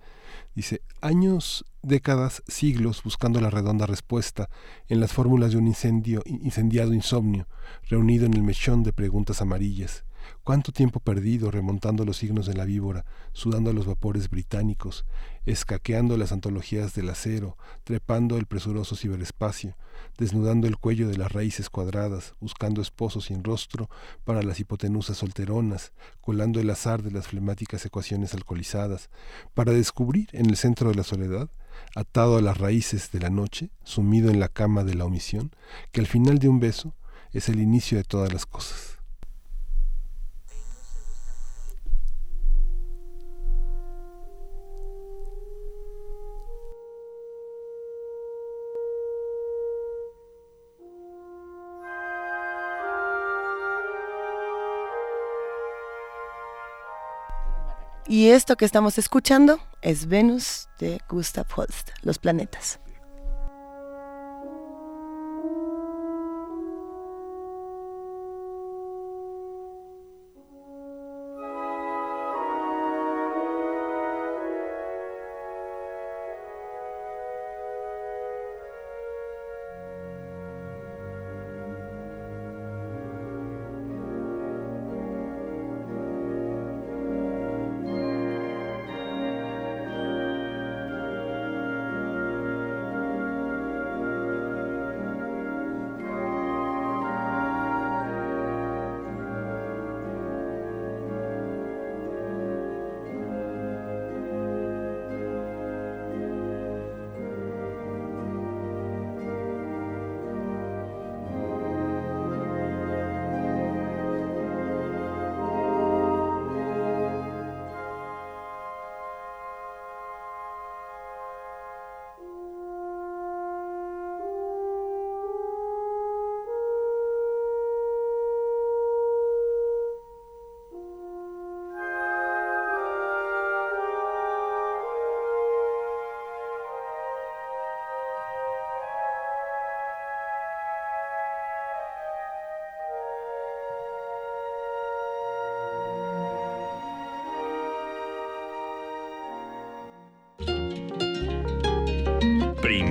Dice, años, décadas, siglos buscando la redonda respuesta en las fórmulas de un incendiado insomnio, reunido en el mechón de preguntas amarillas. Cuánto tiempo perdido remontando los signos de la víbora, sudando los vapores británicos, escaqueando las antologías del acero, trepando el presuroso ciberespacio, desnudando el cuello de las raíces cuadradas, buscando esposos sin rostro para las hipotenusas solteronas, colando el azar de las flemáticas ecuaciones alcoholizadas, para descubrir en el centro de la soledad, atado a las raíces de la noche, sumido en la cama de la omisión, que al final de un beso es el inicio de todas las cosas. Y esto que estamos escuchando es Venus de Gustav Holst, Los planetas.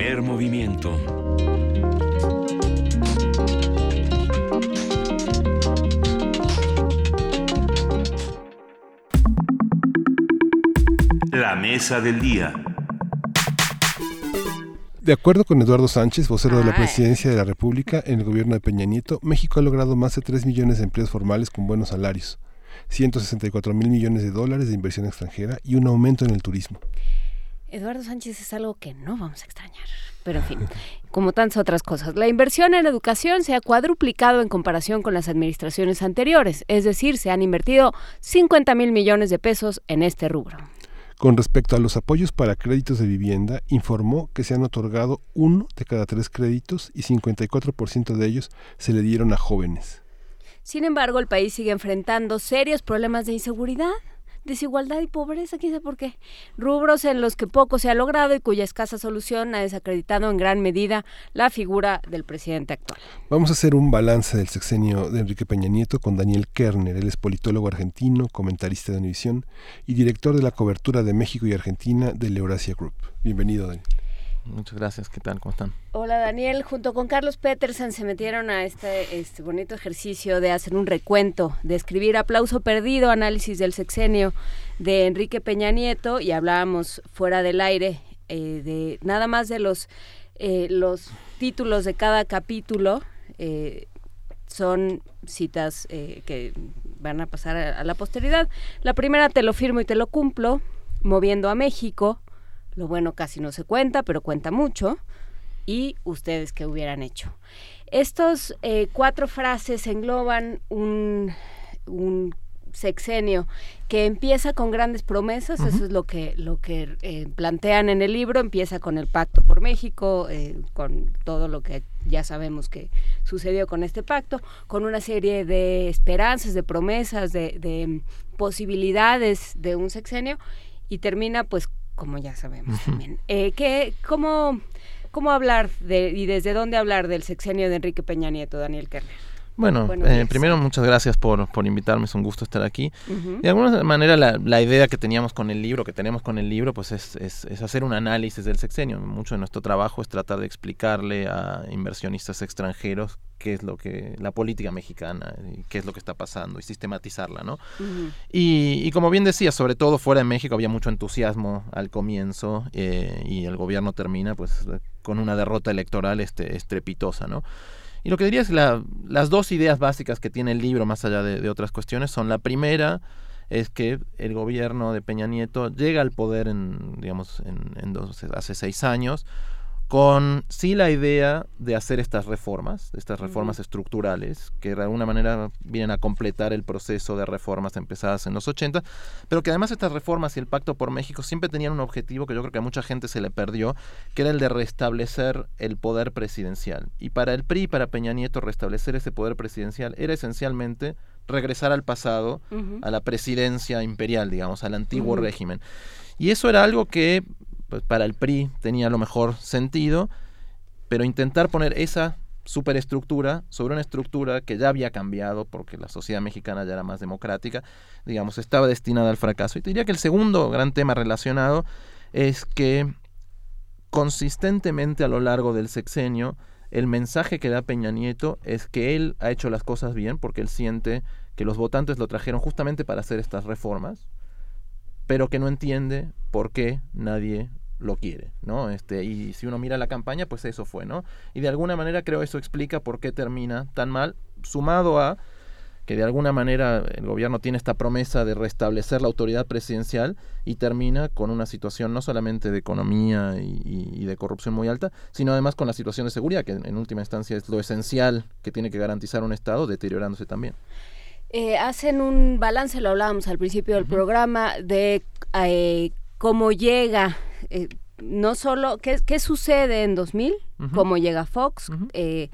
Primer movimiento. La mesa del día. De acuerdo con Eduardo Sánchez, vocero de la presidencia de la República en el gobierno de Peña Nieto, México ha logrado más de 3 millones de empleos formales con buenos salarios, 164 mil millones de dólares de inversión extranjera y un aumento en el turismo. Eduardo Sánchez es algo que no vamos a extrañar. Pero en fin, como tantas otras cosas, la inversión en educación se ha cuadruplicado en comparación con las administraciones anteriores, es decir, se han invertido 50 mil millones de pesos en este rubro. Con respecto a los apoyos para créditos de vivienda, informó que se han otorgado uno de cada tres créditos y 54% de ellos se le dieron a jóvenes. Sin embargo, el país sigue enfrentando serios problemas de inseguridad desigualdad y pobreza, quién sabe por qué. Rubros en los que poco se ha logrado y cuya escasa solución ha desacreditado en gran medida la figura del presidente actual. Vamos a hacer un balance del sexenio de Enrique Peña Nieto con Daniel Kerner. Él es politólogo argentino, comentarista de Univisión y director de la cobertura de México y Argentina del Eurasia Group. Bienvenido, Daniel. Muchas gracias, ¿qué tal? ¿Cómo están? Hola Daniel, junto con Carlos Petersen se metieron a este, este bonito ejercicio de hacer un recuento, de escribir aplauso perdido, análisis del sexenio de Enrique Peña Nieto y hablábamos fuera del aire eh, de nada más de los, eh, los títulos de cada capítulo. Eh, son citas que van a pasar a la posteridad. La primera, te lo firmo y te lo cumplo, moviendo a México. Lo bueno casi no se cuenta, pero cuenta mucho. Y ustedes qué hubieran hecho. Estos eh, cuatro frases engloban un, sexenio que empieza con grandes promesas, eso es lo que, lo que eh, plantean en el libro, empieza con el Pacto por México, eh, con todo lo que ya sabemos que sucedió con este pacto, con una serie de esperanzas, de promesas, de, de posibilidades de un sexenio, y termina pues como ya sabemos también. Eh, ¿qué, cómo, ¿Cómo hablar de, y desde dónde hablar del sexenio de Enrique Peña Nieto, Daniel Kerner? Bueno, eh, primero muchas gracias por, por, invitarme, es un gusto estar aquí. De alguna manera la, la, idea que teníamos con el libro, que tenemos con el libro, pues es, es, es, hacer un análisis del sexenio. Mucho de nuestro trabajo es tratar de explicarle a inversionistas extranjeros qué es lo que la política mexicana, y qué es lo que está pasando y sistematizarla, ¿no? y, y, como bien decía, sobre todo fuera de México había mucho entusiasmo al comienzo eh, y el gobierno termina pues con una derrota electoral este, estrepitosa, ¿no? Y lo que diría es la, las dos ideas básicas que tiene el libro, más allá de, de, otras cuestiones, son la primera es que el gobierno de Peña Nieto llega al poder en, digamos, en, en dos, hace seis años con sí la idea de hacer estas reformas, estas reformas uh -huh. estructurales, que de alguna manera vienen a completar el proceso de reformas empezadas en los 80, pero que además estas reformas y el Pacto por México siempre tenían un objetivo que yo creo que a mucha gente se le perdió, que era el de restablecer el poder presidencial. Y para el PRI, para Peña Nieto, restablecer ese poder presidencial era esencialmente regresar al pasado, uh -huh. a la presidencia imperial, digamos, al antiguo uh -huh. régimen. Y eso era algo que pues para el PRI tenía lo mejor sentido, pero intentar poner esa superestructura sobre una estructura que ya había cambiado porque la sociedad mexicana ya era más democrática, digamos, estaba destinada al fracaso. Y te diría que el segundo gran tema relacionado es que consistentemente a lo largo del sexenio, el mensaje que da Peña Nieto es que él ha hecho las cosas bien porque él siente que los votantes lo trajeron justamente para hacer estas reformas, pero que no entiende por qué nadie lo quiere, ¿no? Este, y si uno mira la campaña, pues eso fue, ¿no? Y de alguna manera creo eso explica por qué termina tan mal, sumado a que de alguna manera el gobierno tiene esta promesa de restablecer la autoridad presidencial y termina con una situación no solamente de economía y, de corrupción muy alta, sino además con la situación de seguridad, que en última instancia es lo esencial que tiene que garantizar un Estado, deteriorándose también. Eh, hacen un balance, lo hablábamos al principio del uh -huh. programa, de eh, cómo llega, eh, no solo, ¿qué, qué sucede en 2000? Uh -huh. ¿Cómo llega Fox? Uh -huh.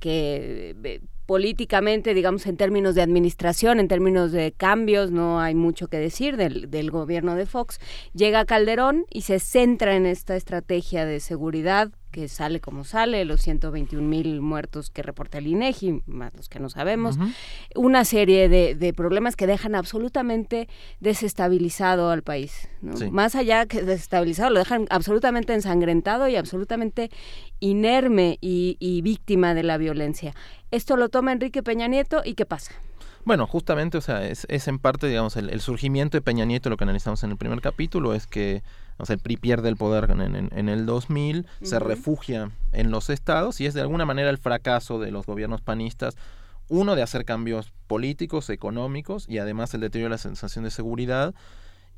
que políticamente, digamos, en términos de administración, en términos de cambios, no hay mucho que decir del, del, gobierno de Fox. Llega Calderón y se centra en esta estrategia de seguridad que sale como sale, los 121 mil muertos que reporta el INEGI, más los que no sabemos, uh -huh. una serie de, de, problemas que dejan absolutamente desestabilizado al país. ¿no? Sí. Más allá que desestabilizado, lo dejan absolutamente ensangrentado y absolutamente inerme y, y víctima de la violencia. Esto lo toma Enrique Peña Nieto y ¿qué pasa? Bueno, justamente, o sea, es, es en parte, digamos, el, el, surgimiento de Peña Nieto, lo que analizamos en el primer capítulo, es que o sea, el PRI pierde el poder en, en, en el 2000, uh -huh. se refugia en los estados y es de alguna manera el fracaso de los gobiernos panistas, uno de hacer cambios políticos, económicos y además el deterioro de la sensación de seguridad.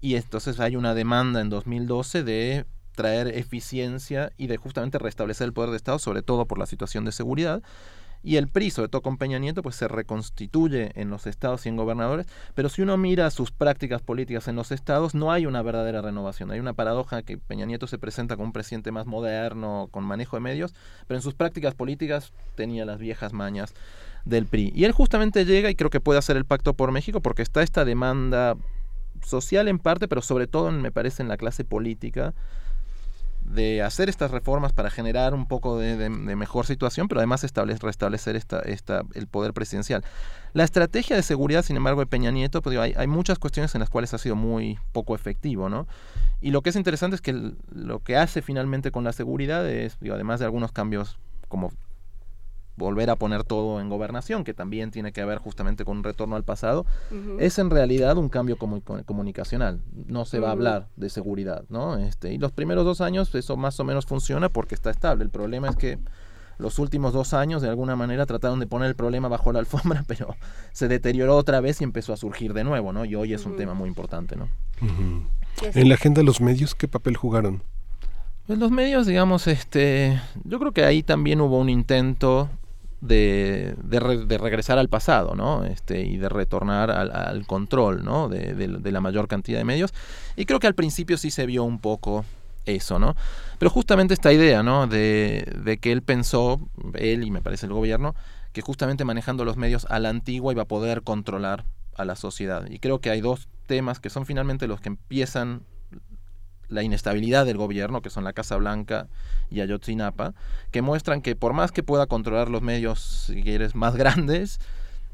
Y entonces hay una demanda en 2012 de traer eficiencia y de justamente restablecer el poder de Estado, sobre todo por la situación de seguridad y el PRI, sobre todo con Peña Nieto, pues se reconstituye en los estados y en gobernadores, pero si uno mira sus prácticas políticas en los estados, no hay una verdadera renovación. Hay una paradoja que Peña Nieto se presenta como un presidente más moderno, con manejo de medios, pero en sus prácticas políticas tenía las viejas mañas del PRI. Y él justamente llega y creo que puede hacer el pacto por México porque está esta demanda social en parte, pero sobre todo me parece en la clase política, de hacer estas reformas para generar un poco de, mejor situación, pero además establece, restablecer esta, esta, el poder presidencial. La estrategia de seguridad, sin embargo, de Peña Nieto, pues, hay, muchas cuestiones en las cuales ha sido muy poco efectivo, ¿no? Y lo que es interesante es que lo que hace finalmente con la seguridad es, digo, además de algunos cambios como volver a poner todo en gobernación, que también tiene que ver justamente con un retorno al pasado, uh -huh. es en realidad un cambio comu comunicacional. No se va uh -huh. a hablar de seguridad, ¿no? Este, y los primeros dos años eso más o menos funciona porque está estable. El problema es que los últimos dos años de alguna manera trataron de poner el problema bajo la alfombra, pero se deterioró otra vez y empezó a surgir de nuevo, ¿no? Y hoy es un uh -huh. tema muy importante, ¿no? En la agenda de los medios, ¿qué papel jugaron? Pues los medios, digamos, este, yo creo que ahí también hubo un intento de, de, regresar al pasado, ¿no? Este, y de retornar al, control, ¿no? De, de, la mayor cantidad de medios. Y creo que al principio sí se vio un poco eso, ¿no? Pero justamente esta idea, ¿no? De, que él pensó, él y me parece el gobierno, que justamente manejando los medios a la antigua iba a poder controlar a la sociedad. Y creo que hay dos temas que son finalmente los que empiezan la inestabilidad del gobierno, que son la Casa Blanca y Ayotzinapa, que muestran que por más que pueda controlar los medios, si quieres, más grandes,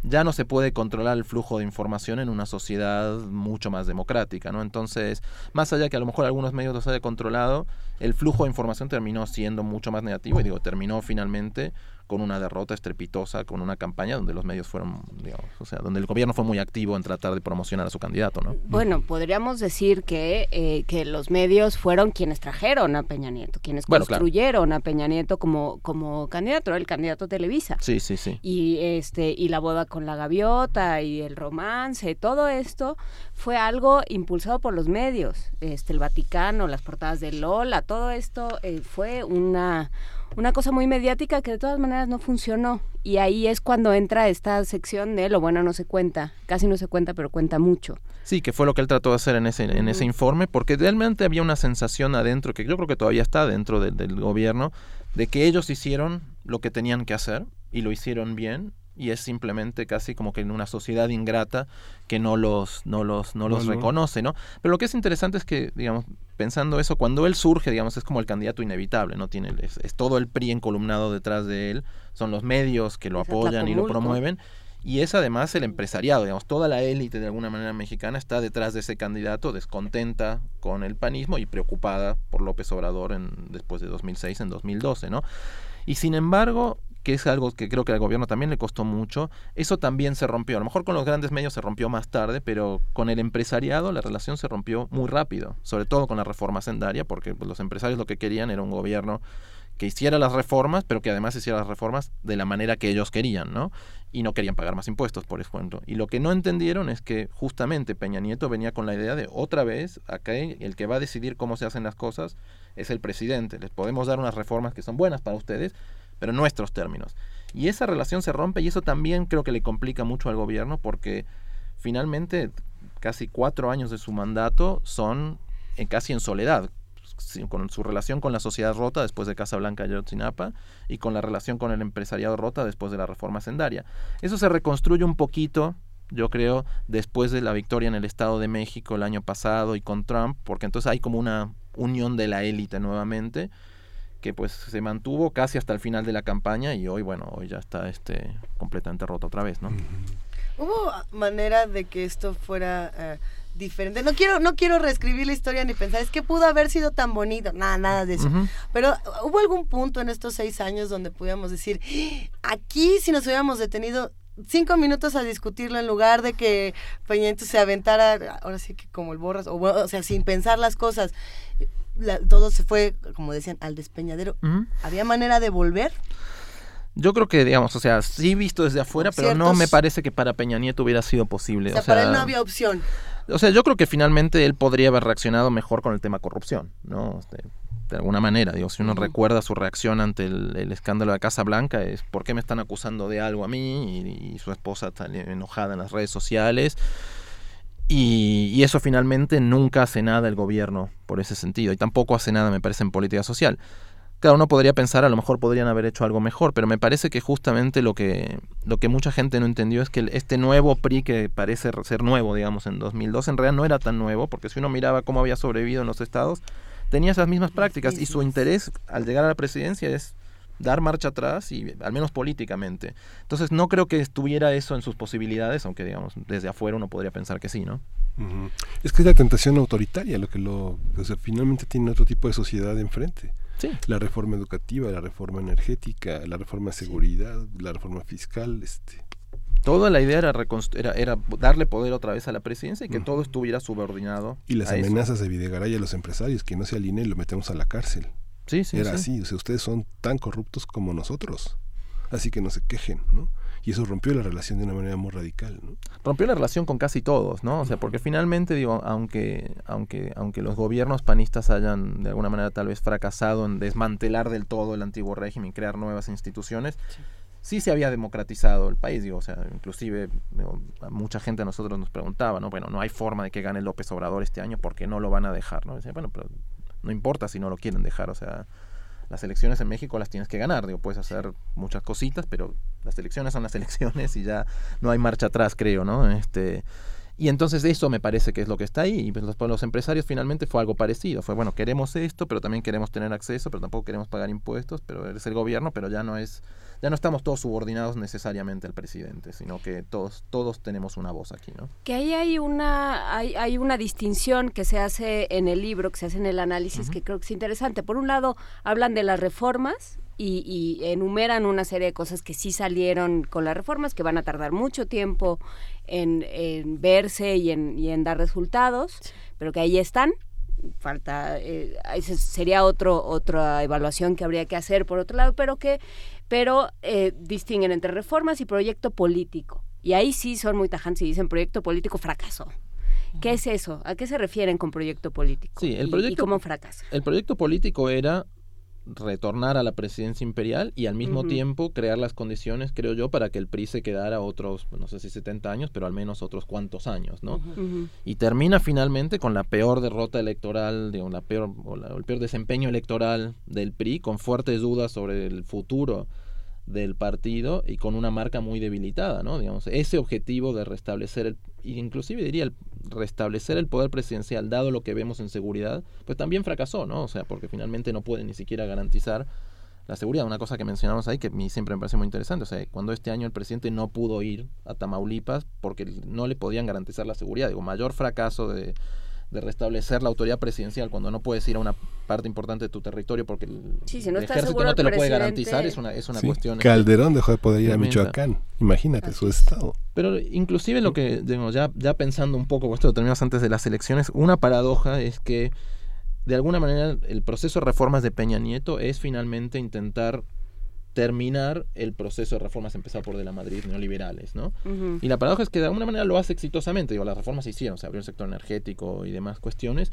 ya no se puede controlar el flujo de información en una sociedad mucho más democrática, ¿no? Entonces, más allá que a lo mejor algunos medios los haya controlado, el flujo de información terminó siendo mucho más negativo y digo, terminó finalmente con una derrota estrepitosa, con una campaña donde los medios fueron, digamos, o sea, donde el gobierno fue muy activo en tratar de promocionar a su candidato, ¿no? Bueno, podríamos decir que, eh, que los medios fueron quienes trajeron a Peña Nieto, quienes construyeron a Peña Nieto como, como candidato, el candidato Televisa. Sí, sí, sí. Y, este, y la boda con la gaviota y el romance, todo esto fue algo impulsado por los medios, este, el Vaticano, las portadas de Lola, todo esto eh, fue una una cosa muy mediática que de todas maneras no funcionó. Y ahí es cuando entra esta sección de lo bueno no se cuenta. Casi no se cuenta, pero cuenta mucho. Sí, que fue lo que él trató de hacer en ese, en ese informe, porque realmente había una sensación adentro, que yo creo que todavía está dentro del gobierno, de que ellos hicieron lo que tenían que hacer y lo hicieron bien y es simplemente casi como que en una sociedad ingrata que no los no los no los reconoce, ¿no? Pero lo que es interesante es que digamos pensando eso cuando él surge, digamos, es como el candidato inevitable, no tiene es, todo el PRI encolumnado detrás de él, son los medios que lo apoyan y lo promueven. Y es además el empresariado, digamos, toda la élite de alguna manera mexicana está detrás de ese candidato, descontenta con el panismo y preocupada por López Obrador en, después de 2006, en 2012, ¿no? Y sin embargo, que es algo que creo que al gobierno también le costó mucho, eso también se rompió. A lo mejor con los grandes medios se rompió más tarde, pero con el empresariado la relación se rompió muy rápido, sobre todo con la reforma sendaria, porque pues, los empresarios lo que querían era un gobierno que hiciera las reformas, pero que además hiciera las reformas de la manera que ellos querían, ¿no? Y no querían pagar más impuestos, por ejemplo. Y lo que no entendieron es que justamente Peña Nieto venía con la idea de otra vez, acá el que va a decidir cómo se hacen las cosas es el presidente. Les podemos dar unas reformas que son buenas para ustedes, pero en nuestros términos. Y esa relación se rompe y eso también creo que le complica mucho al gobierno porque finalmente casi cuatro años de su mandato son en, casi en soledad, con su relación con la sociedad rota después de Casablanca y Ayotzinapa y con la relación con el empresariado rota después de la reforma sendaria. Eso se reconstruye un poquito, yo creo, después de la victoria en el Estado de México el año pasado y con Trump, porque entonces hay como una unión de la élite nuevamente que pues se mantuvo casi hasta el final de la campaña y hoy, bueno, hoy ya está este completamente roto otra vez, ¿no? ¿Hubo manera de que esto fuera eh, diferente? No quiero, no quiero reescribir la historia ni pensar, es que pudo haber sido tan bonito, nada, nada de eso. Pero ¿hubo algún punto en estos seis años donde pudiéramos decir, aquí si nos hubiéramos detenido cinco minutos a discutirlo en lugar de que Peña se aventara, ahora sí que como el borras, o, o sea, sin pensar las cosas todo se fue, como decían, al despeñadero. ¿Había manera de volver? Yo creo que, digamos, o sea, sí visto desde afuera, pero no me parece que para Peña Nieto hubiera sido posible. O sea, para él no había opción. O sea, yo creo que finalmente él podría haber reaccionado mejor con el tema corrupción, ¿no? Este, de alguna manera, digo, si uno recuerda su reacción ante el, escándalo de Casa Blanca, es ¿por qué me están acusando de algo a mí? Y, y su esposa está enojada en las redes sociales. Y, eso finalmente nunca hace nada el gobierno por ese sentido. Y tampoco hace nada, me parece, en política social. Claro, uno podría pensar, a lo mejor podrían haber hecho algo mejor, pero me parece que justamente lo que, lo que mucha gente no entendió es que este nuevo PRI que parece ser nuevo, digamos, en 2002, en realidad no era tan nuevo, porque si uno miraba cómo había sobrevivido en los estados, tenía esas mismas prácticas y su interés al llegar a la presidencia es dar marcha atrás y al menos políticamente. Entonces no creo que estuviera eso en sus posibilidades, aunque digamos desde afuera uno podría pensar que sí, ¿no? Es que es la tentación autoritaria lo que lo, o sea, finalmente tiene otro tipo de sociedad enfrente. Sí. La reforma educativa, la reforma energética, la reforma de seguridad, la reforma fiscal, este. Toda la idea era, era, era, darle poder otra vez a la presidencia y que todo estuviera subordinado. Y las amenazas de Videgaray a los empresarios, que no se alinee y lo metemos a la cárcel. Sí, sí, Era así, o sea, ustedes son tan corruptos como nosotros. Así que no se quejen, ¿no? Y eso rompió la relación de una manera muy radical, ¿no? Rompió la relación con casi todos, ¿no? O sea, porque finalmente, digo, aunque, aunque, aunque los gobiernos panistas hayan de alguna manera tal vez fracasado en desmantelar del todo el antiguo régimen, crear nuevas instituciones, sí se había democratizado el país, digo, o sea, inclusive mucha gente a nosotros nos preguntaba, ¿no? Bueno, no hay forma de que gane López Obrador este año porque no lo van a dejar, ¿no? Decía, bueno, pero no importa si no lo quieren dejar, o sea, las elecciones en México las tienes que ganar, digo, puedes hacer muchas cositas, pero las elecciones son las elecciones y ya no hay marcha atrás, creo, ¿no? Este, y entonces eso me parece que es lo que está ahí. Y pues los, los, empresarios finalmente fue algo parecido. Fue, bueno, queremos esto, pero también queremos tener acceso, pero tampoco queremos pagar impuestos, pero es el gobierno, pero ya no es ya no estamos todos subordinados necesariamente al presidente, sino que todos, todos tenemos una voz aquí, ¿no? Que ahí hay una, hay, hay una distinción que se hace en el libro, que se hace en el análisis, que creo que es interesante. Por un lado, hablan de las reformas, y, enumeran una serie de cosas que sí salieron con las reformas, que van a tardar mucho tiempo en, verse y en, y en, dar resultados, pero que ahí están. Falta, eh, sería otro, otra evaluación que habría que hacer por otro lado, pero que pero eh, distinguen entre reformas y proyecto político. Y ahí sí son muy tajantes y dicen proyecto político fracasó. ¿Qué es eso? ¿A qué se refieren con proyecto político? Sí, el proyecto, ¿Y, cómo fracasa? El proyecto político era retornar a la presidencia imperial y al mismo tiempo crear las condiciones, creo yo, para que el PRI se quedara otros, no sé si 70 años, pero al menos otros cuantos años, ¿no? Y termina finalmente con la peor derrota electoral, digamos, la peor, o el peor desempeño electoral del PRI, con fuertes dudas sobre el futuro del partido y con una marca muy debilitada, ¿no? Digamos, ese objetivo de restablecer el, inclusive diría el restablecer el poder presidencial, dado lo que vemos en seguridad, pues también fracasó, ¿no? O sea, porque finalmente no puede ni siquiera garantizar la seguridad. Una cosa que mencionamos ahí que a mí siempre me parece muy interesante, o sea, cuando este año el presidente no pudo ir a Tamaulipas porque no le podían garantizar la seguridad, digo, mayor fracaso de de restablecer la autoridad presidencial cuando no puedes ir a una parte importante de tu territorio porque el, ejército no te lo puede garantizar es una, es una cuestión. Calderón dejó de poder ir a Michoacán, imagínate su estado. Pero inclusive lo que, digamos, ya, ya pensando un poco, esto lo terminamos antes de las elecciones, una paradoja es que de alguna manera el proceso de reformas de Peña Nieto es finalmente intentar terminar el proceso de reformas empezado por de la Madrid neoliberales, ¿no? Y la paradoja es que de alguna manera lo hace exitosamente, digo, las reformas se hicieron, se abrió el sector energético y demás cuestiones,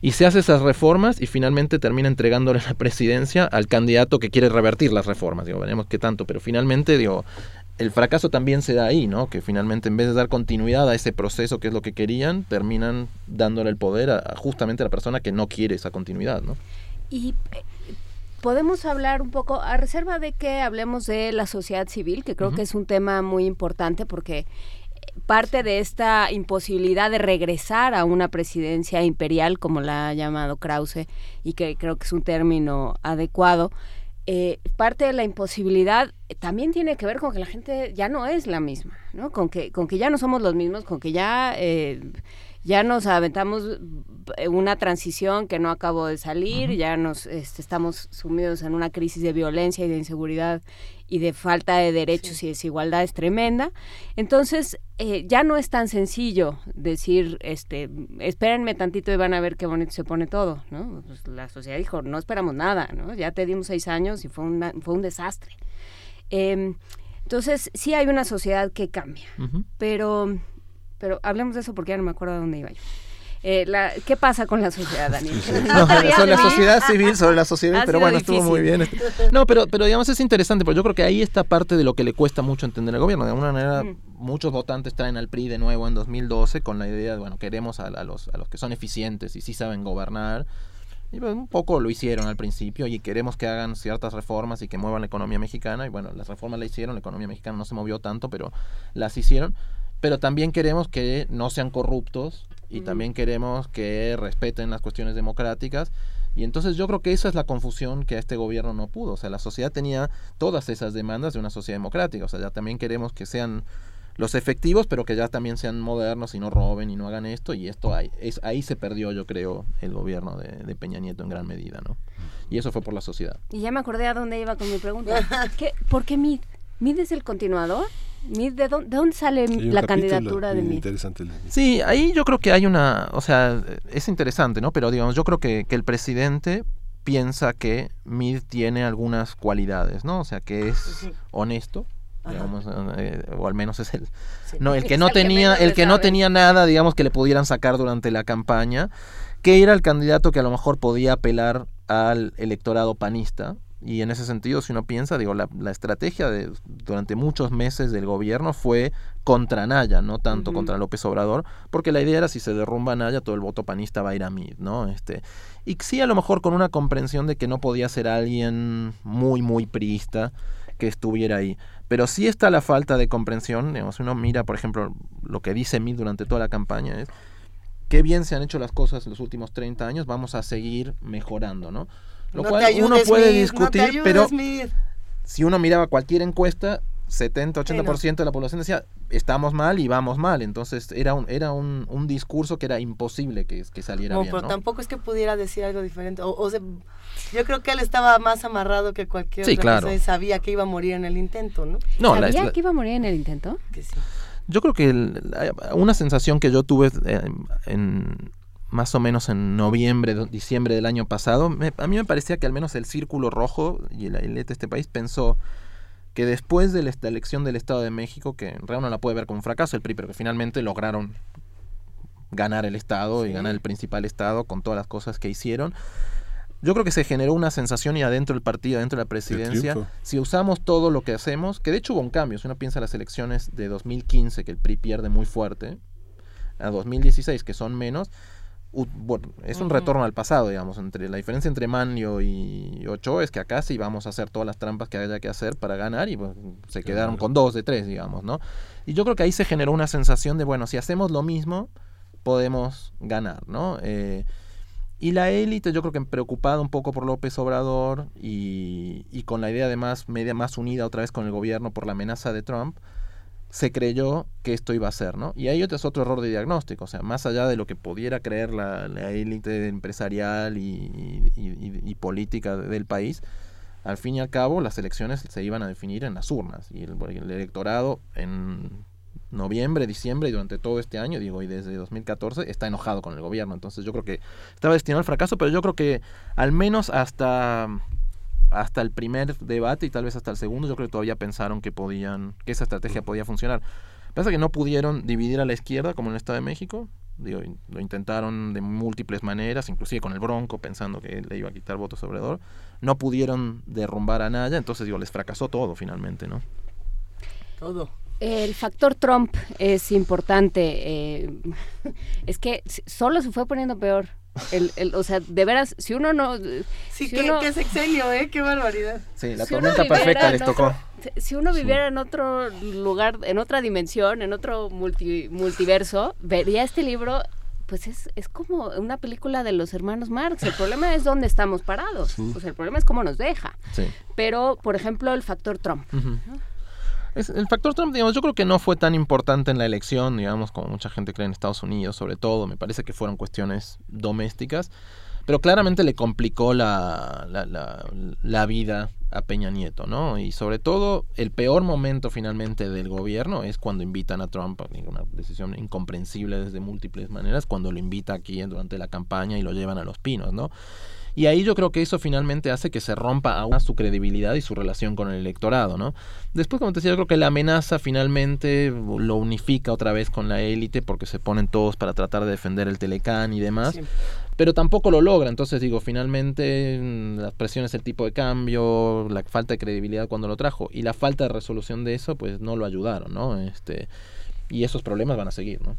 y se hace esas reformas y finalmente termina entregándole la presidencia al candidato que quiere revertir las reformas, digo, veremos qué tanto, pero finalmente, digo, el fracaso también se da ahí, ¿no? Que finalmente en vez de dar continuidad a ese proceso que es lo que querían, terminan dándole el poder a, justamente a la persona que no quiere esa continuidad, ¿no? Y eh, podemos hablar un poco, a reserva de que hablemos de la sociedad civil, que creo que es un tema muy importante porque parte de esta imposibilidad de regresar a una presidencia imperial, como la ha llamado Krause, y que creo que es un término adecuado, eh, parte de la imposibilidad también tiene que ver con que la gente ya no es la misma, ¿no? Con que, con que ya no somos los mismos, con que ya... Eh, ya nos aventamos eh, una transición que no acabó de salir, ya nos este, estamos sumidos en una crisis de violencia y de inseguridad y de falta de derechos y desigualdad es tremenda. Entonces, eh, ya no es tan sencillo decir, este, espérenme tantito y van a ver qué bonito se pone todo, ¿no? Pues la sociedad dijo, no esperamos nada, ¿no? Ya te dimos seis años y fue, fue un desastre. Em, entonces, sí hay una sociedad que cambia, pero pero hablemos de eso porque ya no me acuerdo de dónde iba yo. Eh, la, ¿Qué pasa con la sociedad, Daniel? no, sobre la sociedad civil, sobre la sociedad, pero bueno, estuvo muy bien. No, pero, pero digamos es interesante, porque yo creo que ahí está parte de lo que le cuesta mucho entender al gobierno. De alguna manera, mm. muchos votantes traen al PRI de nuevo en 2012 con la idea de, bueno, queremos a, los, a los que son eficientes y sí saben gobernar. Y pues, un poco lo hicieron al principio y queremos que hagan ciertas reformas y que muevan la economía mexicana. Y bueno, las reformas la hicieron, la economía mexicana no se movió tanto, pero las hicieron pero también queremos que no sean corruptos y también queremos que respeten las cuestiones democráticas. Y entonces yo creo que esa es la confusión que a este gobierno no pudo. O sea, la sociedad tenía todas esas demandas de una sociedad democrática. O sea, ya también queremos que sean los efectivos, pero que ya también sean modernos y no roben y no hagan esto. Y esto ahí, es, ahí se perdió, yo creo, el gobierno de, Peña Nieto en gran medida, ¿no? Y eso fue por la sociedad. Y ya me acordé a dónde iba con mi pregunta. ¿Qué, ¿Por qué MID? ¿MID es el continuador? ¿De dónde, sale la candidatura de Mid? Sí, ahí yo creo que hay una, o sea, es interesante, ¿no? Pero digamos, yo creo que, el presidente piensa que Mid tiene algunas cualidades, ¿no? O sea, que es honesto, digamos, eh, o al menos es el no el que no tenía el que no tenía nada digamos que le pudieran sacar durante la campaña que era el candidato que a lo mejor podía apelar al electorado panista Y en ese sentido, si uno piensa, digo, la, la estrategia de, durante muchos meses del gobierno fue contra Naya, no tanto contra López Obrador, porque la idea era si se derrumba Naya, todo el voto panista va a ir a mí, ¿no? Este, y sí, a lo mejor con una comprensión de que no podía ser alguien muy, muy priista que estuviera ahí. Pero sí está la falta de comprensión, digamos, uno mira, por ejemplo, lo que dice Mid durante toda la campaña es qué bien se han hecho las cosas en los últimos 30 años, vamos a seguir mejorando, ¿no? Lo No cual ayudes, uno puede discutir, no te ayudes, pero si uno miraba cualquier encuesta, 70-80% de la población decía, estamos mal y vamos mal. Entonces era un, era un, un discurso que era imposible que, que saliera No, bien. pero ¿no? tampoco es que pudiera decir algo diferente. O, o sea, yo creo que él estaba más amarrado que cualquier Sí, otra claro. persona y sabía que iba a morir en el intento, ¿no? ¿Sabía la- que iba a morir en el intento? Que sí. Yo creo que el- la- una sensación que yo tuve eh, en más o menos en noviembre, diciembre del año pasado, me- a mí me parecía que al menos el Círculo Rojo y la élite de este país pensó que después de la elección del Estado de México, que en realidad uno la puede ver como un fracaso el PRI, pero que finalmente lograron ganar el Estado y ganar el principal Estado con todas las cosas que hicieron. Yo creo que se generó una sensación y adentro del partido, adentro de la presidencia, si usamos todo lo que hacemos, que de hecho hubo un cambio, si uno piensa en las elecciones de 2015, que el PRI pierde muy fuerte, a 2016, que son menos, bueno, es un retorno al pasado, digamos, entre la diferencia entre Manlio y Ochoa es que acá sí vamos a hacer todas las trampas que haya que hacer para ganar y bueno, se quedaron con dos de tres, digamos, ¿no? Y yo creo que ahí se generó una sensación de, bueno, si hacemos lo mismo, podemos ganar, ¿no? Eh, y la élite, yo creo que preocupada un poco por López Obrador y, y con la idea además media más unida otra vez con el gobierno por la amenaza de Trump, se creyó que esto iba a ser, ¿no? Y ahí es otro error de diagnóstico, o sea, más allá de lo que pudiera creer la, élite empresarial y, política de- del país, al fin y al cabo las elecciones se iban a definir en las urnas y el, el electorado en noviembre, diciembre y durante todo este año, digo, y desde 2014 está enojado con el gobierno, entonces yo creo que estaba destinado al fracaso, pero yo creo que al menos hasta hasta el primer debate y tal vez hasta el segundo, yo creo que todavía pensaron que podían, que esa estrategia podía funcionar. Pasa que no pudieron dividir a la izquierda como en el Estado de México. Digo, lo intentaron de múltiples maneras, inclusive con el Bronco, pensando que le iba a quitar votos sobre Obrador. No pudieron derrumbar a Naya, entonces digo, les fracasó todo finalmente, ¿no? Todo. El factor Trump es importante. eh, es que solo se fue poniendo peor. El, el- o sea, de veras, si uno no... Sí, si qué, uno- qué sexenio, ¿eh? Qué barbaridad. Sí, la si uno tormenta viviera perfecta en les otro- tocó. si- Si uno Sí. viviera en otro lugar, en otra dimensión, en otro multi- multiverso, vería este libro, pues es, es como una película de los hermanos Marx. El problema es dónde estamos parados. Sí. O sea, el problema es cómo nos deja. Sí. Pero, por ejemplo, el factor Trump. Es- el factor Trump, digamos, yo creo que no fue tan importante en la elección, digamos, como mucha gente cree en Estados Unidos, sobre todo. Me parece que fueron cuestiones domésticas, pero claramente le complicó la, la, la- vida a Peña Nieto, ¿no? Y sobre todo, el peor momento finalmente del gobierno es cuando invitan a Trump, digo, una decisión incomprensible desde múltiples maneras, cuando lo invita aquí durante la campaña y lo llevan a los pinos, ¿no? Y ahí yo creo que eso finalmente hace que se rompa aún su credibilidad y su relación con el electorado, ¿no? Después, como te decía, yo creo que la amenaza finalmente lo unifica otra vez con la élite porque se ponen todos para tratar de defender el Telecán y demás. Pero tampoco lo logra, entonces digo, finalmente mm, las presiones del tipo de cambio, la falta de credibilidad cuando lo trajo y la falta de resolución de eso, pues no lo ayudaron, ¿no? Este, y esos problemas van a seguir, ¿no?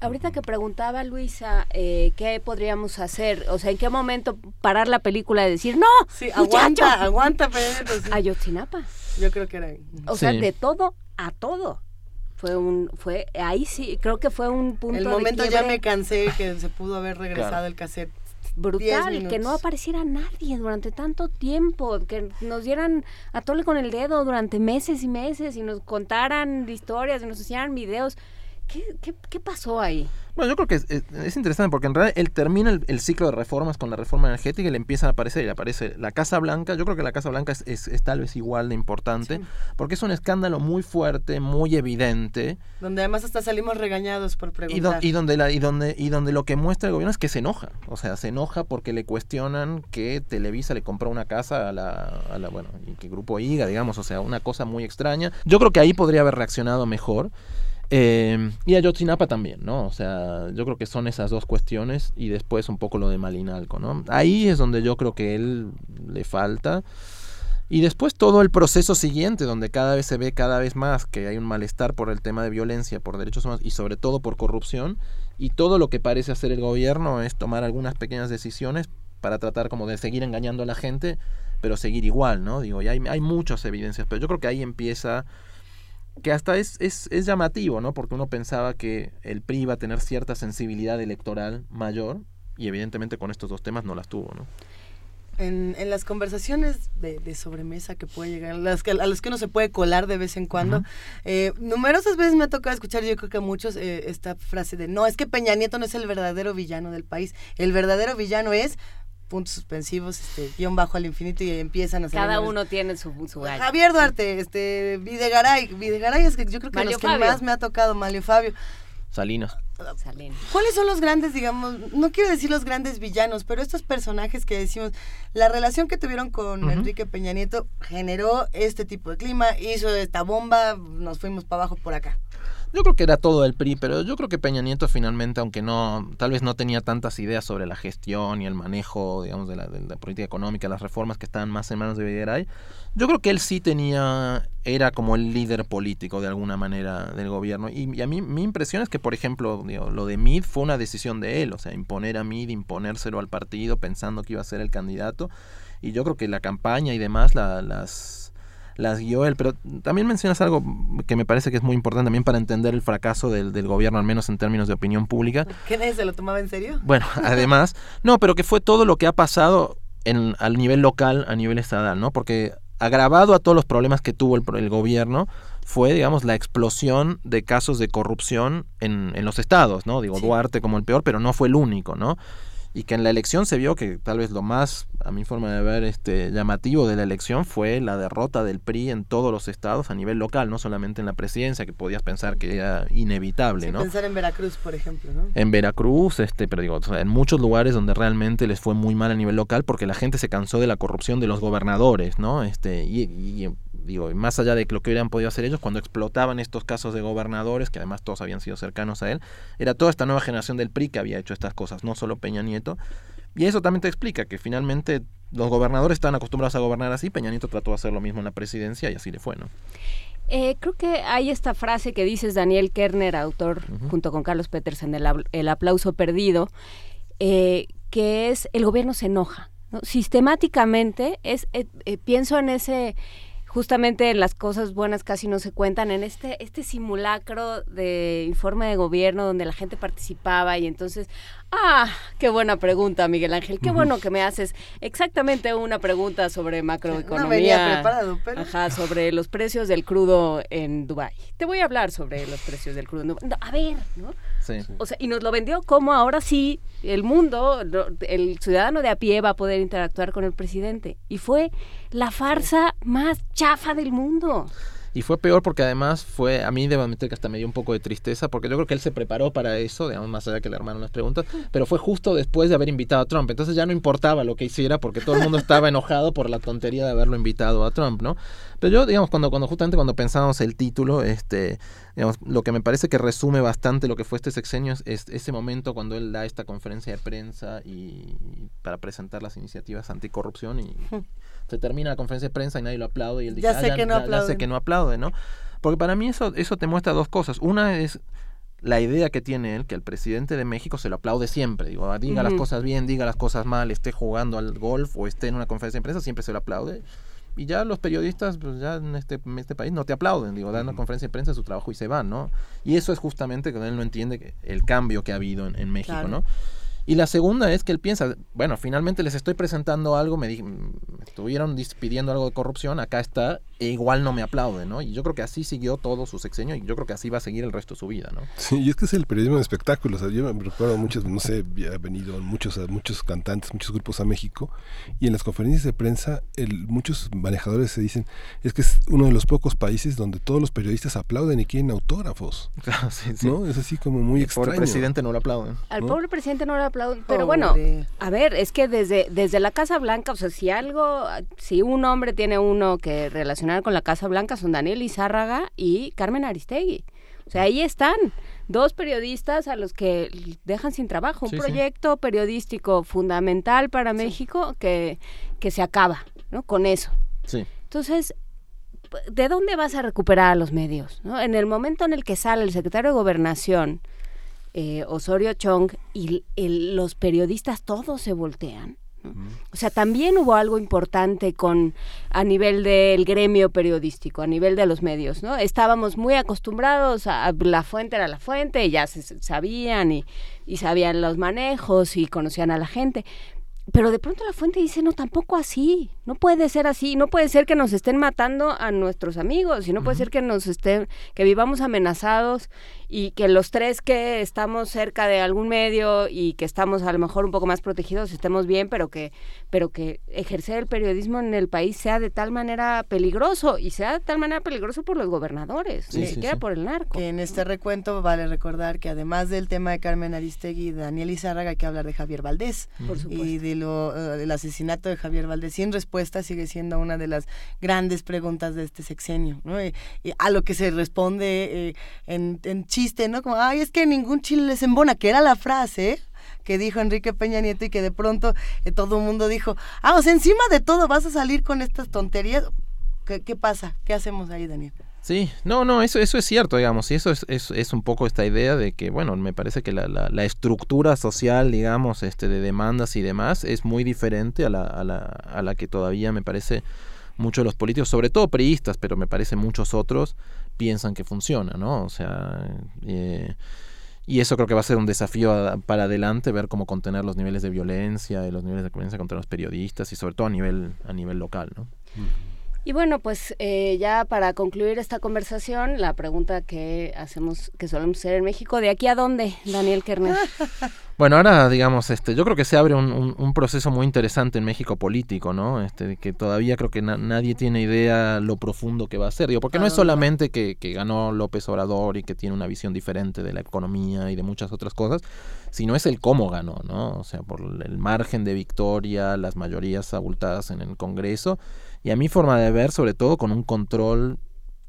Ahorita que preguntaba Luisa eh, qué podríamos hacer, o sea, en qué momento parar la película y decir, no, Sí, muchacho, aguanta, aguanta, Pedro. sí. Ayotzinapa. Yo creo que era ahí. O sea, de todo a todo. Fue un, fue, ahí sí, creo que fue un punto El de momento ya me cansé que se pudo haber regresado Claro. el cassette. brutal, que no apareciera nadie durante tanto tiempo, que nos dieran a tole con el dedo durante meses y meses y nos contaran historias y nos hicieran videos. ¿Qué, qué, qué pasó ahí? Bueno, yo creo que es, es- es interesante porque en realidad él termina el, el ciclo de reformas con la reforma energética y le empiezan a aparecer, y le aparece la Casa Blanca. Yo creo que la Casa Blanca es, es- tal vez igual de importante porque es un escándalo muy fuerte, muy evidente Donde además hasta salimos regañados por y, do- preguntar. y donde la, y, donde, y donde lo que muestra el gobierno es que se enoja. O sea, se enoja porque le cuestionan que Televisa le compró una casa a la, a la bueno, y que Grupo IGA, digamos, o sea, una cosa muy extraña. Yo creo que ahí podría haber reaccionado mejor. Eh, y Ayotzinapa también, ¿no? O sea, yo creo que son esas dos cuestiones y después un poco lo de Malinalco, ¿no? Ahí es donde yo creo que él le falta. Y después todo el proceso siguiente, donde cada vez se ve cada vez más que hay un malestar por el tema de violencia, por derechos humanos y sobre todo por corrupción, y todo lo que parece hacer el gobierno es tomar algunas pequeñas decisiones para tratar como de seguir engañando a la gente, pero seguir igual, ¿no? Digo, y hay, hay muchas evidencias, pero yo creo que ahí empieza que hasta es, es, es llamativo, ¿no? Porque uno pensaba que el PRI iba a tener cierta sensibilidad electoral mayor y evidentemente con estos dos temas no las tuvo, ¿no? En, en las conversaciones de, de sobremesa que puede llegar, las que, a las que uno se puede colar de vez en cuando, eh, numerosas veces me ha tocado escuchar, yo creo que a muchos, eh, esta frase de, no, es que Peña Nieto no es el verdadero villano del país, el verdadero villano es puntos suspensivos, este, guion bajo al infinito y empiezan a Cada uno tiene su, su gallo. Javier Duarte, este, Videgaray, Videgaray es que yo creo que Manlio los que Fabio. más me ha tocado, Malio Fabio. Salinas. Salinas. ¿Cuáles son los grandes, digamos, no quiero decir los grandes villanos, pero estos personajes que decimos, la relación que tuvieron con. Enrique Peña Nieto generó este tipo de clima, hizo esta bomba, nos fuimos para abajo por acá. Yo creo que era todo el PRI, pero yo creo que Peña Nieto finalmente, aunque no, tal vez no tenía tantas ideas sobre la gestión y el manejo, digamos, de la, de la política económica, las reformas que estaban más en manos de Videgaray, yo creo que él sí tenía, era como el líder político de alguna manera del gobierno. Y, y a mí mi impresión es que, por ejemplo, digo, lo de Mid fue una decisión de él, o sea, imponer a Mid, imponérselo al partido pensando que iba a ser el candidato. Y yo creo que la campaña y demás la- las las guió él, pero también mencionas algo que me parece que es muy importante también para entender el fracaso del, del gobierno, al menos en términos de opinión pública. ¿Qué nadie se lo tomaba en serio? Bueno, además, no, pero que fue todo lo que ha pasado en, al nivel local, a nivel estatal, ¿no? Porque agravado a todos los problemas que tuvo el, el gobierno fue, digamos, la explosión de casos de corrupción en, en los estados, ¿no? Digo, Duarte como el peor, pero no fue el único, ¿no? Y que en la elección se vio que tal vez lo más, a mi forma de ver, este, llamativo de la elección fue la derrota del PRI en todos los estados a nivel local, no solamente en la presidencia, que podías pensar que era inevitable, Sin ¿no? pensar en Veracruz, por ejemplo, ¿no? en Veracruz, este, pero digo, o sea, en muchos lugares donde realmente les fue muy mal a nivel local porque la gente se cansó de la corrupción de los gobernadores, ¿no? Este, y, y, digo, y más allá de lo que hubieran podido hacer ellos, cuando explotaban estos casos de gobernadores, que además todos habían sido cercanos a él, era toda esta nueva generación del PRI que había hecho estas cosas, no solo Peña Nieto. Y eso también te explica que finalmente los gobernadores estaban acostumbrados a gobernar así, Peña Nieto trató de hacer lo mismo en la presidencia y así le fue, ¿no? Eh, creo que hay esta frase que dices Daniel Kerner, autor junto con Carlos Petersen Ab- El aplauso perdido, eh, que es el gobierno se enoja. ¿no? Sistemáticamente es, eh, pienso en ese, justamente en las cosas buenas casi no se cuentan, en este, este simulacro de informe de gobierno donde la gente participaba y entonces, ah, qué buena pregunta Miguel Ángel, qué bueno que me haces exactamente una pregunta sobre macroeconomía. No venía preparado, pero- Ajá, sobre los precios del crudo en Dubái. Te voy a hablar sobre los precios del crudo en Dubái. No, a ver, ¿no? Sí. O sea, y nos lo vendió como ahora sí el mundo, el ciudadano de a pie va a poder interactuar con el presidente. Y fue la farsa más chafa del mundo. Y fue peor porque además fue, a mí debo admitir que hasta me dio un poco de tristeza, porque yo creo que él se preparó para eso, digamos, más allá que le armaron las preguntas, pero fue justo después de haber invitado a Trump. Entonces ya no importaba lo que hiciera, porque todo el mundo estaba enojado por la tontería de haberlo invitado a Trump, ¿no? Pero yo, digamos, cuando, cuando justamente cuando pensábamos el título, este, digamos, lo que me parece que resume bastante lo que fue este sexenio es, es ese momento cuando él da esta conferencia de prensa y para presentar las iniciativas anticorrupción y se termina la conferencia de prensa y nadie lo aplaude y él dice, Ya "Ah, sé que no ya sé aplauden". que no aplaude, ¿no? Porque para mí eso, eso te muestra dos cosas. Una es la idea que tiene él, que el presidente de México se lo aplaude siempre. Digo, "Ah, diga las cosas bien, diga las cosas mal, esté jugando al golf o esté en una conferencia de prensa, siempre se lo aplaude. Y ya los periodistas, pues ya en este, en este país no te aplauden, digo, dan una conferencia de prensa su trabajo y se van, ¿no? Y eso es justamente que él no entiende que- el cambio que ha habido en, en México, Claro. ¿no? Y la segunda es que él piensa, bueno, finalmente les estoy presentando algo, me, di- me estuvieron pidiendo algo de corrupción, acá está, e igual no me aplaude, ¿no? Y yo creo que así siguió todo su sexenio y yo creo que así va a seguir el resto de su vida, ¿no? Sí, y es que es el periodismo de espectáculos. O sea, yo me recuerdo muchos, no sé, había venido muchos, muchos cantantes, muchos grupos a México y en las conferencias de prensa el, muchos manejadores se dicen es que es uno de los pocos países donde todos los periodistas aplauden y quieren autógrafos. Claro, sí, sí. ¿No? Es así como muy El pobre extraño. presidente no lo aplauden. Al ¿no? pobre presidente no le aplauden, pero Pobre. bueno, a ver, es que desde, desde la Casa Blanca, o sea, si algo, si un hombre tiene uno que relacionar con la Casa Blanca son Daniel Izárraga y Carmen Aristegui. O sea, ahí están dos periodistas a los que dejan sin trabajo, un Sí, sí. proyecto periodístico fundamental para México que, que se acaba, ¿no? Con eso. Sí. Entonces, ¿de dónde vas a recuperar a los medios? ¿no? En el momento en el que sale el secretario de Gobernación, eh, Osorio Chong, y los periodistas todos se voltean. O sea, también hubo algo importante con a nivel del gremio periodístico, a nivel de los medios, ¿no? Estábamos muy acostumbrados a, la fuente era la fuente, ya se sabían y, y sabían los manejos y conocían a la gente, pero de pronto la fuente dice, no, tampoco así, no puede ser así, no puede ser que nos estén matando a nuestros amigos, y no puede ser que nos estén, que vivamos amenazados y que los tres que estamos cerca de algún medio y que estamos a lo mejor un poco más protegidos estemos bien, pero que, pero que ejercer el periodismo en el país sea de tal manera peligroso y sea de tal manera peligroso por los gobernadores, ni siquiera por el narco. En este recuento vale recordar que además del tema de Carmen Aristegui y Daniel Izárraga hay que hablar de Javier Valdés por y de lo, eh, el asesinato de Javier Valdés. Sin respuesta sigue siendo una de las grandes preguntas de este sexenio, ¿no? Y, a lo que se responde eh, en, chiste, ¿no? Como, ay, es que ningún chile les embona, que era la frase que dijo Enrique Peña Nieto y que de pronto eh, todo el mundo dijo, ah, o sea, encima de todo vas a salir con estas tonterías. ¿Qué, qué pasa? ¿Qué hacemos ahí, Daniel? Sí, no, no, eso, eso es cierto, digamos, y eso es, es, es un poco esta idea de que, bueno, me parece que la, la, estructura social, digamos, este, de demandas y demás es muy diferente a la, a la, a la que todavía me parece muchos de los políticos, sobre todo priistas, pero me parece muchos otros, piensan que funciona, ¿no? O sea, eh, y eso creo que va a ser un desafío para adelante, ver cómo contener los niveles de violencia y los niveles de violencia contra los periodistas y sobre todo a nivel, a nivel local, ¿no? Y bueno, pues eh, ya para concluir esta conversación, la pregunta que hacemos, que solemos hacer en México, ¿de aquí a dónde, Daniel Kerner? Bueno, ahora digamos, este, yo creo que se abre un, un, proceso muy interesante en México político, ¿no? Este, que todavía creo que nadie tiene idea lo profundo que va a ser, digo, porque no es solamente que, que ganó López Obrador y que tiene una visión diferente de la economía y de muchas otras cosas, sino es el cómo ganó, ¿no? O sea, por el margen de victoria, las mayorías abultadas en el Congreso y a mi forma de ver, sobre todo con un control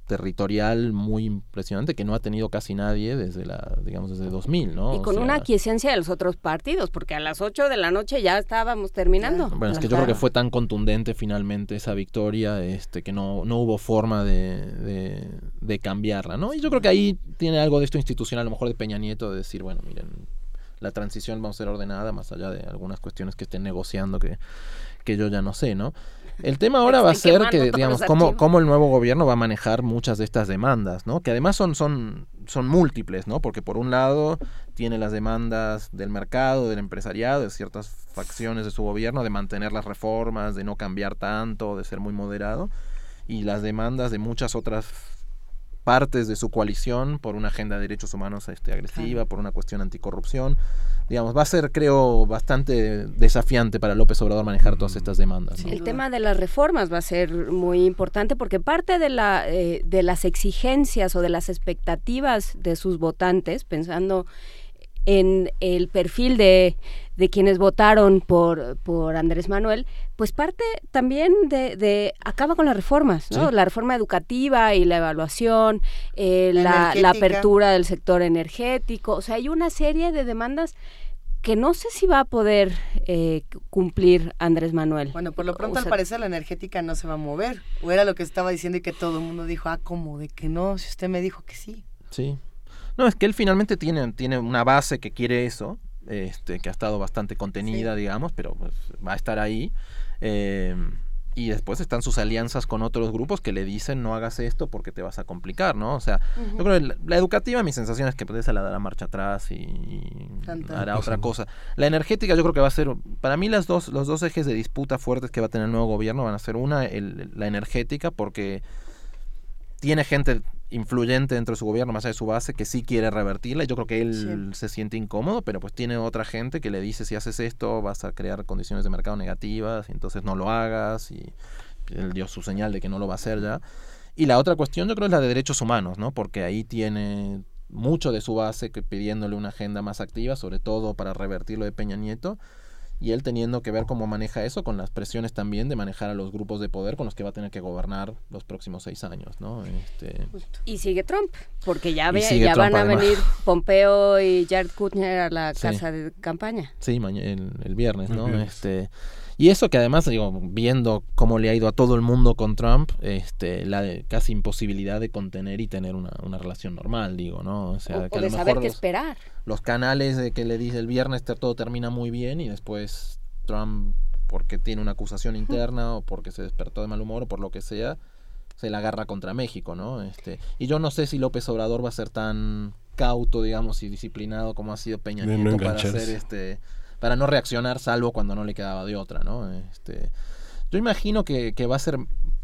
territorial muy impresionante que no ha tenido casi nadie desde la digamos desde 2000, ¿no? Y con una aquiescencia de los otros partidos, porque a las 8 de la noche ya estábamos terminando. Bueno, es que yo creo que fue tan contundente finalmente esa victoria este que no, no hubo forma de, de, cambiarla, ¿no? Y yo creo que ahí tiene algo de esto institucional, a lo mejor de Peña Nieto, de decir, bueno, miren, la transición va a ser ordenada, más allá de algunas cuestiones que estén negociando que, que yo ya no sé, ¿no? El tema ahora va a ser que, digamos, cómo, cómo, el nuevo gobierno va a manejar muchas de estas demandas, ¿no? Que además son, son, son múltiples, ¿no? Porque por un lado tiene las demandas del mercado, del empresariado, de ciertas facciones de su gobierno, de mantener las reformas, de no cambiar tanto, de ser muy moderado, y las demandas de muchas otras partes de su coalición por una agenda de derechos humanos este, agresiva, por una cuestión anticorrupción. Digamos, va a ser, creo, bastante desafiante para López Obrador manejar todas estas demandas. El tema de las reformas va a ser muy importante porque parte de, la, eh, de las exigencias o de las expectativas de sus votantes, pensando en el perfil de, de quienes votaron por, por Andrés Manuel, pues parte también de, de acaba con las reformas, ¿no? La reforma educativa y la evaluación, eh, la, la, apertura del sector energético, o sea, hay una serie de demandas que no sé si va a poder eh, cumplir Andrés Manuel. Bueno, por lo pronto al parecer la energética no se va a mover, o era lo que estaba diciendo y que todo el mundo dijo, ah, ¿cómo? De que no, si usted me dijo que sí. Sí, no, es que él finalmente tiene, tiene una base que quiere eso, este, que ha estado bastante contenida, digamos, pero pues, va a estar ahí. Eh, y después están sus alianzas con otros grupos que le dicen no hagas esto porque te vas a complicar, ¿no? O sea, yo creo que la, educativa mi sensación es que pues, esa la dará marcha atrás y, hará otra cosa. La energética yo creo que va a ser, para mí las dos, los dos ejes de disputa fuertes que va a tener el nuevo gobierno van a ser una, el, la energética porque tiene gente influyente dentro de su gobierno, más allá de su base, que sí quiere revertirla. Yo creo que él se siente incómodo, pero pues tiene otra gente que le dice si haces esto vas a crear condiciones de mercado negativas, y entonces no lo hagas. Y él dio su señal de que no lo va a hacer ya. Y la otra cuestión yo creo es la de derechos humanos, ¿no? Porque ahí tiene mucho de su base que pidiéndole una agenda más activa, sobre todo para revertir lo de Peña Nieto y él teniendo que ver cómo maneja eso con las presiones también de manejar a los grupos de poder con los que va a tener que gobernar los próximos seis años, ¿no? Este... Y sigue Trump, porque ya, ve- ya Trump, van a además. venir Pompeo y Jared Kushner a la Sí. casa de campaña. Sí, el, el viernes, El ¿no? viernes. Este, y eso que además, digo, viendo cómo le ha ido a todo el mundo con Trump, este, la de- casi imposibilidad de contener y tener una, una relación normal, digo, ¿no? O sea, O, que o a de lo saber mejor qué los, esperar. los canales de que le dice el viernes todo termina muy bien y después Trump, porque tiene una acusación interna o porque se despertó de mal humor o por lo que sea, se la agarra contra México, ¿no? Este, y yo no sé si López Obrador va a ser tan cauto, digamos, y disciplinado como ha sido Peña De no Nieto para hacer este para no reaccionar salvo cuando no le quedaba de otra, ¿no? Este, yo imagino que, que va a ser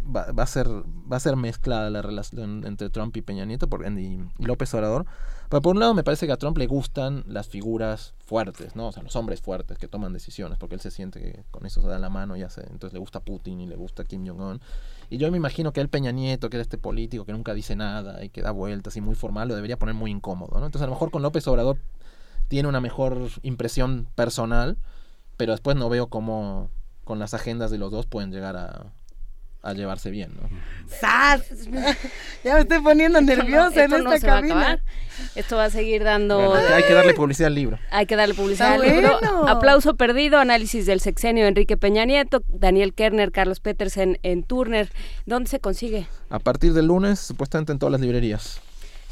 va, va a ser va a ser mezclada la relación entre Trump y Peña Nieto por, y, López Obrador. Pero por un lado me parece que a Trump le gustan las figuras fuertes, ¿no? O sea, los hombres fuertes que toman decisiones, porque él se siente que con eso se da la mano y hace, entonces le gusta Putin y le gusta Kim Jong-un. Y yo me imagino que el Peña Nieto, que era este político que nunca dice nada y que da vueltas y muy formal, lo debería poner muy incómodo, ¿no? Entonces a lo mejor con López Obrador tiene una mejor impresión personal, pero después no veo cómo con las agendas de los dos pueden llegar a, a llevarse bien, ¿no? ¡Sas! ya me estoy poniendo nerviosa Esto en no esta se va a acabar. Esto va a seguir dando... Bueno, hay que darle publicidad al libro. Hay que darle publicidad Está al libro. bueno. Aplauso perdido, análisis del sexenio Enrique Peña Nieto, Daniel Kerner, Carlos Petersen en Turner. ¿Dónde se consigue? A partir del lunes, supuestamente en todas las librerías.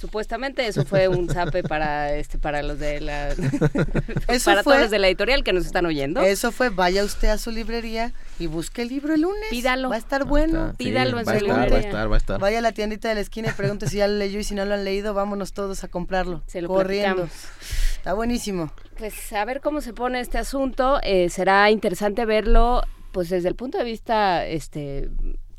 Supuestamente eso fue un zape para este para los de la Eso para fue- todos los de la editorial que nos están oyendo. Eso fue, vaya usted a su librería y busque el libro el lunes. Pídalo. Va a estar bueno. está, sí, Pídalo en su estar, va a librería. estar, va a estar. Vaya a la tiendita de la esquina y pregunte si ya lo leyó y si no lo han leído, vámonos todos a comprarlo. Se lo corriendo. platicamos. Está buenísimo. Pues a ver cómo se pone este asunto. eh, será interesante verlo, pues desde el punto de vista este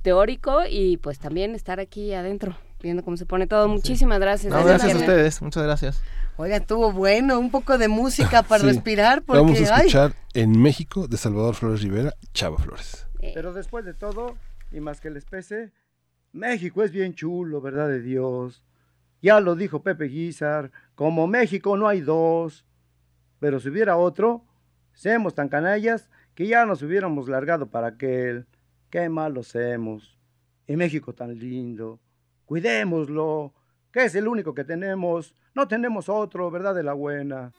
teórico y pues también estar aquí adentro viendo cómo se pone todo. Muchísimas gracias. No, gracias a ustedes, muchas gracias. Oiga, estuvo bueno, un poco de música para Sí. respirar porque Vamos a ay, escuchar en México de Salvador Flores Rivera, Chava Flores. Pero después de todo, y más que les pese, México es bien chulo, ¿verdad de Dios? Ya lo dijo Pepe Guizar, como México no hay dos. Pero si hubiera otro, seamos tan canallas que ya nos hubiéramos largado para aquel. Qué malos hemos. Y México tan lindo. Cuidémoslo, que es el único que tenemos. No tenemos otro, ¿verdad de la buena?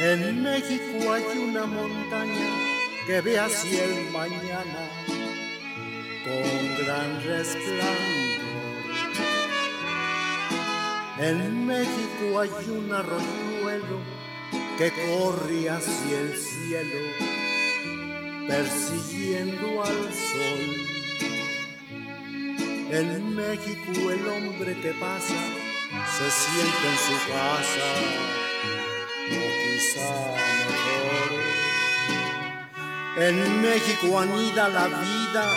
En México hay una montaña que ve hacia el mañana con gran resplandor. En México hay un arroyuelo que corre hacia el cielo persiguiendo al sol. En México el hombre que pasa se siente en su casa o quizá mejor. En México anida la vida,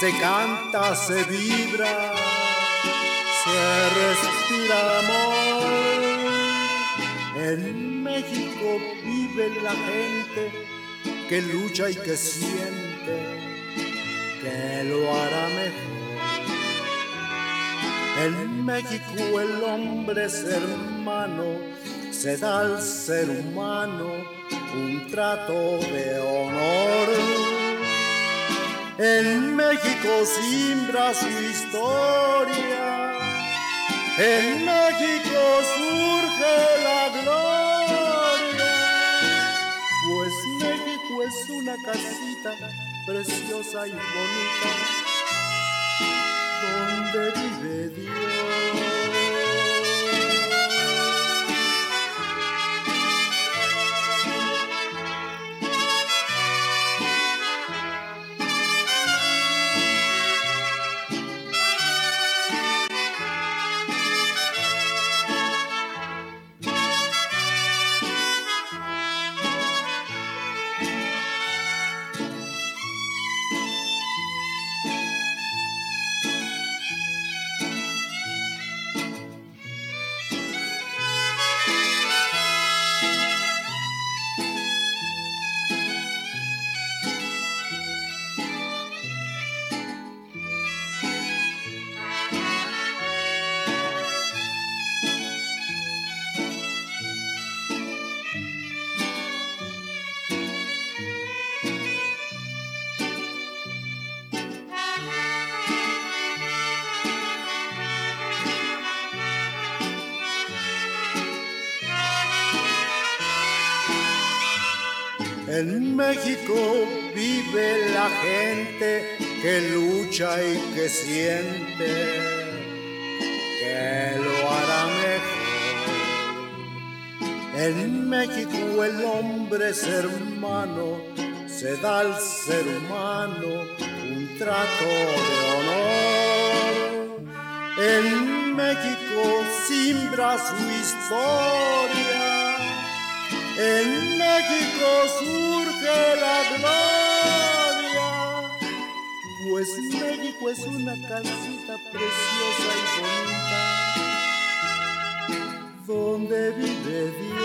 se canta, se vibra, se respira amor. En México vive la gente que lucha y que siente que lo hará mejor. En México el hombre es hermano, se da al ser humano un trato de honor. En México simbra su historia, en México surge la gloria, pues México es una casita preciosa y bonita donde vive Dios. Lucha y que siente que lo hará mejor. En México el hombre es hermano, se da al ser humano un trato de honor. En México simbra su historia en México surge la gloria, pues México es una casita preciosa y bonita, donde vive Dios.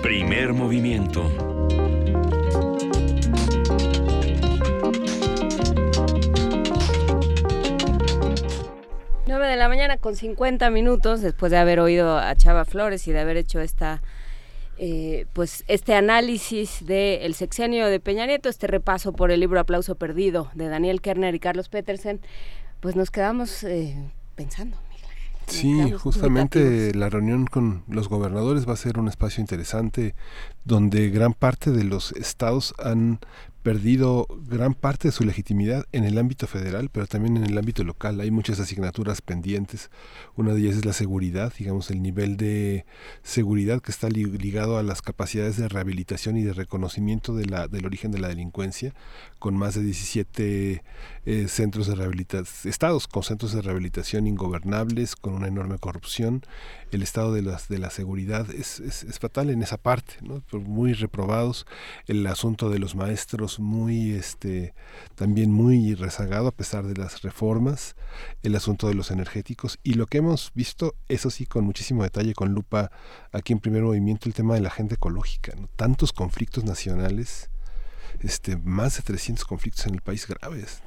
Primer movimiento de la mañana con 50 minutos, después de haber oído a Chava Flores y de haber hecho esta eh, pues este análisis del sexenio de Peña Nieto, este repaso por el libro Aplauso Perdido de Daniel Kerner y Carlos Petersen, pues nos quedamos eh, pensando. Sí, justamente la reunión con los gobernadores va a ser un espacio interesante donde gran parte de los estados han perdido gran parte de su legitimidad en el ámbito federal, pero también en el ámbito local. Hay muchas asignaturas pendientes. Una de ellas es la seguridad, digamos, el nivel de seguridad que está ligado a las capacidades de rehabilitación y de reconocimiento de la, del origen de la delincuencia, con más de 17 eh, centros de rehabilitación, estados con centros de rehabilitación ingobernables, con una enorme corrupción. El estado de, las, de la seguridad es, es, fatal en esa parte, ¿no? muy reprobados. El asunto de los maestros muy este también muy rezagado a pesar de las reformas, el asunto de los energéticos y lo que hemos visto, eso sí, con muchísimo detalle, con lupa aquí en primer movimiento, el tema de la agenda ecológica, tantos conflictos nacionales, este, más de 300 conflictos en el país graves.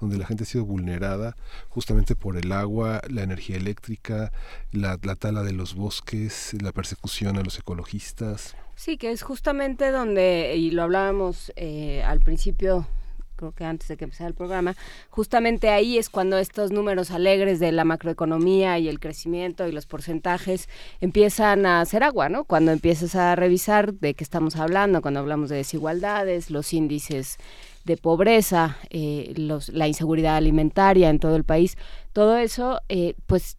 Donde la gente ha sido vulnerada justamente por el agua, la energía eléctrica, la, la tala de los bosques, la persecución a los ecologistas. Sí, que es justamente donde, y lo hablábamos eh, al principio creo que antes de que empezara el programa, justamente ahí es cuando estos números alegres de la macroeconomía y el crecimiento y los porcentajes empiezan a hacer agua, ¿no? Cuando empiezas a revisar de qué estamos hablando, cuando hablamos de desigualdades, los índices de pobreza, eh, los, la inseguridad alimentaria en todo el país, todo eso, eh, pues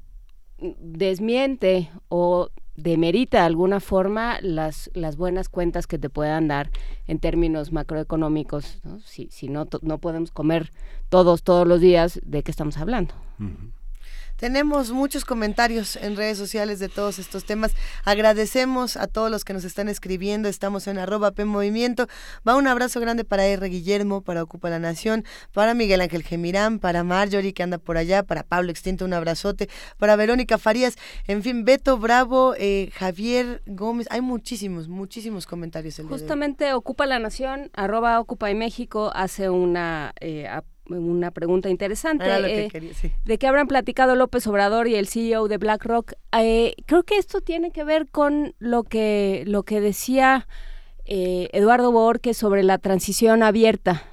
desmiente o demerita de alguna forma las, las buenas cuentas que te puedan dar en términos macroeconómicos. Si, si no, no podemos comer todos, todos los días, ¿de qué estamos hablando? Tenemos muchos comentarios en redes sociales de todos estos temas. Agradecemos a todos los que nos están escribiendo. Estamos en arroba P Movimiento. Va un abrazo grande para R. Guillermo, para Ocupa la Nación, para Miguel Ángel Gemirán, para Marjorie que anda por allá, para Pablo Extinto, un abrazote, para Verónica Farías, en fin, Beto Bravo, eh, Javier Gómez. Hay muchísimos, muchísimos comentarios. Justamente Ocupa la Nación, arroba Ocupa y México, hace una eh, una pregunta interesante eh, de que habrán platicado López Obrador y el CEO de BlackRock. Eh, creo que esto tiene que ver con lo que lo que decía eh, Eduardo Borges sobre la transición abierta,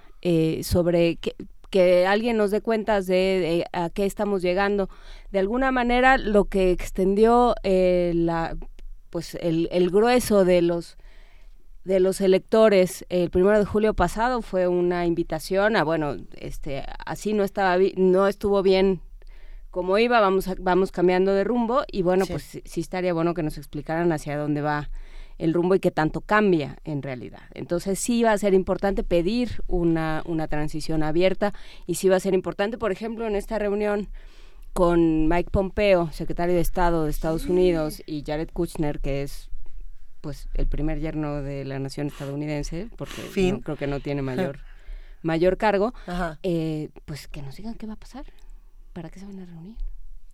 sobre que, que, alguien nos dé cuentas de, a qué estamos llegando. De alguna manera, lo que extendió la pues el, el grueso de los de los electores el primero de julio pasado fue una invitación a bueno este así no estaba no estuvo bien como iba vamos vamos cambiando de rumbo y bueno pues sí estaría bueno que nos explicaran hacia dónde va el rumbo y qué tanto cambia en realidad. Entonces sí va a ser importante pedir una, una transición abierta y sí va a ser importante, por ejemplo, en esta reunión con Mike Pompeo, secretario de Estado de Estados Unidos, y Jared Kushner, que es pues el primer yerno de la nación estadounidense, porque creo que no tiene mayor mayor cargo, eh, pues que nos digan qué va a pasar, para qué se van a reunir.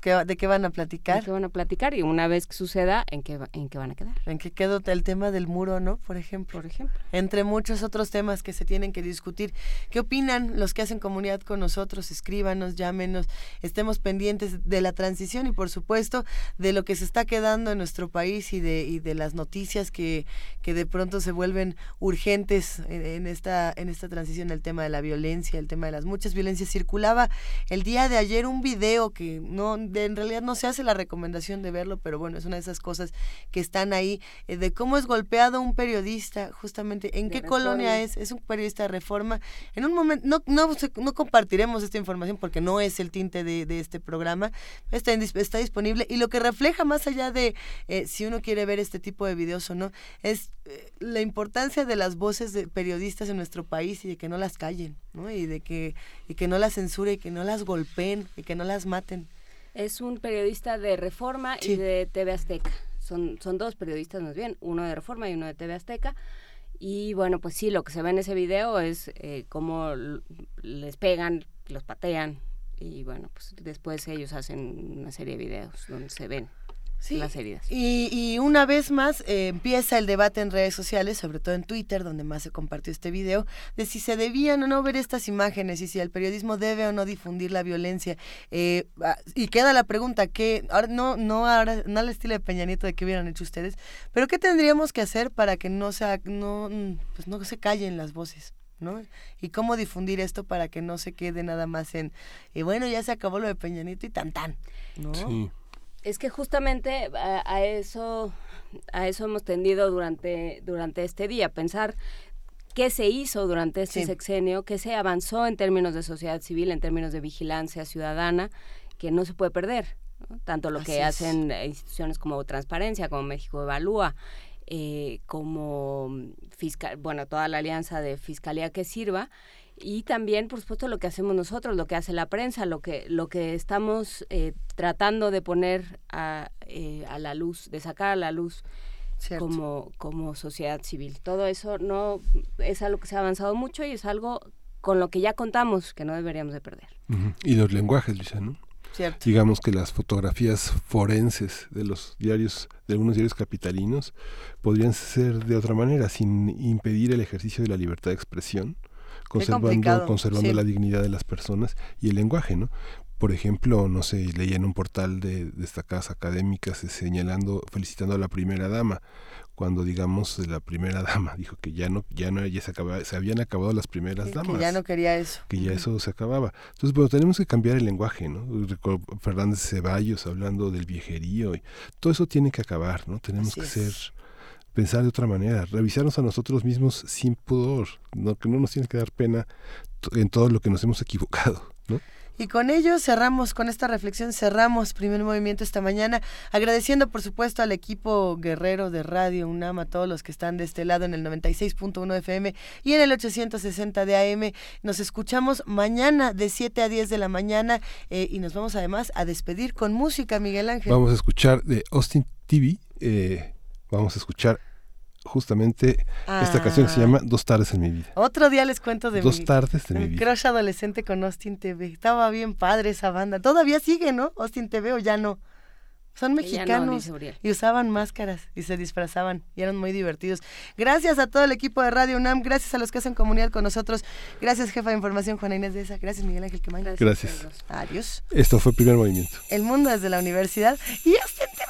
¿Qué- ¿De qué van a platicar? ¿De qué van a platicar? Y una vez que suceda, ¿en qué, en qué van a quedar? ¿En qué quedó el tema del muro, no? Por ejemplo. Por ejemplo. Entre muchos otros temas que se tienen que discutir. ¿Qué opinan los que hacen comunidad con nosotros? Escríbanos, llámenos, estemos pendientes de la transición y por supuesto de lo que se está quedando en nuestro país y de, y de las noticias que, que de pronto se vuelven urgentes en, en esta, en esta transición, el tema de la violencia, el tema de las muchas violencias. Circulaba el día de ayer un video que no, de- en realidad no se hace la recomendación de verlo, pero bueno, es una de esas cosas que están ahí, eh, de cómo es golpeado un periodista, justamente, en De qué colonia es, es un periodista de reforma. En un momento, no, no, no compartiremos esta información porque no es el tinte de, de este programa, está, en está disponible y lo que refleja más allá de eh, si uno quiere ver este tipo de videos o no, es eh, la importancia de las voces de periodistas en nuestro país y de que no las callen, ¿no? Y de que, y que no las censuren, y que no las golpeen, y que no las maten. Es un periodista de Reforma Sí. y de TV Azteca. Son, son dos periodistas más bien, uno de Reforma y uno de TV Azteca. Y bueno, pues sí, lo que se ve en ese video es eh, cómo les pegan, los patean. Y bueno, pues después ellos hacen una serie de videos donde se ven Sí, las heridas. Y, y una vez más eh, empieza el debate en redes sociales, sobre todo en Twitter, donde más se compartió este video, de si se debían o no ver estas imágenes y si el periodismo debe o no difundir la violencia. Eh, ah, y queda la pregunta, que ahora no, no, ahora, no al estilo de Peña Nieto de que hubieran hecho ustedes, pero ¿qué tendríamos que hacer para que no, sea, no, pues no se callen las voces? ¿no? Y cómo difundir esto para que no se quede nada más en, y bueno, ya se acabó lo de Peña Nieto y tan tan, ¿no? Es que justamente a, a eso a eso hemos tendido durante durante este día, pensar qué se hizo durante este Sí. sexenio, qué se avanzó en términos de sociedad civil, en términos de vigilancia ciudadana, que no se puede perder. ¿no? Tanto lo Así que hacen instituciones como Transparencia, como México Evalúa, eh, como fiscal, bueno, toda la alianza de fiscalía que sirva y también, por supuesto, lo que hacemos nosotros, lo que hace la prensa, lo que lo que estamos eh, tratando de poner a, eh, a la luz, de sacar a la luz Cierto. como como sociedad civil. Todo eso no es algo que se ha avanzado mucho y es algo con lo que ya contamos que no deberíamos de perder. Y los lenguajes, Luisa, ¿no? Cierto. Digamos que las fotografías forenses de los diarios, de algunos diarios capitalinos, podrían ser de otra manera, sin impedir el ejercicio de la libertad de expresión, conservando, conservando sí. la dignidad de las personas y el lenguaje, ¿no? Por ejemplo, no sé, leía en un portal de destacadas académicas eh, señalando, felicitando a la primera dama, cuando digamos la primera dama dijo que ya no, ya no, ya se acababa, se habían acabado las primeras damas que ya no quería eso. que ya eso se acababa. Entonces, bueno, tenemos que cambiar el lenguaje, ¿no? Fernández Ceballos hablando del viejerío y todo eso tiene que acabar, ¿no? Tenemos Así que es. ser pensar de otra manera, revisarnos a nosotros mismos sin pudor, no que no nos tiene que dar pena en todo lo que nos hemos equivocado, ¿no? Y con ello cerramos, con esta reflexión cerramos primer movimiento esta mañana, agradeciendo por supuesto al equipo guerrero de Radio UNAM, a todos los que están de este lado en el 96.1 FM y en el 860 de AM. Nos escuchamos mañana de 7 a 10 de la mañana eh, y nos vamos además a despedir con música, Miguel Ángel. Vamos a escuchar de Austin TV, eh, vamos a escuchar justamente esta canción que se Ah. llama Dos tardes en mi vida. Otro día les cuento de Dos mi, tardes de mi vida. crush adolescente con Austin TV. Estaba bien padre esa banda. Todavía sigue, ¿no? Austin TV o ya no. Son no, mexicanos y usaban máscaras y se disfrazaban y eran muy divertidos. Gracias a todo el equipo de Radio UNAM, gracias a los que hacen comunidad con nosotros. Gracias, jefa de información Juana Inés de esa. Gracias, Miguel Ángel Quemain. Gracias. Adiós. Esto fue Primer Movimiento. El mundo desde la universidad y Austin TV.